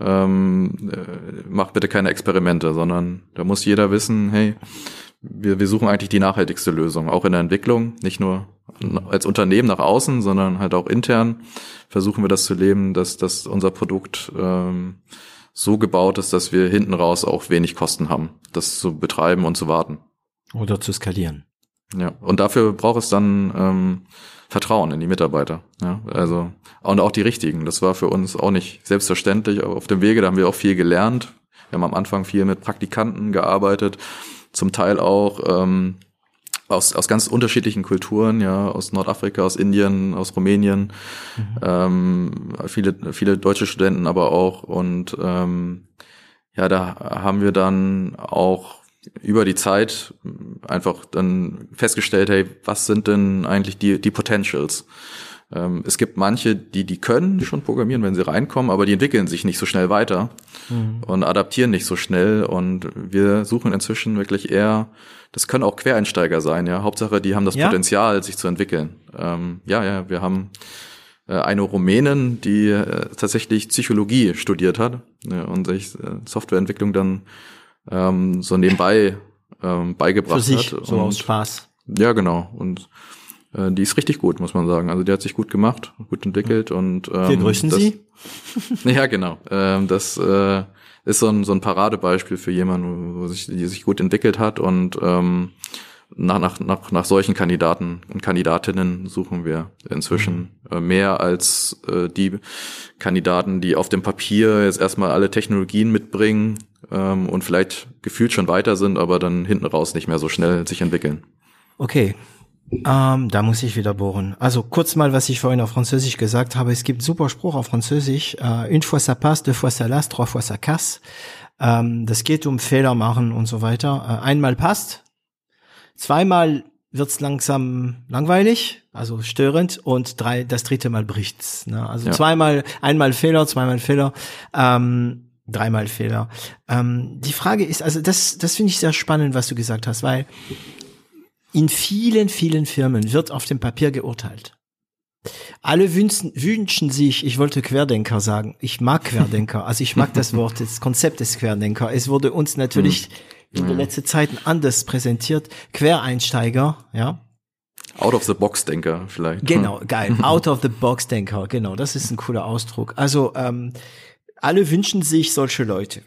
[SPEAKER 1] ähm, äh, macht bitte keine Experimente, sondern da muss jeder wissen, hey, wir, wir suchen eigentlich die nachhaltigste Lösung, auch in der Entwicklung, nicht nur als Unternehmen nach außen, sondern halt auch intern versuchen wir das zu leben, dass, dass unser Produkt ähm, so gebaut ist, dass wir hinten raus auch wenig Kosten haben, das zu betreiben und zu warten.
[SPEAKER 2] Oder zu skalieren.
[SPEAKER 1] Ja, und dafür braucht es dann ähm, Vertrauen in die Mitarbeiter. Ja, also und auch die richtigen. Das war für uns auch nicht selbstverständlich. Aber auf dem Wege, da haben wir auch viel gelernt. Wir haben am Anfang viel mit Praktikanten gearbeitet, zum Teil auch ähm, aus, aus ganz unterschiedlichen Kulturen, ja, aus Nordafrika, aus Indien, aus Rumänien, mhm. ähm, viele, viele deutsche Studenten aber auch. Und ähm, ja, da haben wir dann auch über die Zeit einfach dann festgestellt, hey, was sind denn eigentlich die, die Potentials? Ähm, es gibt manche, die, die können schon programmieren, wenn sie reinkommen, aber die entwickeln sich nicht so schnell weiter mhm. und adaptieren nicht so schnell. Und wir suchen inzwischen wirklich eher, das können auch Quereinsteiger sein, ja. Hauptsache, die haben das ja? Potenzial, sich zu entwickeln. Ähm, ja, ja, wir haben äh, eine Rumänin, die äh, tatsächlich Psychologie studiert hat ja, und sich äh, Softwareentwicklung dann ähm, so nebenbei ähm, beigebracht Für sich,
[SPEAKER 2] hat. So und, aus Spaß.
[SPEAKER 1] Ja, genau. Und äh, die ist richtig gut, muss man sagen. Also die hat sich gut gemacht, gut entwickelt und
[SPEAKER 2] ähm, Wir grüßen das, Sie.
[SPEAKER 1] ja, genau. Ähm, das äh, ist so ein, so ein Paradebeispiel für jemanden, wo sich, die sich gut entwickelt hat und ähm, nach, nach, nach, nach solchen Kandidaten und Kandidatinnen suchen wir inzwischen mhm. äh, mehr als äh, die Kandidaten, die auf dem Papier jetzt erstmal alle Technologien mitbringen ähm, und vielleicht gefühlt schon weiter sind, aber dann hinten raus nicht mehr so schnell sich entwickeln.
[SPEAKER 2] Okay, ähm, da muss ich wieder bohren. Also kurz mal, was ich vorhin auf Französisch gesagt habe. Es gibt super Spruch auf Französisch. Äh, une fois ça passe, deux fois ça lasse, trois fois ça casse. Ähm, das geht um Fehler machen und so weiter. Äh, einmal passt, zweimal wird's langsam langweilig, also störend und drei, das dritte Mal bricht's. Ne? Also ja. zweimal, einmal Fehler, zweimal Fehler. Ähm, dreimal Fehler. Ähm, die Frage ist, also das, das finde ich sehr spannend, was du gesagt hast, weil in vielen, vielen Firmen wird auf dem Papier geurteilt. Alle wünschen, wünschen sich, ich wollte Querdenker sagen, ich mag Querdenker, also ich mag das Wort, das Konzept des Querdenker. Es wurde uns natürlich in den letzten Zeiten anders präsentiert. Quereinsteiger, ja.
[SPEAKER 1] Out of the box Denker vielleicht.
[SPEAKER 2] Genau, geil. Out of the box Denker, genau, das ist ein cooler Ausdruck. Also ähm, alle wünschen sich solche Leute.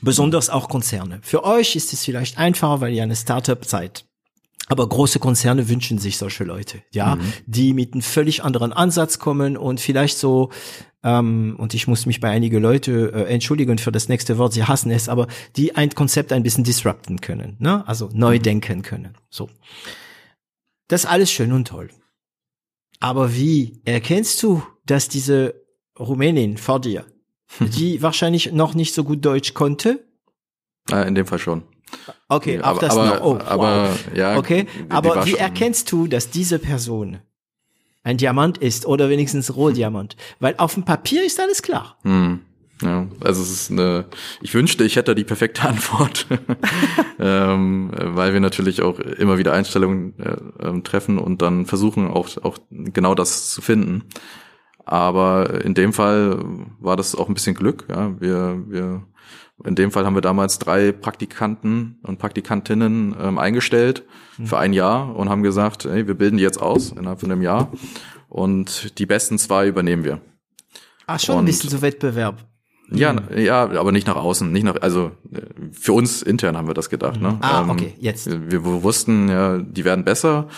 [SPEAKER 2] Besonders auch Konzerne. Für euch ist es vielleicht einfacher, weil ihr eine Startup seid. Aber große Konzerne wünschen sich solche Leute, ja, mhm. die mit einem völlig anderen Ansatz kommen und vielleicht so, ähm, und ich muss mich bei einige Leute äh, entschuldigen für das nächste Wort, sie hassen es, aber die ein Konzept ein bisschen disrupten können, ne? also neu mhm. denken können. So. Das ist alles schön und toll. Aber wie erkennst du, dass diese Rumänin vor dir, die wahrscheinlich noch nicht so gut Deutsch konnte?
[SPEAKER 1] In dem Fall schon.
[SPEAKER 2] Okay, auch aber, das
[SPEAKER 1] aber,
[SPEAKER 2] noch. Oh,
[SPEAKER 1] aber
[SPEAKER 2] wow.
[SPEAKER 1] ja.
[SPEAKER 2] Okay, aber wie erkennst du, dass diese Person ein Diamant ist oder wenigstens Rohdiamant? Weil auf dem Papier ist alles klar.
[SPEAKER 1] Hm. Ja, also es ist eine, ich wünschte, ich hätte die perfekte Antwort, ähm, weil wir natürlich auch immer wieder Einstellungen äh, ähm, treffen und dann versuchen auch, auch genau das zu finden. Aber in dem Fall war das auch ein bisschen Glück. Ja, wir, wir in dem Fall haben wir damals drei Praktikanten und Praktikantinnen ähm, eingestellt mhm. für ein Jahr und haben gesagt, hey, wir bilden die jetzt aus innerhalb von einem Jahr und die besten zwei übernehmen wir.
[SPEAKER 2] Ach, schon und, ein bisschen so Wettbewerb.
[SPEAKER 1] Ja, mhm. ja, aber nicht nach außen, nicht nach, also äh, für uns intern haben wir das gedacht. Ne?
[SPEAKER 2] Ah, ähm, okay, jetzt.
[SPEAKER 1] Wir, wir wussten, ja, die werden besser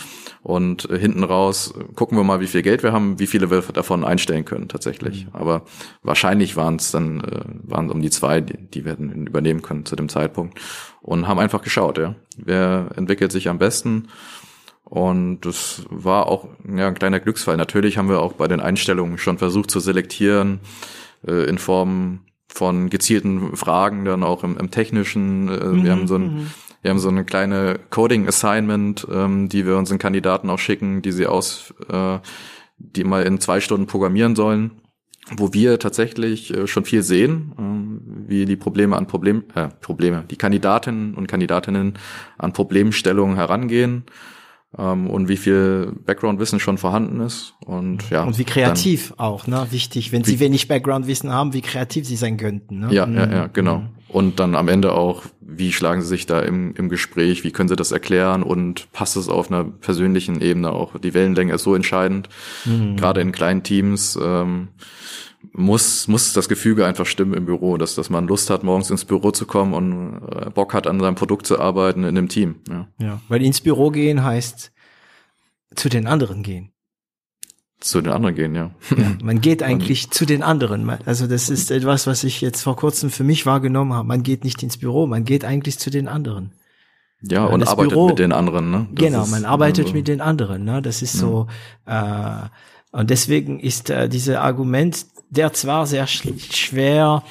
[SPEAKER 1] und äh, hinten raus gucken wir mal, wie viel Geld wir haben, wie viele wir davon einstellen können tatsächlich. Mhm. Aber wahrscheinlich waren es dann äh, waren um die zwei, die, die wir übernehmen können zu dem Zeitpunkt und haben einfach geschaut, ja, wer entwickelt sich am besten. Und das war auch ja, ein kleiner Glücksfall. Natürlich haben wir auch bei den Einstellungen schon versucht zu selektieren äh, in Form von gezielten Fragen, dann auch im, im technischen. Äh, mhm, wir haben so ein mhm. Wir haben so eine kleine Coding-Assignment, ähm, die wir unseren Kandidaten auch schicken, die sie aus, äh, die mal in zwei Stunden programmieren sollen. wo wir tatsächlich äh, schon viel sehen, äh, wie die Probleme an Problem, äh, Probleme, die Kandidatinnen und Kandidatinnen an Problemstellungen herangehen ähm, und wie viel Background-Wissen schon vorhanden ist und ja
[SPEAKER 2] und wie kreativ auch ne wichtig wenn sie wenig Background-Wissen haben wie kreativ sie sein könnten ne?
[SPEAKER 1] ja, ja ja genau mhm. Und dann am Ende auch wie schlagen sie sich da im, im Gespräch wie können sie das erklären und passt es auf einer persönlichen Ebene auch die Wellenlänge ist so entscheidend mhm. gerade in kleinen Teams ähm, muss, muss das Gefüge einfach stimmen im Büro, dass, dass man Lust hat, morgens ins Büro zu kommen und äh, Bock hat, an seinem Produkt zu arbeiten in einem Team. Ja,
[SPEAKER 2] ja weil ins Büro gehen heißt zu den anderen gehen.
[SPEAKER 1] Zu den anderen gehen, ja.
[SPEAKER 2] ja man geht eigentlich man, zu den anderen. Also das ist etwas, was ich jetzt vor kurzem für mich wahrgenommen habe. Man geht nicht ins Büro, man geht eigentlich zu den anderen.
[SPEAKER 1] Ja, und arbeitet Büro, mit den anderen, ne?
[SPEAKER 2] Das genau, man arbeitet so. mit den anderen, ne? Das ist ja. so, äh, und deswegen ist äh, dieses Argument, der zwar sehr schwer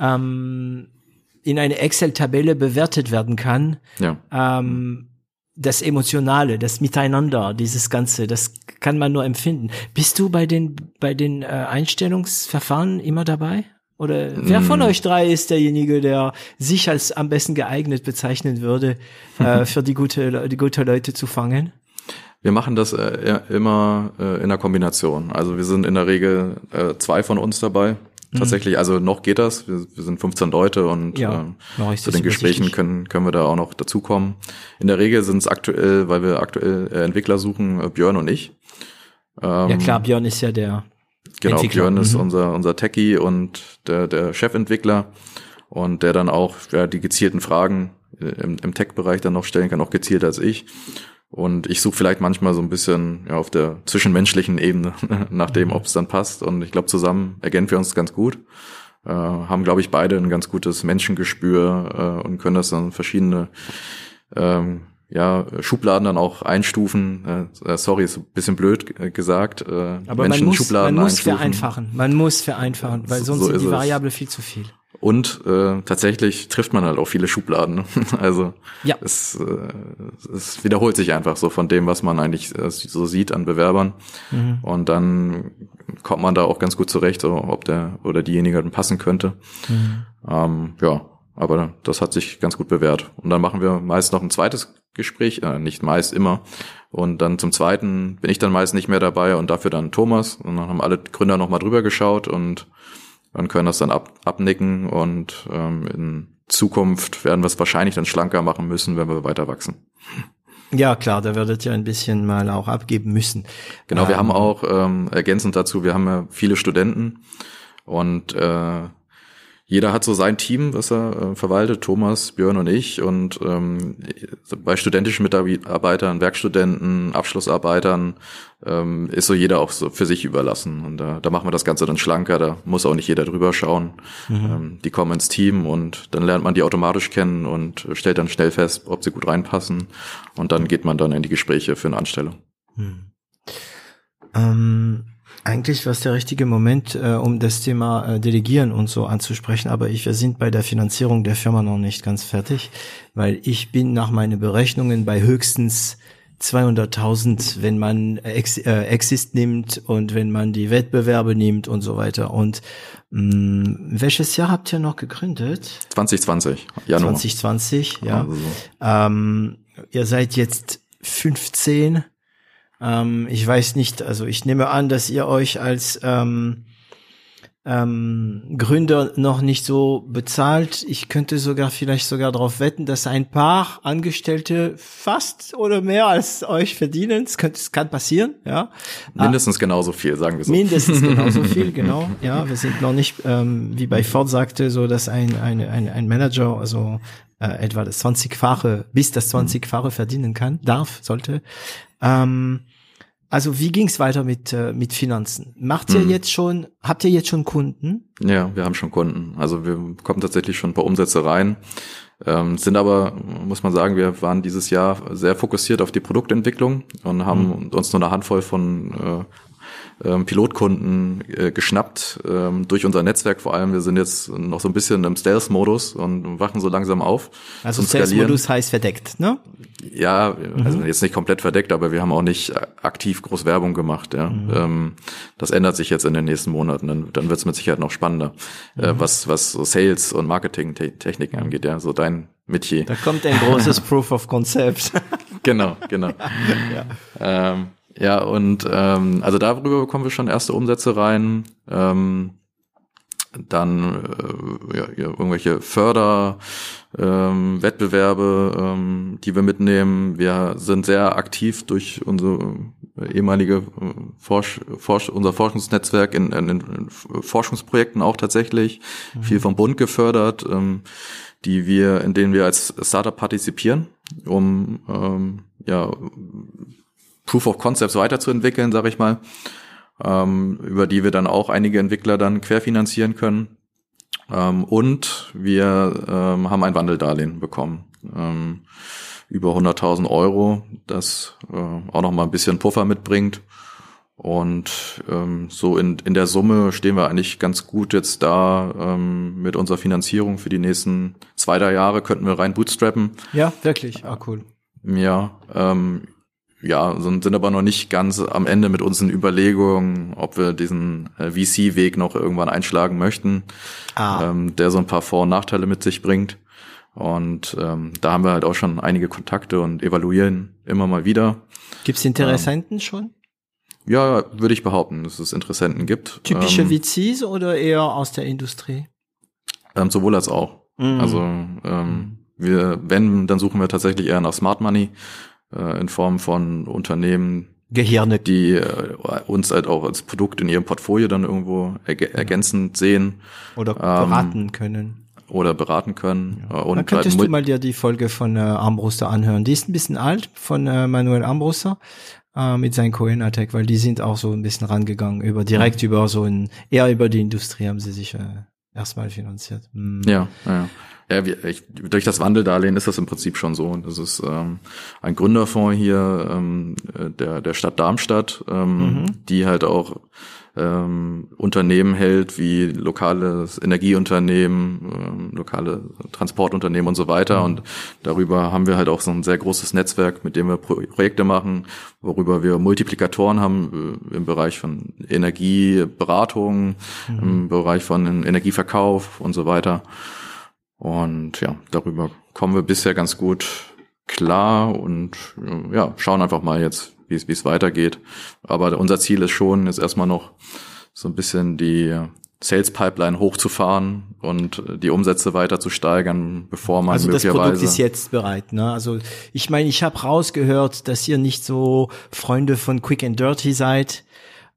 [SPEAKER 2] ähm, in eine Excel-Tabelle bewertet werden kann, ja. ähm, das Emotionale, das Miteinander, dieses Ganze, das kann man nur empfinden. Bist du bei den bei den äh, Einstellungsverfahren immer dabei? Oder wer von mm. euch drei ist derjenige, der sich als am besten geeignet bezeichnen würde, äh, für die gute die gute Leute zu fangen?
[SPEAKER 1] Wir machen das äh, immer äh, in der Kombination. Also wir sind in der Regel äh, zwei von uns dabei. Mhm. Tatsächlich, also noch geht das. Wir, wir sind 15 Leute und ja, äh, zu den Gesprächen können, können wir da auch noch dazukommen. In der Regel sind es aktuell, weil wir aktuell äh, Entwickler suchen, äh, Björn und ich.
[SPEAKER 2] Ähm, ja klar, Björn ist ja der
[SPEAKER 1] Genau, Entwickler. Björn ist mhm. unser, unser Techie und der, der Chefentwickler und der dann auch ja, die gezielten Fragen äh, im, im Tech-Bereich dann noch stellen kann, auch gezielter als ich. Und ich suche vielleicht manchmal so ein bisschen ja, auf der zwischenmenschlichen Ebene nach dem, ob es dann passt. Und ich glaube, zusammen ergänzen wir uns ganz gut. Äh, haben, glaube ich, beide ein ganz gutes Menschengespür äh, und können das dann verschiedene ähm, ja, Schubladen dann auch einstufen. Äh, äh sorry, ist ein bisschen blöd gesagt.
[SPEAKER 2] Äh, Aber Menschen man muss, Schubladen man muss einstufen. vereinfachen. Man muss vereinfachen, weil sonst so sind die Variable viel zu viel.
[SPEAKER 1] Und äh, tatsächlich trifft man halt auch viele Schubladen. Ne? Also ja. es, äh, es wiederholt sich einfach so von dem, was man eigentlich äh, so sieht an Bewerbern. Mhm. Und dann kommt man da auch ganz gut zurecht, so, ob der oder diejenige dann passen könnte. Mhm. Ähm, ja, aber das hat sich ganz gut bewährt. Und dann machen wir meist noch ein zweites Gespräch, äh, nicht meist immer. Und dann zum zweiten bin ich dann meist nicht mehr dabei und dafür dann Thomas. Und dann haben alle Gründer nochmal drüber geschaut und und können das dann ab, abnicken und ähm, in Zukunft werden wir es wahrscheinlich dann schlanker machen müssen, wenn wir weiter wachsen.
[SPEAKER 2] Ja, klar, da werdet ihr ein bisschen mal auch abgeben müssen.
[SPEAKER 1] Genau, ähm, wir haben auch ähm, ergänzend dazu, wir haben ja viele Studenten und äh, jeder hat so sein Team, was er äh, verwaltet, Thomas, Björn und ich. Und ähm, bei studentischen Mitarbeitern, Werkstudenten, Abschlussarbeitern ähm, ist so jeder auch so für sich überlassen. Und da, da machen wir das Ganze dann schlanker, da muss auch nicht jeder drüber schauen. Mhm. Ähm, die kommen ins Team und dann lernt man die automatisch kennen und stellt dann schnell fest, ob sie gut reinpassen. Und dann geht man dann in die Gespräche für eine Anstellung. Mhm.
[SPEAKER 2] Ähm eigentlich war es der richtige Moment, äh, um das Thema äh, Delegieren und so anzusprechen, aber ich, wir sind bei der Finanzierung der Firma noch nicht ganz fertig, weil ich bin nach meinen Berechnungen bei höchstens 200.000, wenn man Ex äh, Exist nimmt und wenn man die Wettbewerbe nimmt und so weiter. Und mh, mm, welches Jahr habt ihr noch gegründet?
[SPEAKER 1] 2020, Januar.
[SPEAKER 2] 2020, ja. Also. Ähm, ihr seid jetzt 15 ähm, ich weiß nicht, also ich nehme an, dass ihr euch als ähm, ähm, Gründer noch nicht so bezahlt. Ich könnte sogar vielleicht sogar darauf wetten, dass ein paar Angestellte fast oder mehr als euch verdienen. Es, könnte, es kann passieren, ja.
[SPEAKER 1] Mindestens ah, genauso viel, sagen wir so.
[SPEAKER 2] Mindestens genauso viel, genau. Ja, wir sind noch nicht, ähm, wie bei Ford sagte, so dass ein ein, ein, ein Manager also äh, etwa das 20-fache bis das 20-fache verdienen kann, darf, sollte. Ähm, also wie ging's weiter mit äh, mit Finanzen? Macht ihr hm. jetzt schon, habt ihr jetzt schon Kunden?
[SPEAKER 1] Ja, wir haben schon Kunden. Also wir kommen tatsächlich schon ein paar Umsätze rein. Ähm, sind aber, muss man sagen, wir waren dieses Jahr sehr fokussiert auf die Produktentwicklung und haben hm. uns nur eine Handvoll von äh, ähm, Pilotkunden äh, geschnappt ähm, durch unser Netzwerk vor allem. Wir sind jetzt noch so ein bisschen im Stealth-Modus und wachen so langsam auf.
[SPEAKER 2] Also Stealth-Modus heißt verdeckt, ne?
[SPEAKER 1] Ja, also mhm. jetzt nicht komplett verdeckt, aber wir haben auch nicht aktiv groß Werbung gemacht. Ja. Mhm. Ähm, das ändert sich jetzt in den nächsten Monaten. Dann, dann wird es mit Sicherheit noch spannender, äh, mhm. äh, was was so Sales und Marketing-Techniken angeht. Ja, so dein Metier.
[SPEAKER 2] Da kommt ein großes Proof of Concept.
[SPEAKER 1] genau, genau. ja. Ähm, ja, und ähm, also darüber bekommen wir schon erste Umsätze rein. Ähm, dann äh, ja, irgendwelche Förderwettbewerbe, ähm, ähm, die wir mitnehmen. Wir sind sehr aktiv durch unsere ehemalige äh, Forsch, Forsch, unser Forschungsnetzwerk in, in, in Forschungsprojekten auch tatsächlich, mhm. viel vom Bund gefördert, ähm, die wir, in denen wir als Startup partizipieren, um ähm, ja Proof of Concepts weiterzuentwickeln, sage ich mal, ähm, über die wir dann auch einige Entwickler dann querfinanzieren können. Ähm, und wir ähm, haben ein Wandeldarlehen bekommen. Ähm, über 100.000 Euro, das äh, auch noch mal ein bisschen Puffer mitbringt. Und ähm, so in, in der Summe stehen wir eigentlich ganz gut jetzt da ähm, mit unserer Finanzierung für die nächsten zwei, drei Jahre könnten wir rein bootstrappen.
[SPEAKER 2] Ja, wirklich. Ah, cool.
[SPEAKER 1] Ja, ähm, ja, sind aber noch nicht ganz am Ende mit unseren Überlegungen, ob wir diesen äh, VC-Weg noch irgendwann einschlagen möchten, ah. ähm, der so ein paar Vor- und Nachteile mit sich bringt. Und ähm, da haben wir halt auch schon einige Kontakte und evaluieren immer mal wieder.
[SPEAKER 2] Gibt's Interessenten ähm, schon?
[SPEAKER 1] Ja, würde ich behaupten, dass es Interessenten gibt.
[SPEAKER 2] Typische ähm, VCs oder eher aus der Industrie?
[SPEAKER 1] Ähm, sowohl als auch. Mhm. Also ähm, wir, wenn, dann suchen wir tatsächlich eher nach Smart Money äh, in Form von Unternehmen,
[SPEAKER 2] Gehirne,
[SPEAKER 1] die äh, uns halt auch als Produkt in ihrem Portfolio dann irgendwo erg ergänzend sehen
[SPEAKER 2] oder beraten ähm, können
[SPEAKER 1] oder beraten können.
[SPEAKER 2] Ja. Äh, und Dann könntest du mal dir die Folge von äh, Armbruster anhören. Die ist ein bisschen alt von äh, Manuel Armbruster äh, mit seinen Cohen Attack, weil die sind auch so ein bisschen rangegangen über direkt mhm. über so ein eher über die Industrie haben sie sich äh, erstmal finanziert.
[SPEAKER 1] Mhm. Ja, ja. Ja, ich, durch das Wandeldarlehen ist das im Prinzip schon so. Das ist ähm, ein Gründerfonds hier ähm, der, der Stadt Darmstadt, ähm, mhm. die halt auch ähm, Unternehmen hält, wie lokales Energieunternehmen, ähm, lokale Transportunternehmen und so weiter. Mhm. Und darüber haben wir halt auch so ein sehr großes Netzwerk, mit dem wir Pro Projekte machen, worüber wir Multiplikatoren haben äh, im Bereich von Energieberatung, mhm. im Bereich von Energieverkauf und so weiter. Und ja, darüber kommen wir bisher ganz gut klar und ja, schauen einfach mal jetzt, wie es, wie es weitergeht. Aber unser Ziel ist schon, jetzt erstmal noch so ein bisschen die Sales Pipeline hochzufahren und die Umsätze weiter zu steigern, bevor man
[SPEAKER 2] also
[SPEAKER 1] möglicherweise.
[SPEAKER 2] Also das Produkt ist jetzt bereit. Ne? Also ich meine, ich habe rausgehört, dass ihr nicht so Freunde von Quick and Dirty seid.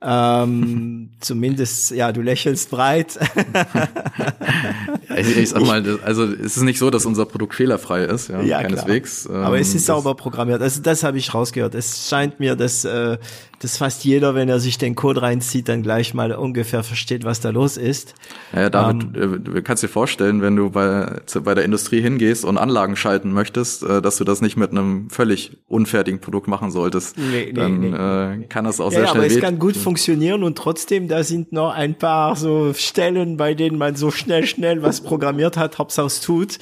[SPEAKER 2] Ähm, zumindest, ja, du lächelst breit.
[SPEAKER 1] ich, ich sag mal, also es ist nicht so, dass unser Produkt fehlerfrei ist, ja, ja keineswegs.
[SPEAKER 2] Klar. Aber es ist ähm, sauber programmiert. Also das habe ich rausgehört. Es scheint mir, dass äh, dass fast jeder, wenn er sich den Code reinzieht, dann gleich mal ungefähr versteht, was da los ist.
[SPEAKER 1] Ja, damit ähm, du kannst dir vorstellen, wenn du bei, bei der Industrie hingehst und Anlagen schalten möchtest, äh, dass du das nicht mit einem völlig unfertigen Produkt machen solltest. Nee, nee, dann nee. Äh, kann das auch ja, sehr ja, schnell
[SPEAKER 2] aber es kann gut funktionieren und trotzdem, da sind noch ein paar so Stellen, bei denen man so schnell, schnell was programmiert hat, Hauptsache tut.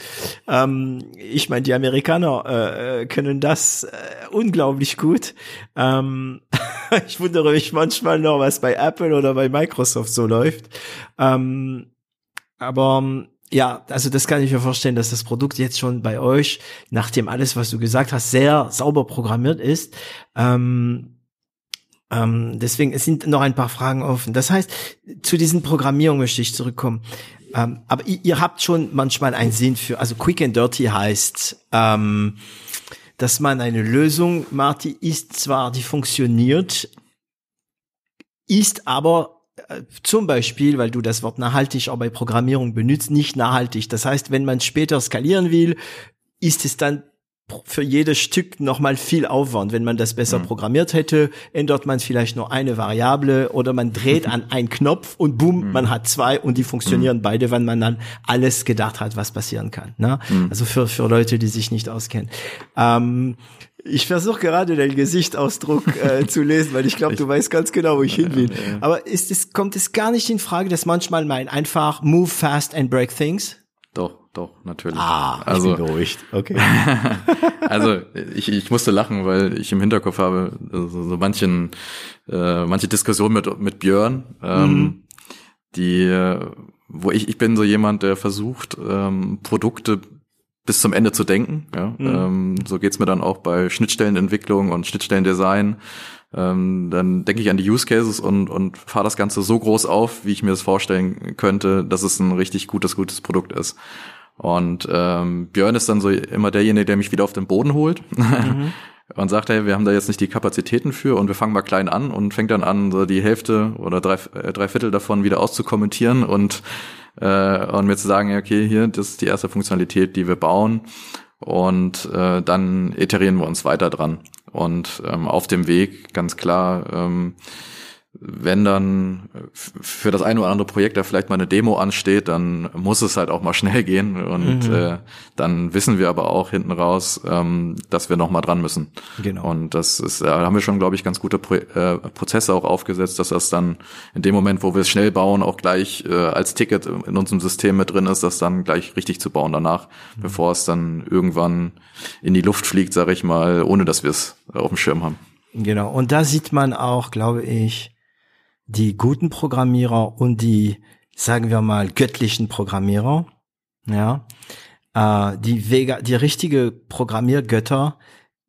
[SPEAKER 2] Ähm, ich meine, die Amerikaner äh, können das äh, unglaublich gut. Ähm, ich wundere mich manchmal noch, was bei Apple oder bei Microsoft so läuft. Ähm, aber ja, also das kann ich mir vorstellen, dass das Produkt jetzt schon bei euch, nachdem alles, was du gesagt hast, sehr sauber programmiert ist. Ähm, ähm, deswegen, es sind noch ein paar Fragen offen. Das heißt, zu diesen Programmierungen möchte ich zurückkommen. Ähm, aber ihr, ihr, habt schon manchmal einen Sinn für, also Quick and Dirty heißt, ähm, dass man eine Lösung, Marty, ist zwar, die funktioniert, ist aber äh, zum Beispiel, weil du das Wort nachhaltig auch bei Programmierung benutzt, nicht nachhaltig. Das heißt, wenn man später skalieren will, ist es dann für jedes Stück nochmal viel Aufwand. Wenn man das besser mhm. programmiert hätte, ändert man vielleicht nur eine Variable oder man dreht an einen Knopf und boom, mhm. man hat zwei und die funktionieren mhm. beide, wenn man dann alles gedacht hat, was passieren kann. Ne? Mhm. Also für, für Leute, die sich nicht auskennen. Ähm, Ich versuche gerade deinen Gesichtsausdruck äh, zu lesen, weil ich glaube, du weißt ganz genau, wo ich hin will. Aber ist es, kommt es gar nicht in Frage, dass manchmal mein einfach move fast and break things?
[SPEAKER 1] Doch, natürlich.
[SPEAKER 2] Ah,
[SPEAKER 1] also,
[SPEAKER 2] ich bin beruhigt. Okay.
[SPEAKER 1] also ich, ich musste lachen, weil ich im Hinterkopf habe so, so manchen, äh, manche Diskussion mit mit Björn, ähm, mhm. die, äh, wo ich ich bin so jemand, der versucht ähm, Produkte bis zum Ende zu denken. Ja? Mhm. Ähm, so geht's mir dann auch bei Schnittstellenentwicklung und Schnittstellendesign. Ähm, dann denke ich an die Use Cases und, und fahre das Ganze so groß auf, wie ich mir das vorstellen könnte, dass es ein richtig gutes, gutes Produkt ist. Und ähm, Björn ist dann so immer derjenige, der mich wieder auf den Boden holt. Mhm. und sagt, hey, wir haben da jetzt nicht die Kapazitäten für und wir fangen mal klein an und fängt dann an, so die Hälfte oder drei, äh, drei Viertel davon wieder auszukommentieren und äh, und mir zu sagen, okay, hier, das ist die erste Funktionalität, die wir bauen und äh, dann iterieren wir uns weiter dran. Und ähm, auf dem Weg ganz klar ähm, wenn dann für das eine oder andere Projekt da vielleicht mal eine Demo ansteht, dann muss es halt auch mal schnell gehen und mhm. äh, dann wissen wir aber auch hinten raus, ähm, dass wir noch mal dran müssen. Genau. Und das ist, da haben wir schon, glaube ich, ganz gute Pro äh, Prozesse auch aufgesetzt, dass das dann in dem Moment, wo wir es schnell bauen, auch gleich äh, als Ticket in unserem System mit drin ist, das dann gleich richtig zu bauen danach, mhm. bevor es dann irgendwann in die Luft fliegt, sage ich mal, ohne dass wir es auf dem Schirm haben.
[SPEAKER 2] Genau. Und da sieht man auch, glaube ich, die guten Programmierer und die, sagen wir mal, göttlichen Programmierer, ja, äh, die Vega, die richtige Programmiergötter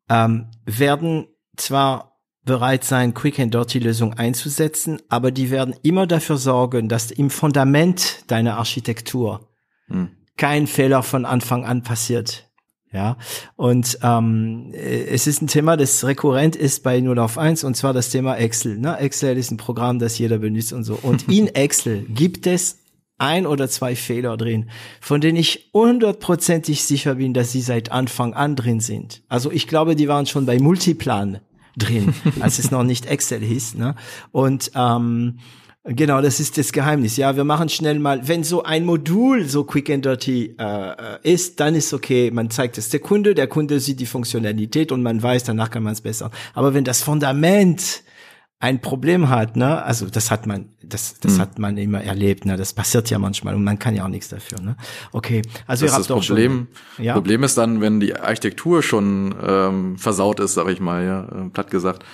[SPEAKER 2] ähm, werden zwar bereit sein, Quick and Dirty Lösung einzusetzen, aber die werden immer dafür sorgen, dass im Fundament deiner Architektur hm. kein Fehler von Anfang an passiert. Ja, und ähm, es ist ein Thema, das rekurrent ist bei 0 auf 1 und zwar das Thema Excel. Ne? Excel ist ein Programm, das jeder benutzt und so. Und in Excel gibt es ein oder zwei Fehler drin, von denen ich hundertprozentig sicher bin, dass sie seit Anfang an drin sind. Also ich glaube, die waren schon bei Multiplan drin, als es noch nicht Excel hieß. Ne? Und ähm, Genau, das ist das Geheimnis. Ja, wir machen schnell mal, wenn so ein Modul so quick and dirty äh, ist, dann ist okay. Man zeigt es der Kunde, der Kunde sieht die Funktionalität und man weiß, danach kann man es besser. Aber wenn das Fundament ein Problem hat, ne, also das hat man, das, das mhm. hat man immer erlebt, ne, das passiert ja manchmal und man kann ja auch nichts dafür, ne. Okay, also
[SPEAKER 1] das ihr habt das Problem. Schon, ja? Problem ist dann, wenn die Architektur schon ähm, versaut ist, sag ich mal, ja, äh, platt gesagt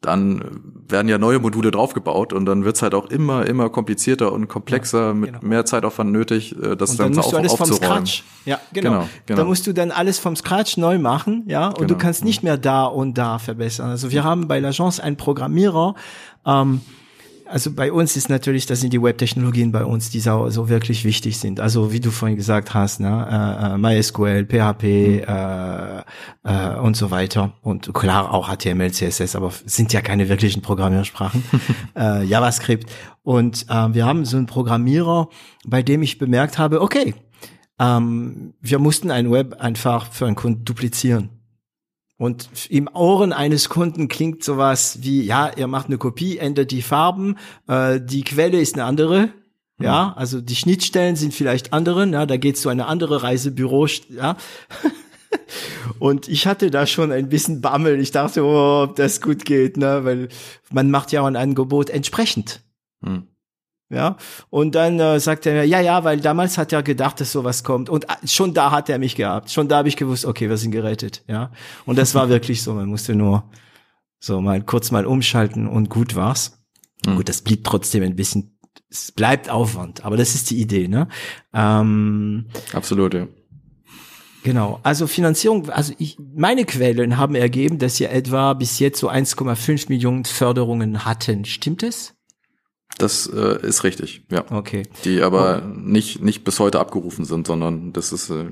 [SPEAKER 1] dann werden ja neue Module draufgebaut und dann wird's halt auch immer, immer komplizierter und komplexer, ja, mit genau. mehr Zeitaufwand nötig, äh, das und dann,
[SPEAKER 2] musst du alles vom Scratch. Ja, genau. genau, genau. Da musst du dann alles vom Scratch neu machen, ja, und genau. du kannst nicht mehr da und da verbessern. Also wir haben bei l'Agence einen Programmierer, ähm, also bei uns ist natürlich, das sind die Webtechnologien bei uns, die so, so wirklich wichtig sind. Also wie du vorhin gesagt hast, ne, äh, äh MySQL, PHP mhm. äh, äh, und so weiter. Und klar auch HTML, CSS, aber sind ja keine wirklichen Programmiersprachen. äh, JavaScript. Und äh, wir haben so einen Programmierer, bei dem ich bemerkt habe, okay, ähm, wir mussten ein Web einfach für einen Kunden duplizieren. Und im Ohren eines Kunden klingt sowas wie, ja, ihr macht eine Kopie, ändert die Farben, äh, die Quelle ist eine andere. Ja, mhm. also die Schnittstellen sind vielleicht andere, ja, da geht's zu eine andere Reisebüro, ja. Und ich hatte da schon ein bisschen Bammel. Ich dachte, oh, ob das gut geht, ne, weil man macht ja auch ein Angebot entsprechend. Hm. Ja, und dann äh, sagt er mir, ja, ja, weil damals hat er gedacht, dass sowas kommt. Und äh, schon da hat er mich gehabt. Schon da habe ich gewusst, okay, wir sind gerettet. Ja, und das war wirklich so. Man musste nur so mal kurz mal umschalten und gut war's. Mhm. Gut, das blieb trotzdem ein bisschen, es bleibt Aufwand, aber das ist die Idee, ne? Ähm,
[SPEAKER 1] Absolut, ja.
[SPEAKER 2] Genau, also Finanzierung, also ich, meine Quellen haben ergeben, dass sie etwa bis jetzt so 1,5 Millionen Förderungen hatten. Stimmt es?
[SPEAKER 1] Das äh, ist richtig, ja.
[SPEAKER 2] Okay.
[SPEAKER 1] Die aber oh. nicht nicht bis heute abgerufen sind, sondern das ist äh,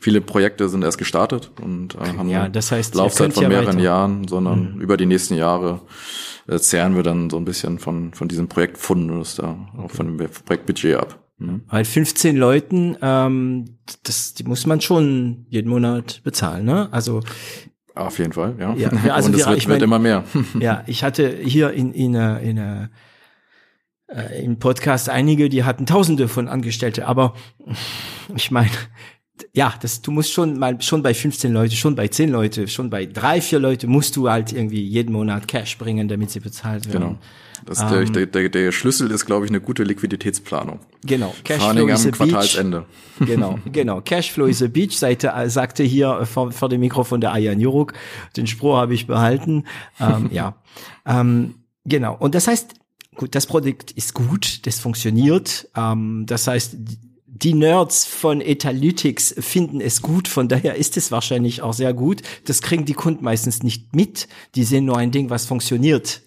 [SPEAKER 1] viele Projekte sind erst gestartet und äh, haben
[SPEAKER 2] ja, das heißt,
[SPEAKER 1] Laufzeit von mehreren ja Jahren, sondern mhm. über die nächsten Jahre äh, zehren wir dann so ein bisschen von von diesem Projektfundus da okay. auch von dem Projektbudget ab.
[SPEAKER 2] Mhm. Weil 15 Leuten, ähm, das die muss man schon jeden Monat bezahlen, ne? Also
[SPEAKER 1] auf jeden Fall, ja.
[SPEAKER 2] ja also
[SPEAKER 1] und es wird,
[SPEAKER 2] ich mein,
[SPEAKER 1] wird immer mehr.
[SPEAKER 2] ja, ich hatte hier in in, in, in äh, im Podcast einige, die hatten Tausende von Angestellte, aber ich meine, ja, das, du musst schon mal, schon bei 15 Leute, schon bei 10 Leute, schon bei drei, vier Leute musst du halt irgendwie jeden Monat Cash bringen, damit sie bezahlt werden.
[SPEAKER 1] Genau. Das ähm, der, der, der Schlüssel ist, glaube ich, eine gute Liquiditätsplanung.
[SPEAKER 2] Genau.
[SPEAKER 1] Cashflow ist am Quartalsende.
[SPEAKER 2] Genau, genau. Cashflow is a beach, sagte, sagte hier vor, vor dem Mikrofon der Ayan Juruk. Den Spruch habe ich behalten. Ähm, ja. Ähm, genau. Und das heißt, gut, das Produkt ist gut, das funktioniert. Ähm, das heißt, die Nerds von Etalytics finden es gut, von daher ist es wahrscheinlich auch sehr gut. Das kriegen die Kunden meistens nicht mit. Die sehen nur ein Ding, was funktioniert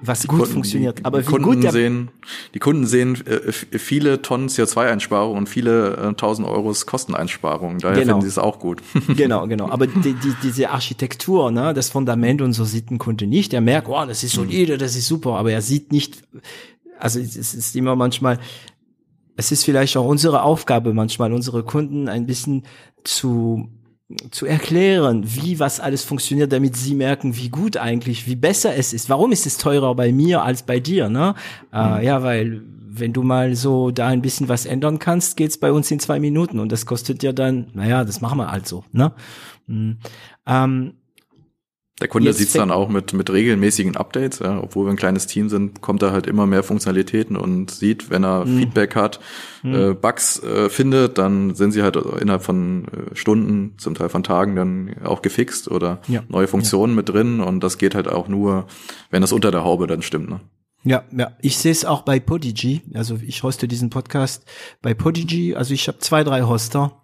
[SPEAKER 2] was die gut Kunden, funktioniert. Aber
[SPEAKER 1] wie Kunden gut der sehen, die Kunden sehen äh, viele Tonnen CO2-Einsparungen und viele äh, tausend äh, Euros Kosteneinsparungen. Daher genau. finden sie es auch gut.
[SPEAKER 2] genau, genau. Aber die, die, diese Architektur, ne, das Fundament und so sieht ein Kunde nicht. Er merkt, oh, das ist solide, das ist super, aber er sieht nicht, also es ist immer manchmal, es ist vielleicht auch unsere Aufgabe, manchmal unsere Kunden ein bisschen zu zu erklären, wie was alles funktioniert, damit sie merken, wie gut eigentlich, wie besser es ist. Warum ist es teurer bei mir als bei dir? Ne? Äh, mhm. Äh, ja, weil wenn du mal so da ein bisschen was ändern kannst, geht's bei uns in zwei Minuten und das kostet dir dann, naja, das machen wir halt so. Ne? Mhm. Ähm,
[SPEAKER 1] der Kunde sieht es dann auch mit, mit regelmäßigen Updates, ja, obwohl wir ein kleines Team sind, kommt er halt immer mehr Funktionalitäten und sieht, wenn er mhm. Feedback hat, mhm. äh, Bugs äh, findet, dann sind sie halt innerhalb von äh, Stunden, zum Teil von Tagen dann auch gefixt oder ja. neue Funktionen ja. mit drin und das geht halt auch nur, wenn das unter der Haube dann stimmt. Ne?
[SPEAKER 2] Ja, ja, ich sehe es auch bei Podigy. Also ich hoste diesen Podcast bei Podigy. Also ich habe zwei, drei Hoster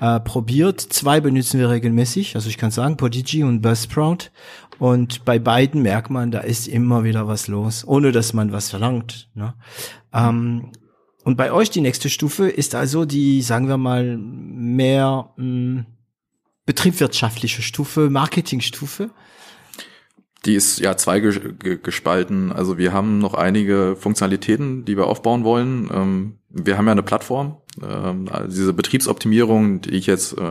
[SPEAKER 2] äh, probiert. Zwei benutzen wir regelmäßig, also ich kann sagen, Podigy und Buzzsprout. Und bei beiden merkt man, da ist immer wieder was los, ohne dass man was verlangt. Ne? Ähm, und bei euch die nächste Stufe ist also die, sagen wir mal, mehr mh, hm, betriebswirtschaftliche Stufe, Marketingstufe.
[SPEAKER 1] Die ist ja zwei gespalten. Also wir haben noch einige Funktionalitäten, die wir aufbauen wollen. Ähm, wir haben ja eine Plattform, ähm, also diese Betriebsoptimierung, die ich jetzt äh,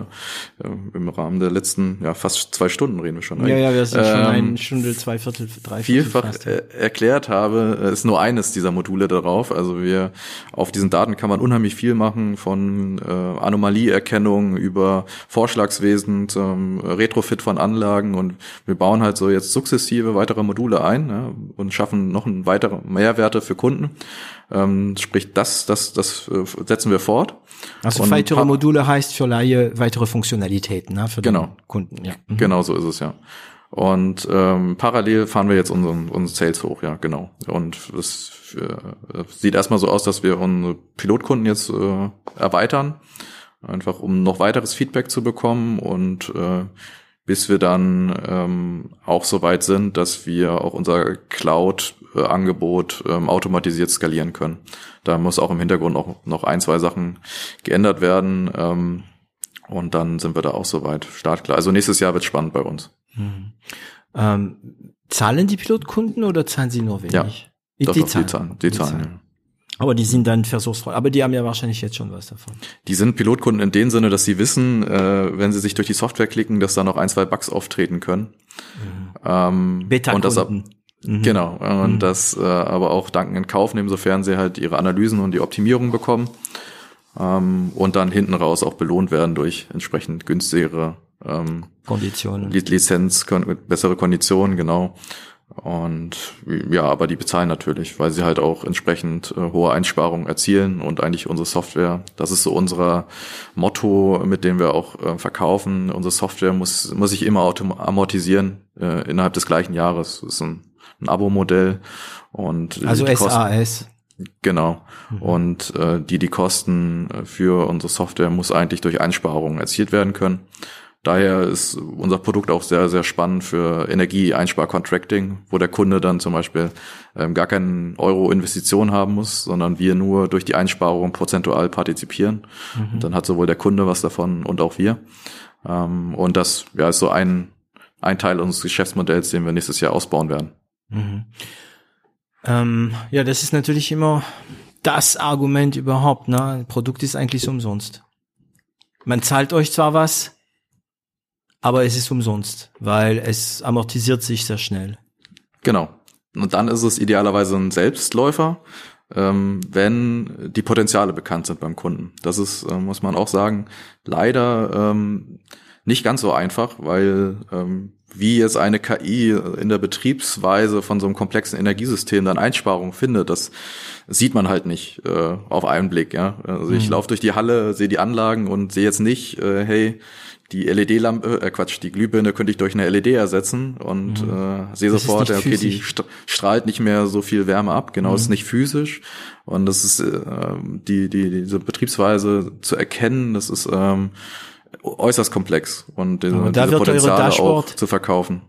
[SPEAKER 1] äh, im Rahmen der letzten, ja fast zwei Stunden reden wir schon.
[SPEAKER 2] Ja, ja, wir sind ähm, schon eine Stunde, zwei Viertel, drei
[SPEAKER 1] Viertel Vielfach fast, ja. Äh, erklärt habe, äh, ist nur eines dieser Module darauf. Also wir auf diesen Daten kann man unheimlich viel machen, von äh, Anomalieerkennung über Vorschlagswesen zum Retrofit von Anlagen und wir bauen halt so jetzt sukzessive weitere Module ein ja, und schaffen noch ein weitere Mehrwerte für Kunden. Ähm, sprich, das, das, das äh, setzen wir fort.
[SPEAKER 2] Also und weitere Module heißt für Laie weitere Funktionalitäten, ne, für
[SPEAKER 1] genau. den
[SPEAKER 2] Kunden. Ja.
[SPEAKER 1] Mhm. Genau so ist es ja. Und ähm, parallel fahren wir jetzt unseren, unseren Sales hoch, ja, genau. Und das äh, sieht erstmal so aus, dass wir unsere Pilotkunden jetzt äh, erweitern, einfach um noch weiteres Feedback zu bekommen und äh, bis wir dann ähm, auch so weit sind, dass wir auch unser Cloud-Angebot ähm, automatisiert skalieren können. Da muss auch im Hintergrund auch noch ein, zwei Sachen geändert werden. Ähm, und dann sind wir da auch soweit startklar. Also nächstes Jahr wird spannend bei uns.
[SPEAKER 2] Hm. Ähm, zahlen die Pilotkunden oder zahlen sie nur wenig?
[SPEAKER 1] Ja, die, doch, die, doch, zahlen. die zahlen. Die, die zahlen. zahlen.
[SPEAKER 2] Aber die sind dann versuchsfrei. Aber die haben ja wahrscheinlich jetzt schon was davon.
[SPEAKER 1] Die sind Pilotkunden in dem Sinne, dass sie wissen, äh, wenn sie sich durch die Software klicken, dass da noch ein, zwei Bugs auftreten können. Mhm. Ähm,
[SPEAKER 2] Beta-Kunden.
[SPEAKER 1] Mhm. Genau. Und mhm. das äh, aber auch danken in Kauf nehmen, sofern sie halt ihre Analysen und die Optimierung bekommen. Ähm, und dann hinten raus auch belohnt werden durch entsprechend günstigere ähm,
[SPEAKER 2] Konditionen.
[SPEAKER 1] Lizenz, bessere Konditionen, genau. Und ja, aber die bezahlen natürlich, weil sie halt auch entsprechend äh, hohe Einsparungen erzielen und eigentlich unsere Software, das ist so unser Motto, mit dem wir auch äh, verkaufen. Unsere Software muss, muss sich immer amortisieren äh, innerhalb des gleichen Jahres. Das ist ein, ein Abo-Modell und
[SPEAKER 2] also SAS.
[SPEAKER 1] Genau. Mhm. Und äh, die die Kosten äh, für unsere Software muss eigentlich durch Einsparungen erzielt werden können. Daher ist unser Produkt auch sehr, sehr spannend für Energieeinsparcontracting, wo der Kunde dann zum Beispiel ähm, gar keinen Euro Investition haben muss, sondern wir nur durch die Einsparung prozentual partizipieren. Mhm. dann hat sowohl der Kunde was davon und auch wir. Ähm, und das ja, ist so ein, ein Teil unseres Geschäftsmodells, den wir nächstes Jahr ausbauen werden.
[SPEAKER 2] Mhm. Ähm, ja, das ist natürlich immer das Argument überhaupt. Ne? Ein Produkt ist eigentlich umsonst. Man zahlt euch zwar was, aber es ist umsonst, weil es amortisiert sich sehr schnell.
[SPEAKER 1] Genau. Und dann ist es idealerweise ein Selbstläufer. ähm, wenn die Potenziale bekannt sind beim Kunden. Das ist, äh, muss man auch sagen, leider ähm, nicht ganz so einfach, weil ähm, wie jetzt eine KI in der Betriebsweise von so einem komplexen Energiesystem dann Einsparungen findet, das sieht man halt nicht äh, auf einen Blick. Ja? Also ich mhm. laufe durch die Halle, sehe die Anlagen und sehe jetzt nicht, äh, hey, die LED-Lampe, äh Quatsch, die Glühbirne könnte ich durch eine LED ersetzen und mhm. äh, sehe sofort, okay, physisch. die strahlt nicht mehr so viel Wärme ab. Genau, mhm. ist nicht physisch und das ist äh, die die diese Betriebsweise zu erkennen, das ist ähm, äußerst komplex und, diese, und diese Potenziale auch zu verkaufen.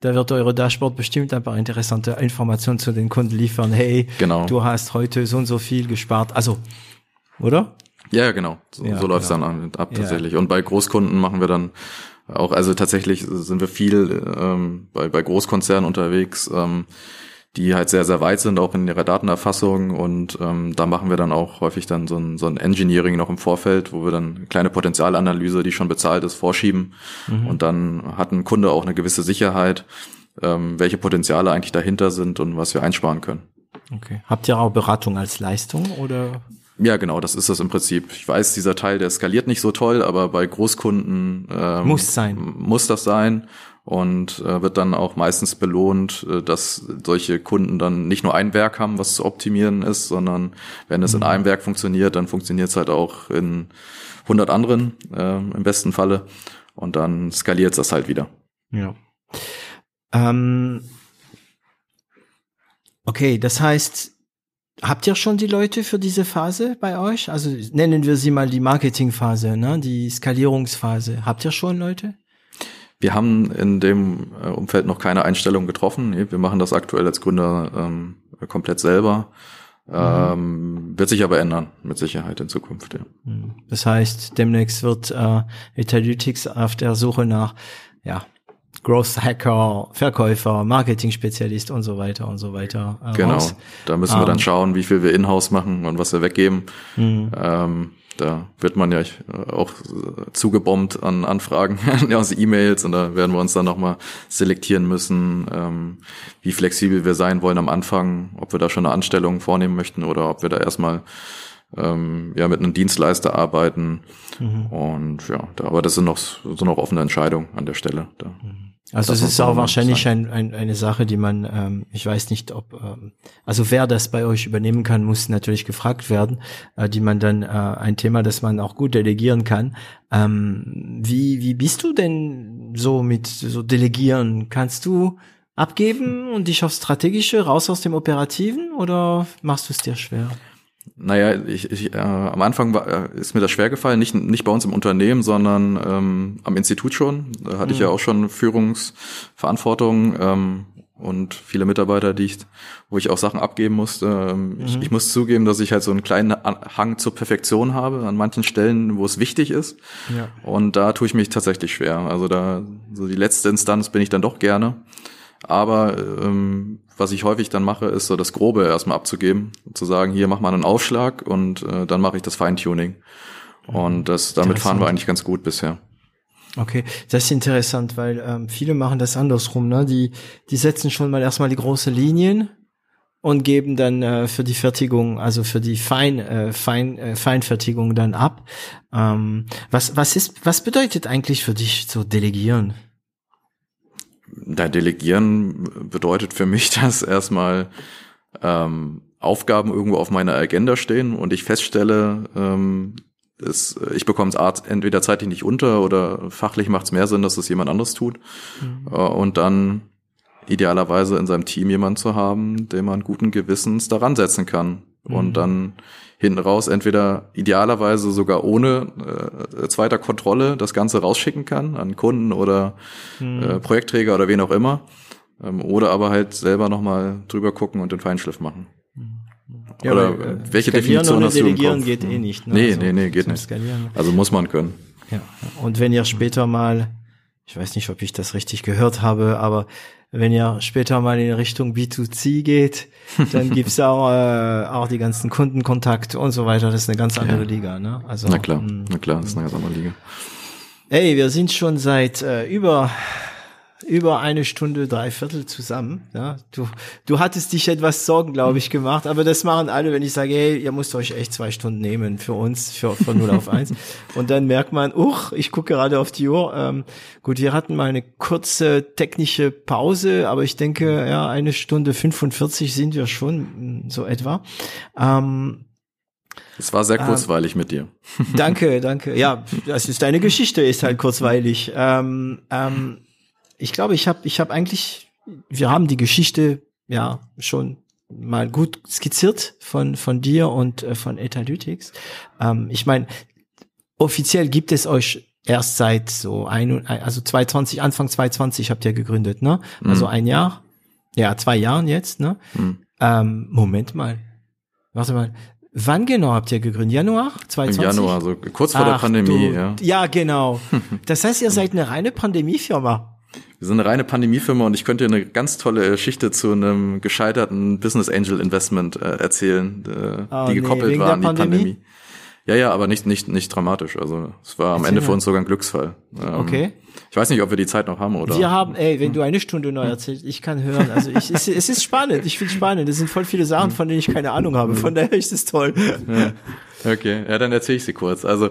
[SPEAKER 2] Da wird eure Dashboard bestimmt ein paar interessante Informationen zu den Kunden liefern. Hey, genau. du hast heute so und so viel gespart. Also, oder?
[SPEAKER 1] Ja, genau. So, ja, so läuft's genau. dann ab tatsächlich. Ja. Und bei Großkunden machen wir dann auch, also tatsächlich sind wir viel ähm, bei, bei Großkonzernen unterwegs, ähm, die halt sehr, sehr weit sind, auch in ihrer Datenerfassung. Und ähm, da machen wir dann auch häufig dann so ein, so ein Engineering noch im Vorfeld, wo wir dann kleine Potenzialanalyse, die schon bezahlt ist, vorschieben. Mhm. Und dann hat ein Kunde auch eine gewisse Sicherheit, ähm, welche Potenziale eigentlich dahinter sind und was wir einsparen können.
[SPEAKER 2] Okay. Habt ihr auch Beratung als Leistung oder?
[SPEAKER 1] Ja, genau, das ist das im Prinzip. Ich weiß, dieser Teil, der skaliert nicht so toll, aber bei Großkunden ähm,
[SPEAKER 2] muss sein.
[SPEAKER 1] Muss das sein und äh, wird dann auch meistens belohnt, äh, dass solche Kunden dann nicht nur ein Werk haben, was zu optimieren ist, sondern wenn es mhm. in einem Werk funktioniert, dann funktioniert es halt auch in 100 anderen äh, im besten Falle und dann skaliert das halt wieder.
[SPEAKER 2] Ja. Ähm, okay, das heißt, Habt ihr schon die Leute für diese Phase bei euch? Also nennen wir sie mal die Marketingphase, ne? die Skalierungsphase. Habt ihr schon Leute?
[SPEAKER 1] Wir haben in dem äh, Umfeld noch keine Einstellung getroffen. Wir machen das aktuell als Gründer ähm, komplett selber. Mhm. Ähm, wird sich aber ändern, mit Sicherheit in Zukunft. Ja.
[SPEAKER 2] Mhm. Das heißt, demnächst wird äh, Etalytics auf der Suche nach ja, Growth Hacker, Verkäufer, Marketing-Spezialist und so weiter und so weiter.
[SPEAKER 1] Äh, genau, raus. da müssen wir dann ähm, schauen, wie viel wir in-house machen und was wir weggeben. Mhm. Ähm, da wird man ja auch zugebombt an Anfragen aus E-Mails und da werden wir uns dann nochmal selektieren müssen, ähm, wie flexibel wir sein wollen am Anfang, ob wir da schon eine Anstellung vornehmen möchten oder ob wir da erstmal ähm, ja mit einem Dienstleister arbeiten. Mhm. Und ja, da, aber das sind noch so noch offene Entscheidungen an der Stelle. Da.
[SPEAKER 2] Mhm. Also es ist auch wahrscheinlich ein, ein, eine Sache, die man, ähm, ich weiß nicht, ob, ähm, also wer das bei euch übernehmen kann, muss natürlich gefragt werden, äh, die man dann, äh, ein Thema, das man auch gut delegieren kann. Ähm, wie, wie bist du denn so mit so Delegieren? Kannst du abgeben und dich aufs Strategische raus aus dem Operativen oder machst du es dir schwer?
[SPEAKER 1] Naja, ich, ich, äh, am Anfang war, äh, ist mir das schwer gefallen, nicht, nicht bei uns im Unternehmen, sondern ähm, am Institut schon. Da hatte mhm. ich ja mhm. auch schon Führungsverantwortung ähm, und viele Mitarbeiter, die ich, wo ich auch Sachen abgeben musste. Ähm, mhm. ich, ich muss zugeben, dass ich halt so einen kleinen Hang zur Perfektion habe an manchen Stellen, wo es wichtig ist. Ja. Und da tue ich mich tatsächlich schwer. Also da, so die letzte Instanz bin ich dann doch gerne. Aber ähm, was ich häufig dann mache, ist so das Grobe erstmal abzugeben, zu sagen, hier mach mal einen Aufschlag und äh, dann mache ich das Feintuning. Und das, damit fahren wir eigentlich ganz gut bisher.
[SPEAKER 2] Okay, das ist interessant, weil ähm, viele machen das andersrum, ne? Die, die setzen schon mal erstmal die große Linien und geben dann äh, für die Fertigung, also für die Fein, äh, Fein, äh, Feinfertigung dann ab. Ähm, was, was ist, was bedeutet eigentlich für dich so delegieren?
[SPEAKER 1] Da Delegieren bedeutet für mich, dass erstmal ähm, Aufgaben irgendwo auf meiner Agenda stehen und ich feststelle, ähm, es, ich bekomme es entweder zeitlich nicht unter oder fachlich macht es mehr Sinn, dass es jemand anderes tut. Mhm. Äh, und dann idealerweise in seinem Team jemand zu haben, den man guten Gewissens daran setzen kann. Mhm. Und dann hinten raus entweder idealerweise sogar ohne äh, zweiter Kontrolle das Ganze rausschicken kann an Kunden oder mhm. äh, Projektträger oder wen auch immer. Ähm, oder aber halt selber nochmal drüber gucken und den Feinschliff machen.
[SPEAKER 2] Ja, oder aber, äh, welche Definition hast du im Kopf? geht eh nicht.
[SPEAKER 1] Ne? Nee, also, nee, nee, geht nicht. Skalieren. Also muss man können.
[SPEAKER 2] Ja. Und wenn ihr später mal, ich weiß nicht, ob ich das richtig gehört habe, aber wenn ihr später mal in Richtung B2C geht, dann gibt's auch, äh, auch die ganzen Kundenkontakte und so weiter. Das ist eine ganz andere ja. Liga. Ne?
[SPEAKER 1] Also, na klar, mm. na klar, das ist eine ganz andere Liga.
[SPEAKER 2] Ey, wir sind schon seit äh, über über eine Stunde, drei Viertel zusammen. Ja, du, du hattest dich etwas Sorgen, glaube ich, gemacht, aber das machen alle, wenn ich sage, hey, ihr müsst euch echt zwei Stunden nehmen für uns, für von 0 auf 1. Und dann merkt man, uch, ich gucke gerade auf die Uhr. Ähm, gut, wir hatten mal eine kurze technische Pause, aber ich denke, ja, eine Stunde 45 sind wir schon, so etwa. Ähm,
[SPEAKER 1] es war sehr ähm, kurzweilig ähm, mit dir.
[SPEAKER 2] Danke, danke. Ja, das ist deine Geschichte, ist halt kurzweilig. Ähm, ähm, ich glaube, ich habe ich hab eigentlich, wir haben die Geschichte ja schon mal gut skizziert von von dir und äh, von Etalytics. Ähm, ich meine, offiziell gibt es euch erst seit so ein, also 2020, Anfang 2020 habt ihr gegründet, ne? Also mhm. ein Jahr, ja, zwei Jahren jetzt, ne? Mhm. Ähm, Moment mal, warte mal, Wann genau habt ihr gegründet? Januar 2020?
[SPEAKER 1] Im Januar, so kurz vor Ach, der Pandemie, du, ja.
[SPEAKER 2] Ja, genau. Das heißt, ihr seid eine reine Pandemiefirma.
[SPEAKER 1] Wir sind eine reine Pandemiefirma und ich könnte dir eine ganz tolle Geschichte zu einem gescheiterten Business Angel Investment äh, erzählen, äh, oh, die gekoppelt nee, war an die Pandemie. Pandemie. Ja, ja, aber nicht, nicht, nicht dramatisch. Also es war am Erzähl Ende für uns sogar ein Glücksfall.
[SPEAKER 2] Ähm, okay.
[SPEAKER 1] Ich weiß nicht, ob wir die Zeit noch haben oder.
[SPEAKER 2] Wir haben, ey, wenn du eine Stunde neu erzählst, ich kann hören. Also ich, es, es ist spannend, ich finde es spannend. Es sind voll viele Sachen, von denen ich keine Ahnung habe. Von daher ist es toll.
[SPEAKER 1] Ja. Okay, ja, dann erzähle ich sie kurz. Also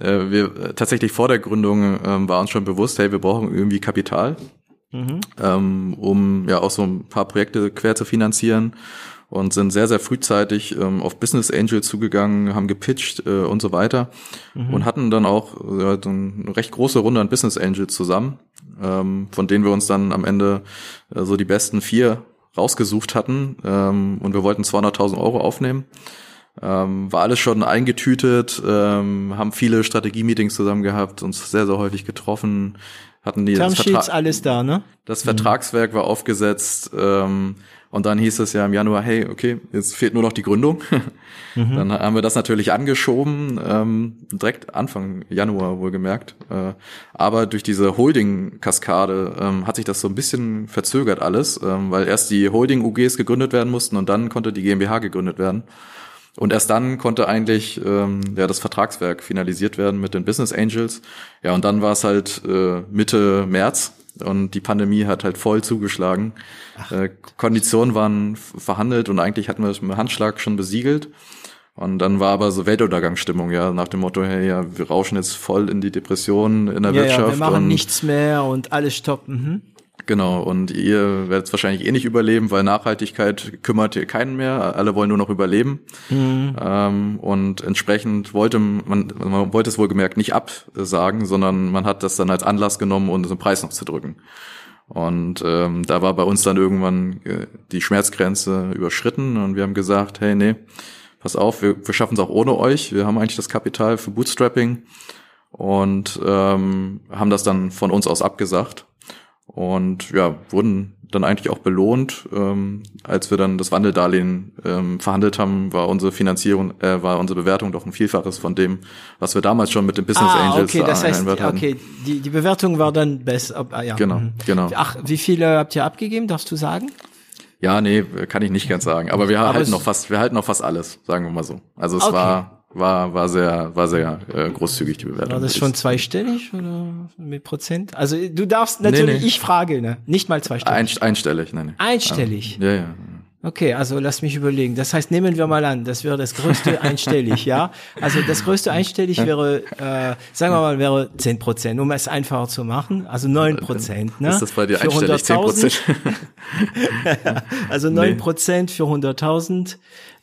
[SPEAKER 1] äh, wir tatsächlich vor der Gründung ähm, war uns schon bewusst, hey, wir brauchen irgendwie Kapital, mhm. ähm, um ja auch so ein paar Projekte quer zu finanzieren und sind sehr, sehr frühzeitig ähm, auf Business Angel zugegangen, haben gepitcht äh, und so weiter mhm. und hatten dann auch äh, eine recht große Runde an Business Angels zusammen, ähm, von denen wir uns dann am Ende äh, so die besten vier rausgesucht hatten ähm, und wir wollten 200.000 Euro aufnehmen. Ähm, war alles schon eingetütet, ähm, haben viele Strategie-Meetings zusammen gehabt, uns sehr, sehr häufig getroffen, hatten die
[SPEAKER 2] Vertra alles da, ne?
[SPEAKER 1] das Vertragswerk war aufgesetzt, ähm, und dann hieß es ja im Januar, hey, okay, jetzt fehlt nur noch die Gründung. Mhm. Dann haben wir das natürlich angeschoben, ähm, direkt Anfang Januar wohlgemerkt. Äh, aber durch diese Holding-Kaskade ähm, hat sich das so ein bisschen verzögert alles, ähm, weil erst die Holding-UGs gegründet werden mussten und dann konnte die GmbH gegründet werden. Und erst dann konnte eigentlich ähm, ja, das Vertragswerk finalisiert werden mit den Business Angels. Ja, und dann war es halt äh, Mitte März und die Pandemie hat halt voll zugeschlagen. Äh, Konditionen waren verhandelt und eigentlich hatten wir das mit Handschlag schon besiegelt. Und dann war aber so Weltuntergangsstimmung, ja, nach dem Motto, hey, ja, wir rauschen jetzt voll in die Depression in der ja, Wirtschaft. Ja, wir
[SPEAKER 2] machen und nichts mehr und alles stoppen. Mhm.
[SPEAKER 1] Genau, und ihr werdet es wahrscheinlich eh nicht überleben, weil Nachhaltigkeit kümmert ihr keinen mehr. Alle wollen nur noch überleben. Mhm. Ähm, und entsprechend wollte man, man wollte es wohlgemerkt nicht absagen, sondern man hat das dann als Anlass genommen, um den Preis noch zu drücken. Und ähm, da war bei uns dann irgendwann äh, die Schmerzgrenze überschritten und wir haben gesagt, hey, nee, pass auf, wir, wir schaffen es auch ohne euch. Wir haben eigentlich das Kapital für Bootstrapping und ähm, haben das dann von uns aus abgesagt und ja, wurden dann eigentlich auch belohnt. Ähm, als wir dann das Wandeldarlehen ähm, verhandelt haben, war unsere Finanzierung, äh, war unsere Bewertung doch ein Vielfaches von dem, was wir damals schon mit den Business ah, Angels
[SPEAKER 2] okay, das heißt, okay, die, die Bewertung war dann besser. Ah, ja.
[SPEAKER 1] Genau, mhm. genau.
[SPEAKER 2] Ach, wie viele habt ihr abgegeben, darfst du sagen?
[SPEAKER 1] Ja, nee, kann ich nicht ganz sagen. Aber wir Aber halten noch fast, wir halten noch fast alles, sagen wir mal so. Also es okay. war war, war sehr, war sehr äh, großzügig die Bewertung.
[SPEAKER 2] War das schon zweistellig oder mit Prozent? Also du darfst natürlich, nee, nee. ich frage, ne? Nicht mal zweistellig.
[SPEAKER 1] Ein, einstellig, nein. Nee.
[SPEAKER 2] Einstellig.
[SPEAKER 1] Ja, ja.
[SPEAKER 2] Okay, also lass mich überlegen. Das heißt, nehmen wir mal an, das wäre das größte einstellig, ja? Also das größte einstellig wäre, äh, sagen wir mal, wäre zehn Prozent, um es einfacher zu machen. Also neun Prozent, ne?
[SPEAKER 1] Ist das bei dir einstellig, zehn Prozent?
[SPEAKER 2] also neun Prozent für 100.000.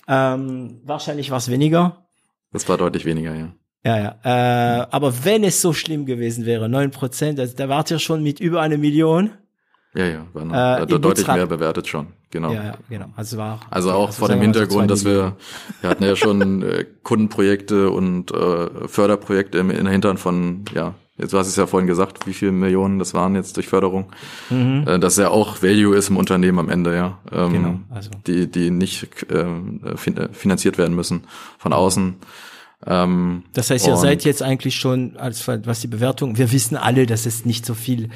[SPEAKER 2] Ähm, wahrscheinlich war es weniger.
[SPEAKER 1] Das war deutlich weniger, ja.
[SPEAKER 2] Ja, ja. Äh, aber wenn es so schlimm gewesen wäre, neun Prozent, also, da wart ihr schon mit über eine Million.
[SPEAKER 1] Ja, ja, war noch, äh, deutlich mehr bewertet schon, genau.
[SPEAKER 2] Ja, ja, genau. Also war
[SPEAKER 1] also auch also vor dem Hintergrund, dass wir wir hatten ja schon äh, Kundenprojekte und äh, Förderprojekte im, Hintern von ja Jetzt hast du es ja vorhin gesagt, wie viele Millionen das waren jetzt durch Förderung. Mhm. Äh, dass ja auch Value ist im Unternehmen am Ende, ja. Ähm, genau, also. Die, die nicht ähm, äh, finanziert werden müssen von außen.
[SPEAKER 2] Ähm, das heißt, ihr seid jetzt eigentlich schon, als was die Bewertung, wir wissen alle, dass es nicht so viel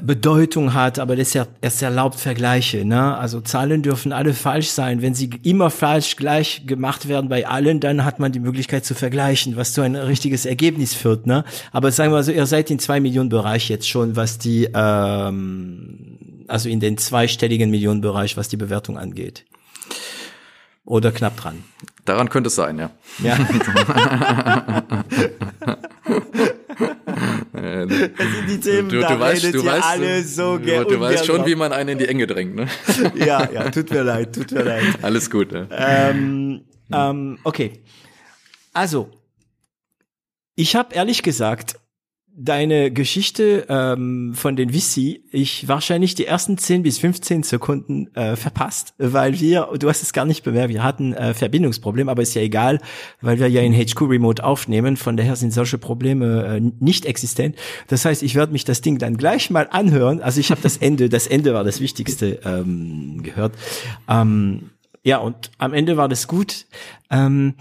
[SPEAKER 2] Bedeutung hat, aber das ja, es erlaubt Vergleiche. Ne? Also Zahlen dürfen alle falsch sein. Wenn sie immer falsch gleich gemacht werden bei allen, dann hat man die Möglichkeit zu vergleichen, was zu ein richtiges Ergebnis führt. Ne? Aber sagen wir mal so, ihr seid in zwei Millionen Bereich jetzt schon, was die, ähm, also in den zweistelligen Millionen Bereich, was die Bewertung angeht. Oder knapp dran.
[SPEAKER 1] Daran könnte es sein, ja.
[SPEAKER 2] Ja.
[SPEAKER 1] Äh,
[SPEAKER 2] die Themen,
[SPEAKER 1] du, du,
[SPEAKER 2] da
[SPEAKER 1] weißt,
[SPEAKER 2] redet
[SPEAKER 1] du
[SPEAKER 2] ihr
[SPEAKER 1] weißt,
[SPEAKER 2] alle so
[SPEAKER 1] du,
[SPEAKER 2] ge-
[SPEAKER 1] du weißt schon, wie man einen in die Enge drängt, ne?
[SPEAKER 2] Ja, ja, tut mir leid, tut mir leid.
[SPEAKER 1] Alles gut, ne?
[SPEAKER 2] Ähm, ähm, okay. Also, ich habe ehrlich gesagt deine Geschichte ähm, von den Vissi, ich wahrscheinlich die ersten 10 bis 15 Sekunden äh, verpasst, weil wir, du hast es gar nicht bemerkt, wir hatten äh, Verbindungsproblem, aber ist ja egal, weil wir ja in HQ Remote aufnehmen, von daher sind solche Probleme äh, nicht existent. Das heißt, ich werde mich das Ding dann gleich mal anhören. Also ich habe das Ende, das Ende war das Wichtigste ähm, gehört. Ähm, ja, und am Ende war das gut. Ähm,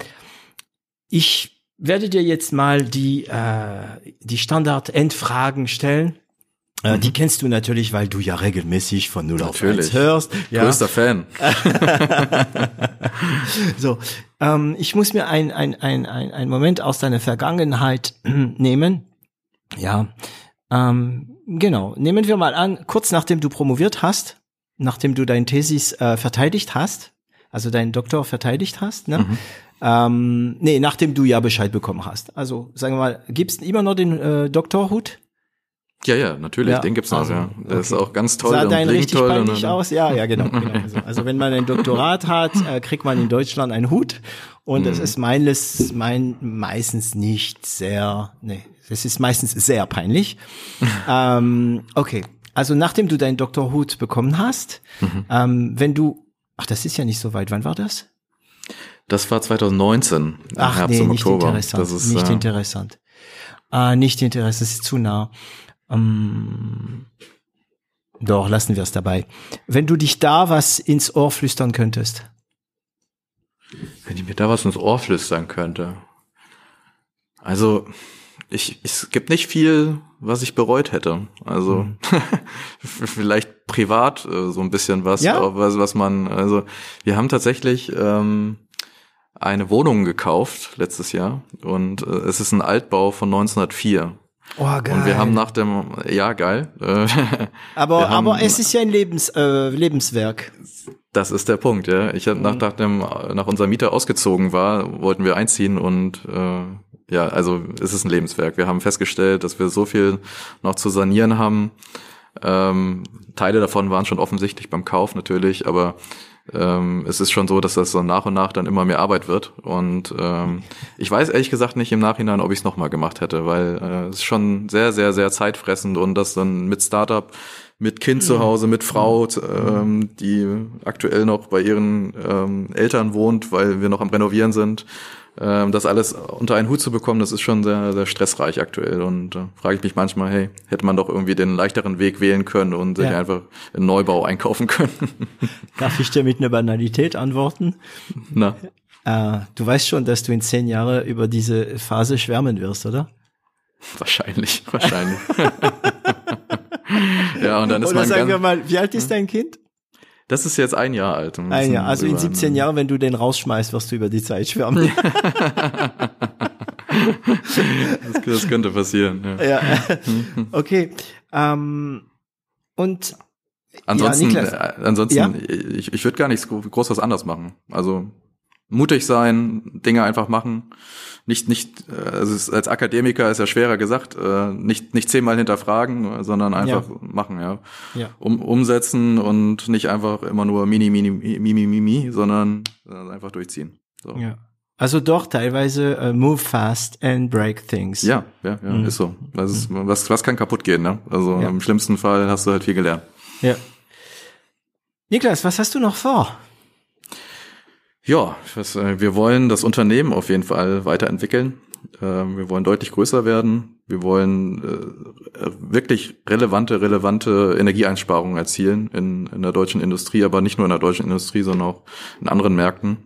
[SPEAKER 2] ich werde dir jetzt mal die, äh, die Standard-Endfragen stellen. Äh, Die kennst du natürlich, weil du ja regelmäßig von 0 auf 1
[SPEAKER 1] Natürlich.
[SPEAKER 2] hörst. Ja.
[SPEAKER 1] Größter Fan.
[SPEAKER 2] So, ähm, ich muss mir ein, ein, ein, ein, ein Moment aus deiner Vergangenheit nehmen. Ja, ähm, genau. Nehmen wir mal an, kurz nachdem du promoviert hast, nachdem du dein Thesis äh, verteidigt hast, also deinen Doktor verteidigt hast, ne? Ähm, nee, nachdem du ja Bescheid bekommen hast. Also sagen wir mal, gibt's immer noch den äh, Doktorhut?
[SPEAKER 1] Ja, ja, natürlich,
[SPEAKER 2] Ja,
[SPEAKER 1] den gibt's noch,
[SPEAKER 2] also,
[SPEAKER 1] ja. Ist
[SPEAKER 2] okay.
[SPEAKER 1] auch ganz toll
[SPEAKER 2] Sah
[SPEAKER 1] und
[SPEAKER 2] dein richtig
[SPEAKER 1] toll.
[SPEAKER 2] peinlich aus? Ja, ja, genau. genau. Also, also wenn man ein Doktorat hat, äh, kriegt man in Deutschland einen Hut und
[SPEAKER 1] Mhm.
[SPEAKER 2] das ist meines, mein, meistens nicht sehr, nee, das ist meistens sehr peinlich. ähm, okay, also nachdem du deinen Doktorhut bekommen hast,
[SPEAKER 1] Mhm.
[SPEAKER 2] ähm, wenn du, ach, das ist ja nicht so weit, wann war das?
[SPEAKER 1] Das war 2019, im
[SPEAKER 2] Ach
[SPEAKER 1] Herbst
[SPEAKER 2] nee, nicht
[SPEAKER 1] Oktober.
[SPEAKER 2] interessant.
[SPEAKER 1] Das ist,
[SPEAKER 2] nicht
[SPEAKER 1] äh,
[SPEAKER 2] interessant. Ah, nicht interessant, das ist zu nah. Ähm, doch, lassen wir es dabei. Wenn du dich da was ins Ohr flüstern könntest.
[SPEAKER 1] Wenn ich mir da was ins Ohr flüstern könnte. Also, ich, es gibt nicht viel, was ich bereut hätte. Also,
[SPEAKER 2] Mhm.
[SPEAKER 1] vielleicht privat äh, so ein bisschen was,
[SPEAKER 2] Ja?
[SPEAKER 1] aber was, was man, also, wir haben tatsächlich ähm, eine Wohnung gekauft letztes Jahr und äh, es ist ein Altbau von 1904.
[SPEAKER 2] Oh, geil.
[SPEAKER 1] Und wir haben nach dem, ja, geil. Äh,
[SPEAKER 2] aber,
[SPEAKER 1] haben-
[SPEAKER 2] aber es ist ja ein Lebens, äh, Lebenswerk.
[SPEAKER 1] Das ist der Punkt, ja. Ich hab nach, nach dem, nach unserer Miete ausgezogen war, wollten wir einziehen und äh, ja, also es ist ein Lebenswerk. Wir haben festgestellt, dass wir so viel noch zu sanieren haben. Ähm, Teile davon waren schon offensichtlich beim Kauf natürlich, aber ähm, es ist schon so, dass das so nach und nach dann immer mehr Arbeit wird. Und ähm, ich weiß ehrlich gesagt nicht im Nachhinein, ob ich es nochmal gemacht hätte, weil äh, es ist schon sehr, sehr, sehr zeitfressend und das dann mit Startup, mit Kind zu Hause, mit Frau, ähm, die aktuell noch bei ihren ähm, Eltern wohnt, weil wir noch am Renovieren sind. Ähm, das alles unter einen Hut zu bekommen, das ist schon sehr, sehr stressreich aktuell. Und äh, frage ich mich manchmal, hey, hätte man doch irgendwie den leichteren Weg wählen können und sich
[SPEAKER 2] Ja.
[SPEAKER 1] einfach in Neubau einkaufen können.
[SPEAKER 2] Darf ich dir mit einer Banalität antworten?
[SPEAKER 1] Na,
[SPEAKER 2] Äh, du weißt schon, dass du in zehn Jahren über diese Phase schwärmen wirst, oder?
[SPEAKER 1] wahrscheinlich, wahrscheinlich. ja, und dann ist
[SPEAKER 2] Oder
[SPEAKER 1] man
[SPEAKER 2] sagen wir mal, wie alt ist dein Kind?
[SPEAKER 1] Das ist jetzt ein Jahr alt.
[SPEAKER 2] Ein Jahr. Also in
[SPEAKER 1] über-
[SPEAKER 2] 17 Jahren, wenn du den rausschmeißt, wirst du über die Zeit schwärmen.
[SPEAKER 1] Das, das könnte passieren. Ja.
[SPEAKER 2] ja. Okay. Ähm, und
[SPEAKER 1] Ansonsten,
[SPEAKER 2] Ja,
[SPEAKER 1] äh, ansonsten,
[SPEAKER 2] Ja?
[SPEAKER 1] ich, ich würde gar nichts was anders machen. Also mutig sein, Dinge einfach machen. Nicht, nicht, äh, also als Akademiker ist ja schwerer gesagt, äh, nicht, nicht zehnmal hinterfragen, äh, sondern einfach machen, ja.
[SPEAKER 2] Ja.
[SPEAKER 1] Um, umsetzen und nicht einfach immer nur mini, mini, mimi, mimi, sondern einfach durchziehen. So.
[SPEAKER 2] ja. Also doch teilweise äh, move fast and break things.
[SPEAKER 1] Ja, ja, ja,
[SPEAKER 2] Mhm.
[SPEAKER 1] ist so. Das ist, was, was kann kaputt gehen, ne? Also
[SPEAKER 2] Ja.
[SPEAKER 1] im schlimmsten Fall hast du halt viel gelernt.
[SPEAKER 2] ja. Niklas, was hast du noch vor?
[SPEAKER 1] Ja, was, äh, wir wollen das Unternehmen auf jeden Fall weiterentwickeln. Ähm, wir wollen deutlich größer werden. Wir wollen äh, wirklich relevante, relevante Energieeinsparungen erzielen in, in der deutschen Industrie, aber nicht nur in der deutschen Industrie, sondern auch in anderen Märkten.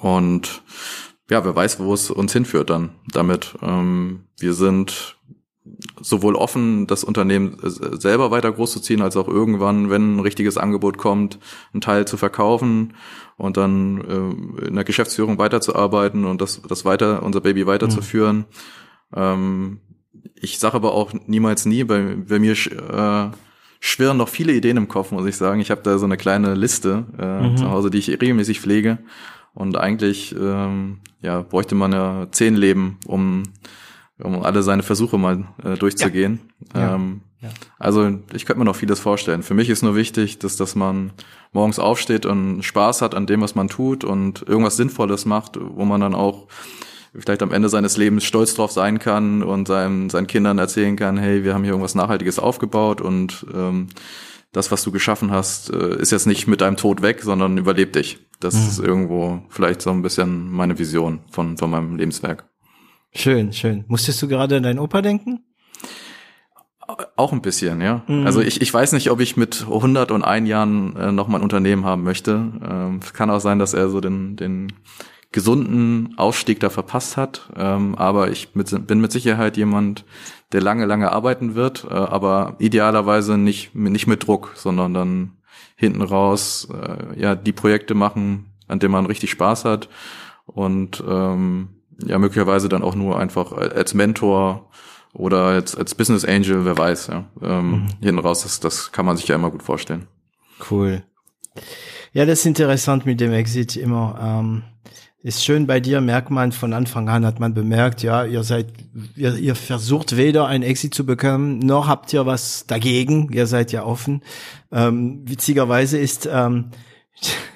[SPEAKER 1] Und ja, wer weiß, wo es uns hinführt dann damit. Ähm, wir sind sowohl offen, das Unternehmen selber weiter großzuziehen, als auch irgendwann, wenn ein richtiges Angebot kommt, einen Teil zu verkaufen und dann äh, in der Geschäftsführung weiterzuarbeiten und das, das weiter, unser Baby weiterzuführen. Mhm. Ähm, ich sage aber auch niemals nie, bei, bei mir äh, schwirren noch viele Ideen im Kopf, muss ich sagen. Ich habe da so eine kleine Liste äh, mhm. zu Hause, die ich regelmäßig pflege. Und eigentlich ähm, ja, bräuchte man ja zehn Leben, um, um alle seine Versuche mal äh, durchzugehen. Ja. Ähm, ja. Also ich könnte mir noch vieles vorstellen. Für mich ist nur wichtig, dass, dass man morgens aufsteht und Spaß hat an dem, was man tut und irgendwas Sinnvolles macht, wo man dann auch vielleicht am Ende seines Lebens stolz drauf sein kann und seinen, seinen Kindern erzählen kann, hey, wir haben hier irgendwas Nachhaltiges aufgebaut und ähm, das, was du geschaffen hast, äh, ist jetzt nicht mit deinem Tod weg, sondern überlebt dich. Das mhm. ist irgendwo vielleicht so ein bisschen meine Vision von, von meinem Lebenswerk.
[SPEAKER 2] Schön, schön. Musstest du gerade an deinen Opa denken?
[SPEAKER 1] Auch ein bisschen, ja. Mhm. Also ich, ich weiß nicht, ob ich mit 101 Jahren äh, noch mal ein Unternehmen haben möchte. Ähm, kann auch sein, dass er so den, den gesunden Ausstieg da verpasst hat. Ähm, aber ich mit, bin mit Sicherheit jemand, der lange, lange arbeiten wird, äh, aber idealerweise nicht, nicht mit Druck, sondern dann hinten raus äh, ja die Projekte machen, an denen man richtig Spaß hat und ähm, ja möglicherweise dann auch nur einfach als Mentor oder als, als Business Angel, wer weiß, ja. Ähm, mhm. Hinten raus, das, das kann man sich ja immer gut vorstellen.
[SPEAKER 2] Cool. Ja, das ist interessant mit dem Exit immer. Ähm ist schön bei dir, merkt man von Anfang an, hat man bemerkt, ja, ihr seid, ihr, ihr versucht weder ein Exit zu bekommen, noch habt ihr was dagegen, ihr seid ja offen. Ähm, witzigerweise ist, ähm,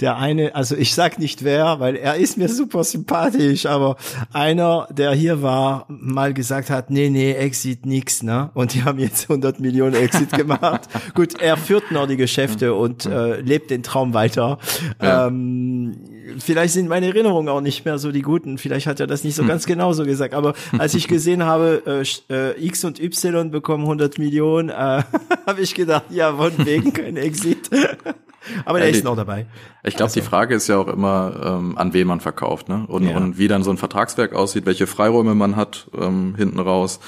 [SPEAKER 2] der eine, also ich sag nicht wer, weil er ist mir super sympathisch, aber einer, der hier war, mal gesagt hat, nee, nee, Exit nix, ne? Und die haben jetzt 100 Millionen Exit gemacht. Gut, er führt noch die Geschäfte und äh, lebt den Traum weiter. Ja. Ähm, vielleicht sind meine Erinnerungen auch nicht mehr so die guten. Vielleicht hat er das nicht so hm. ganz genau so gesagt. Aber als ich gesehen habe, äh, äh X und Y bekommen 100 Millionen, äh, habe ich gedacht, ja, von wegen kein Exit. Aber der ja, ist noch dabei.
[SPEAKER 1] Ich glaube, also. die Frage ist ja auch immer, ähm, an wen man verkauft, ne? Und, ja. und wie dann so ein Vertragswerk aussieht, welche Freiräume man hat ähm, hinten raus.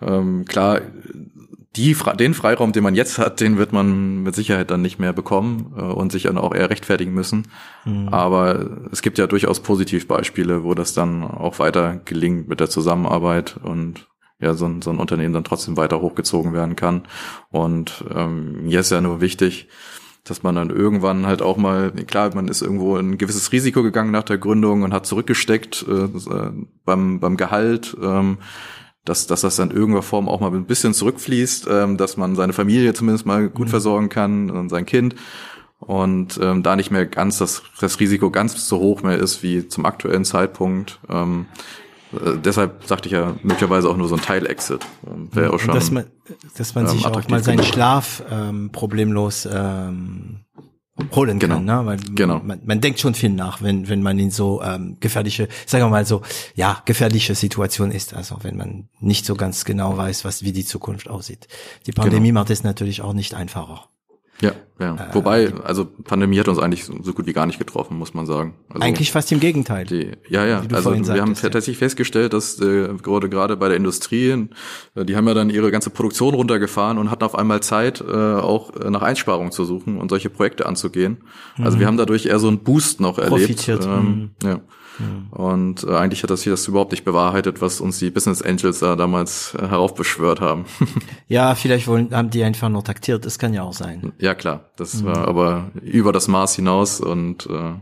[SPEAKER 1] Ähm, klar, die, den Freiraum, den man jetzt hat, den wird man mit Sicherheit dann nicht mehr bekommen äh, und sich dann auch eher rechtfertigen müssen. Mhm. Aber es gibt ja durchaus Positivbeispiele, wo das dann auch weiter gelingt mit der Zusammenarbeit und ja, so ein, so ein Unternehmen dann trotzdem weiter hochgezogen werden kann. Und ähm, mir ist ja nur wichtig, dass man dann irgendwann halt auch mal, klar, man ist irgendwo ein gewisses Risiko gegangen nach der Gründung und hat zurückgesteckt äh, äh, beim, beim Gehalt, ähm, dass, dass das dann in irgendeiner Form auch mal ein bisschen zurückfließt, ähm, dass man seine Familie zumindest mal gut mhm. versorgen kann und sein Kind und ähm, da nicht mehr ganz das, das Risiko ganz so hoch mehr ist wie zum aktuellen Zeitpunkt. Ähm, äh, deshalb sagte ich ja möglicherweise auch nur so ein Teil-Exit.
[SPEAKER 2] Ähm, Wäre auch schon. Dass man, dass man ähm, sich auch mal seinen Schlaf ähm, problemlos ähm, holen genau. kann, ne? Weil genau. man, man denkt schon viel nach, wenn wenn man in so ähm, gefährliche, sagen wir mal so, ja gefährliche Situation ist. Also wenn man nicht so ganz genau weiß, was wie die Zukunft aussieht. Die Pandemie genau. macht es natürlich auch nicht einfacher.
[SPEAKER 1] Ja, ja. Äh, Wobei, also Pandemie hat uns eigentlich so, so, gut wie gar nicht getroffen, muss man sagen. Also
[SPEAKER 2] eigentlich fast im Gegenteil.
[SPEAKER 1] Die, ja, ja. Also wir sagtest, haben tatsächlich ja. festgestellt, dass äh, gerade gerade bei der Industrie, äh, die haben ja dann ihre ganze Produktion runtergefahren und hatten auf einmal Zeit, äh, auch nach Einsparungen zu suchen und solche Projekte anzugehen. Also mhm. wir haben dadurch eher so einen Boost noch erlebt. Ähm, mhm. Ja. Mhm. Und äh, eigentlich hat das hier das überhaupt nicht bewahrheitet, was uns die Business Angels da damals äh, heraufbeschwört haben.
[SPEAKER 2] ja, vielleicht wollen, haben die einfach nur taktiert, das kann ja auch sein.
[SPEAKER 1] Ja, klar. Das mhm. war aber über das Maß hinaus und äh,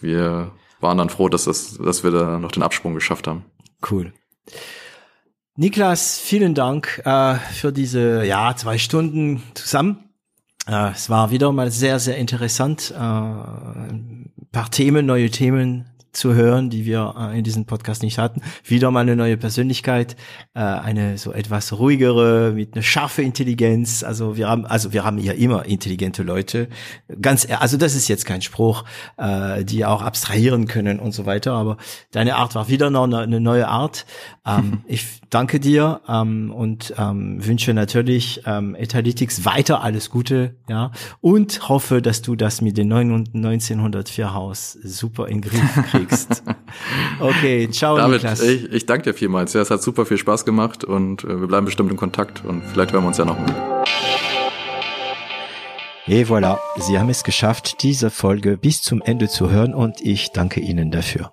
[SPEAKER 1] wir waren dann froh, dass, das, dass wir da noch den Absprung geschafft haben.
[SPEAKER 2] Cool. Niklas, vielen Dank äh, für diese ja zwei Stunden zusammen. Äh, es war wieder mal sehr, sehr interessant. Äh, ein paar Themen, neue Themen zu hören, die wir äh, in diesem Podcast nicht hatten. Wieder mal eine neue Persönlichkeit, äh, eine so etwas ruhigere, mit einer scharfe Intelligenz. Also wir haben, also wir haben ja immer intelligente Leute. Ganz, also das ist jetzt kein Spruch, äh, die auch abstrahieren können und so weiter. Aber deine Art war wieder noch eine, eine neue Art. Ähm, ich danke dir ähm, und ähm, wünsche natürlich ähm, Etalytics weiter alles Gute, ja, und hoffe, dass du das mit dem 1904 Haus super in den Griff kriegst. Okay, ciao
[SPEAKER 1] David,
[SPEAKER 2] Niklas.
[SPEAKER 1] ich, ich danke dir vielmals. Ja, es hat super viel Spaß gemacht und äh, wir bleiben bestimmt in Kontakt und vielleicht hören wir uns ja noch mal.
[SPEAKER 2] Et voilà, Sie haben es geschafft, diese Folge bis zum Ende zu hören und ich danke Ihnen dafür.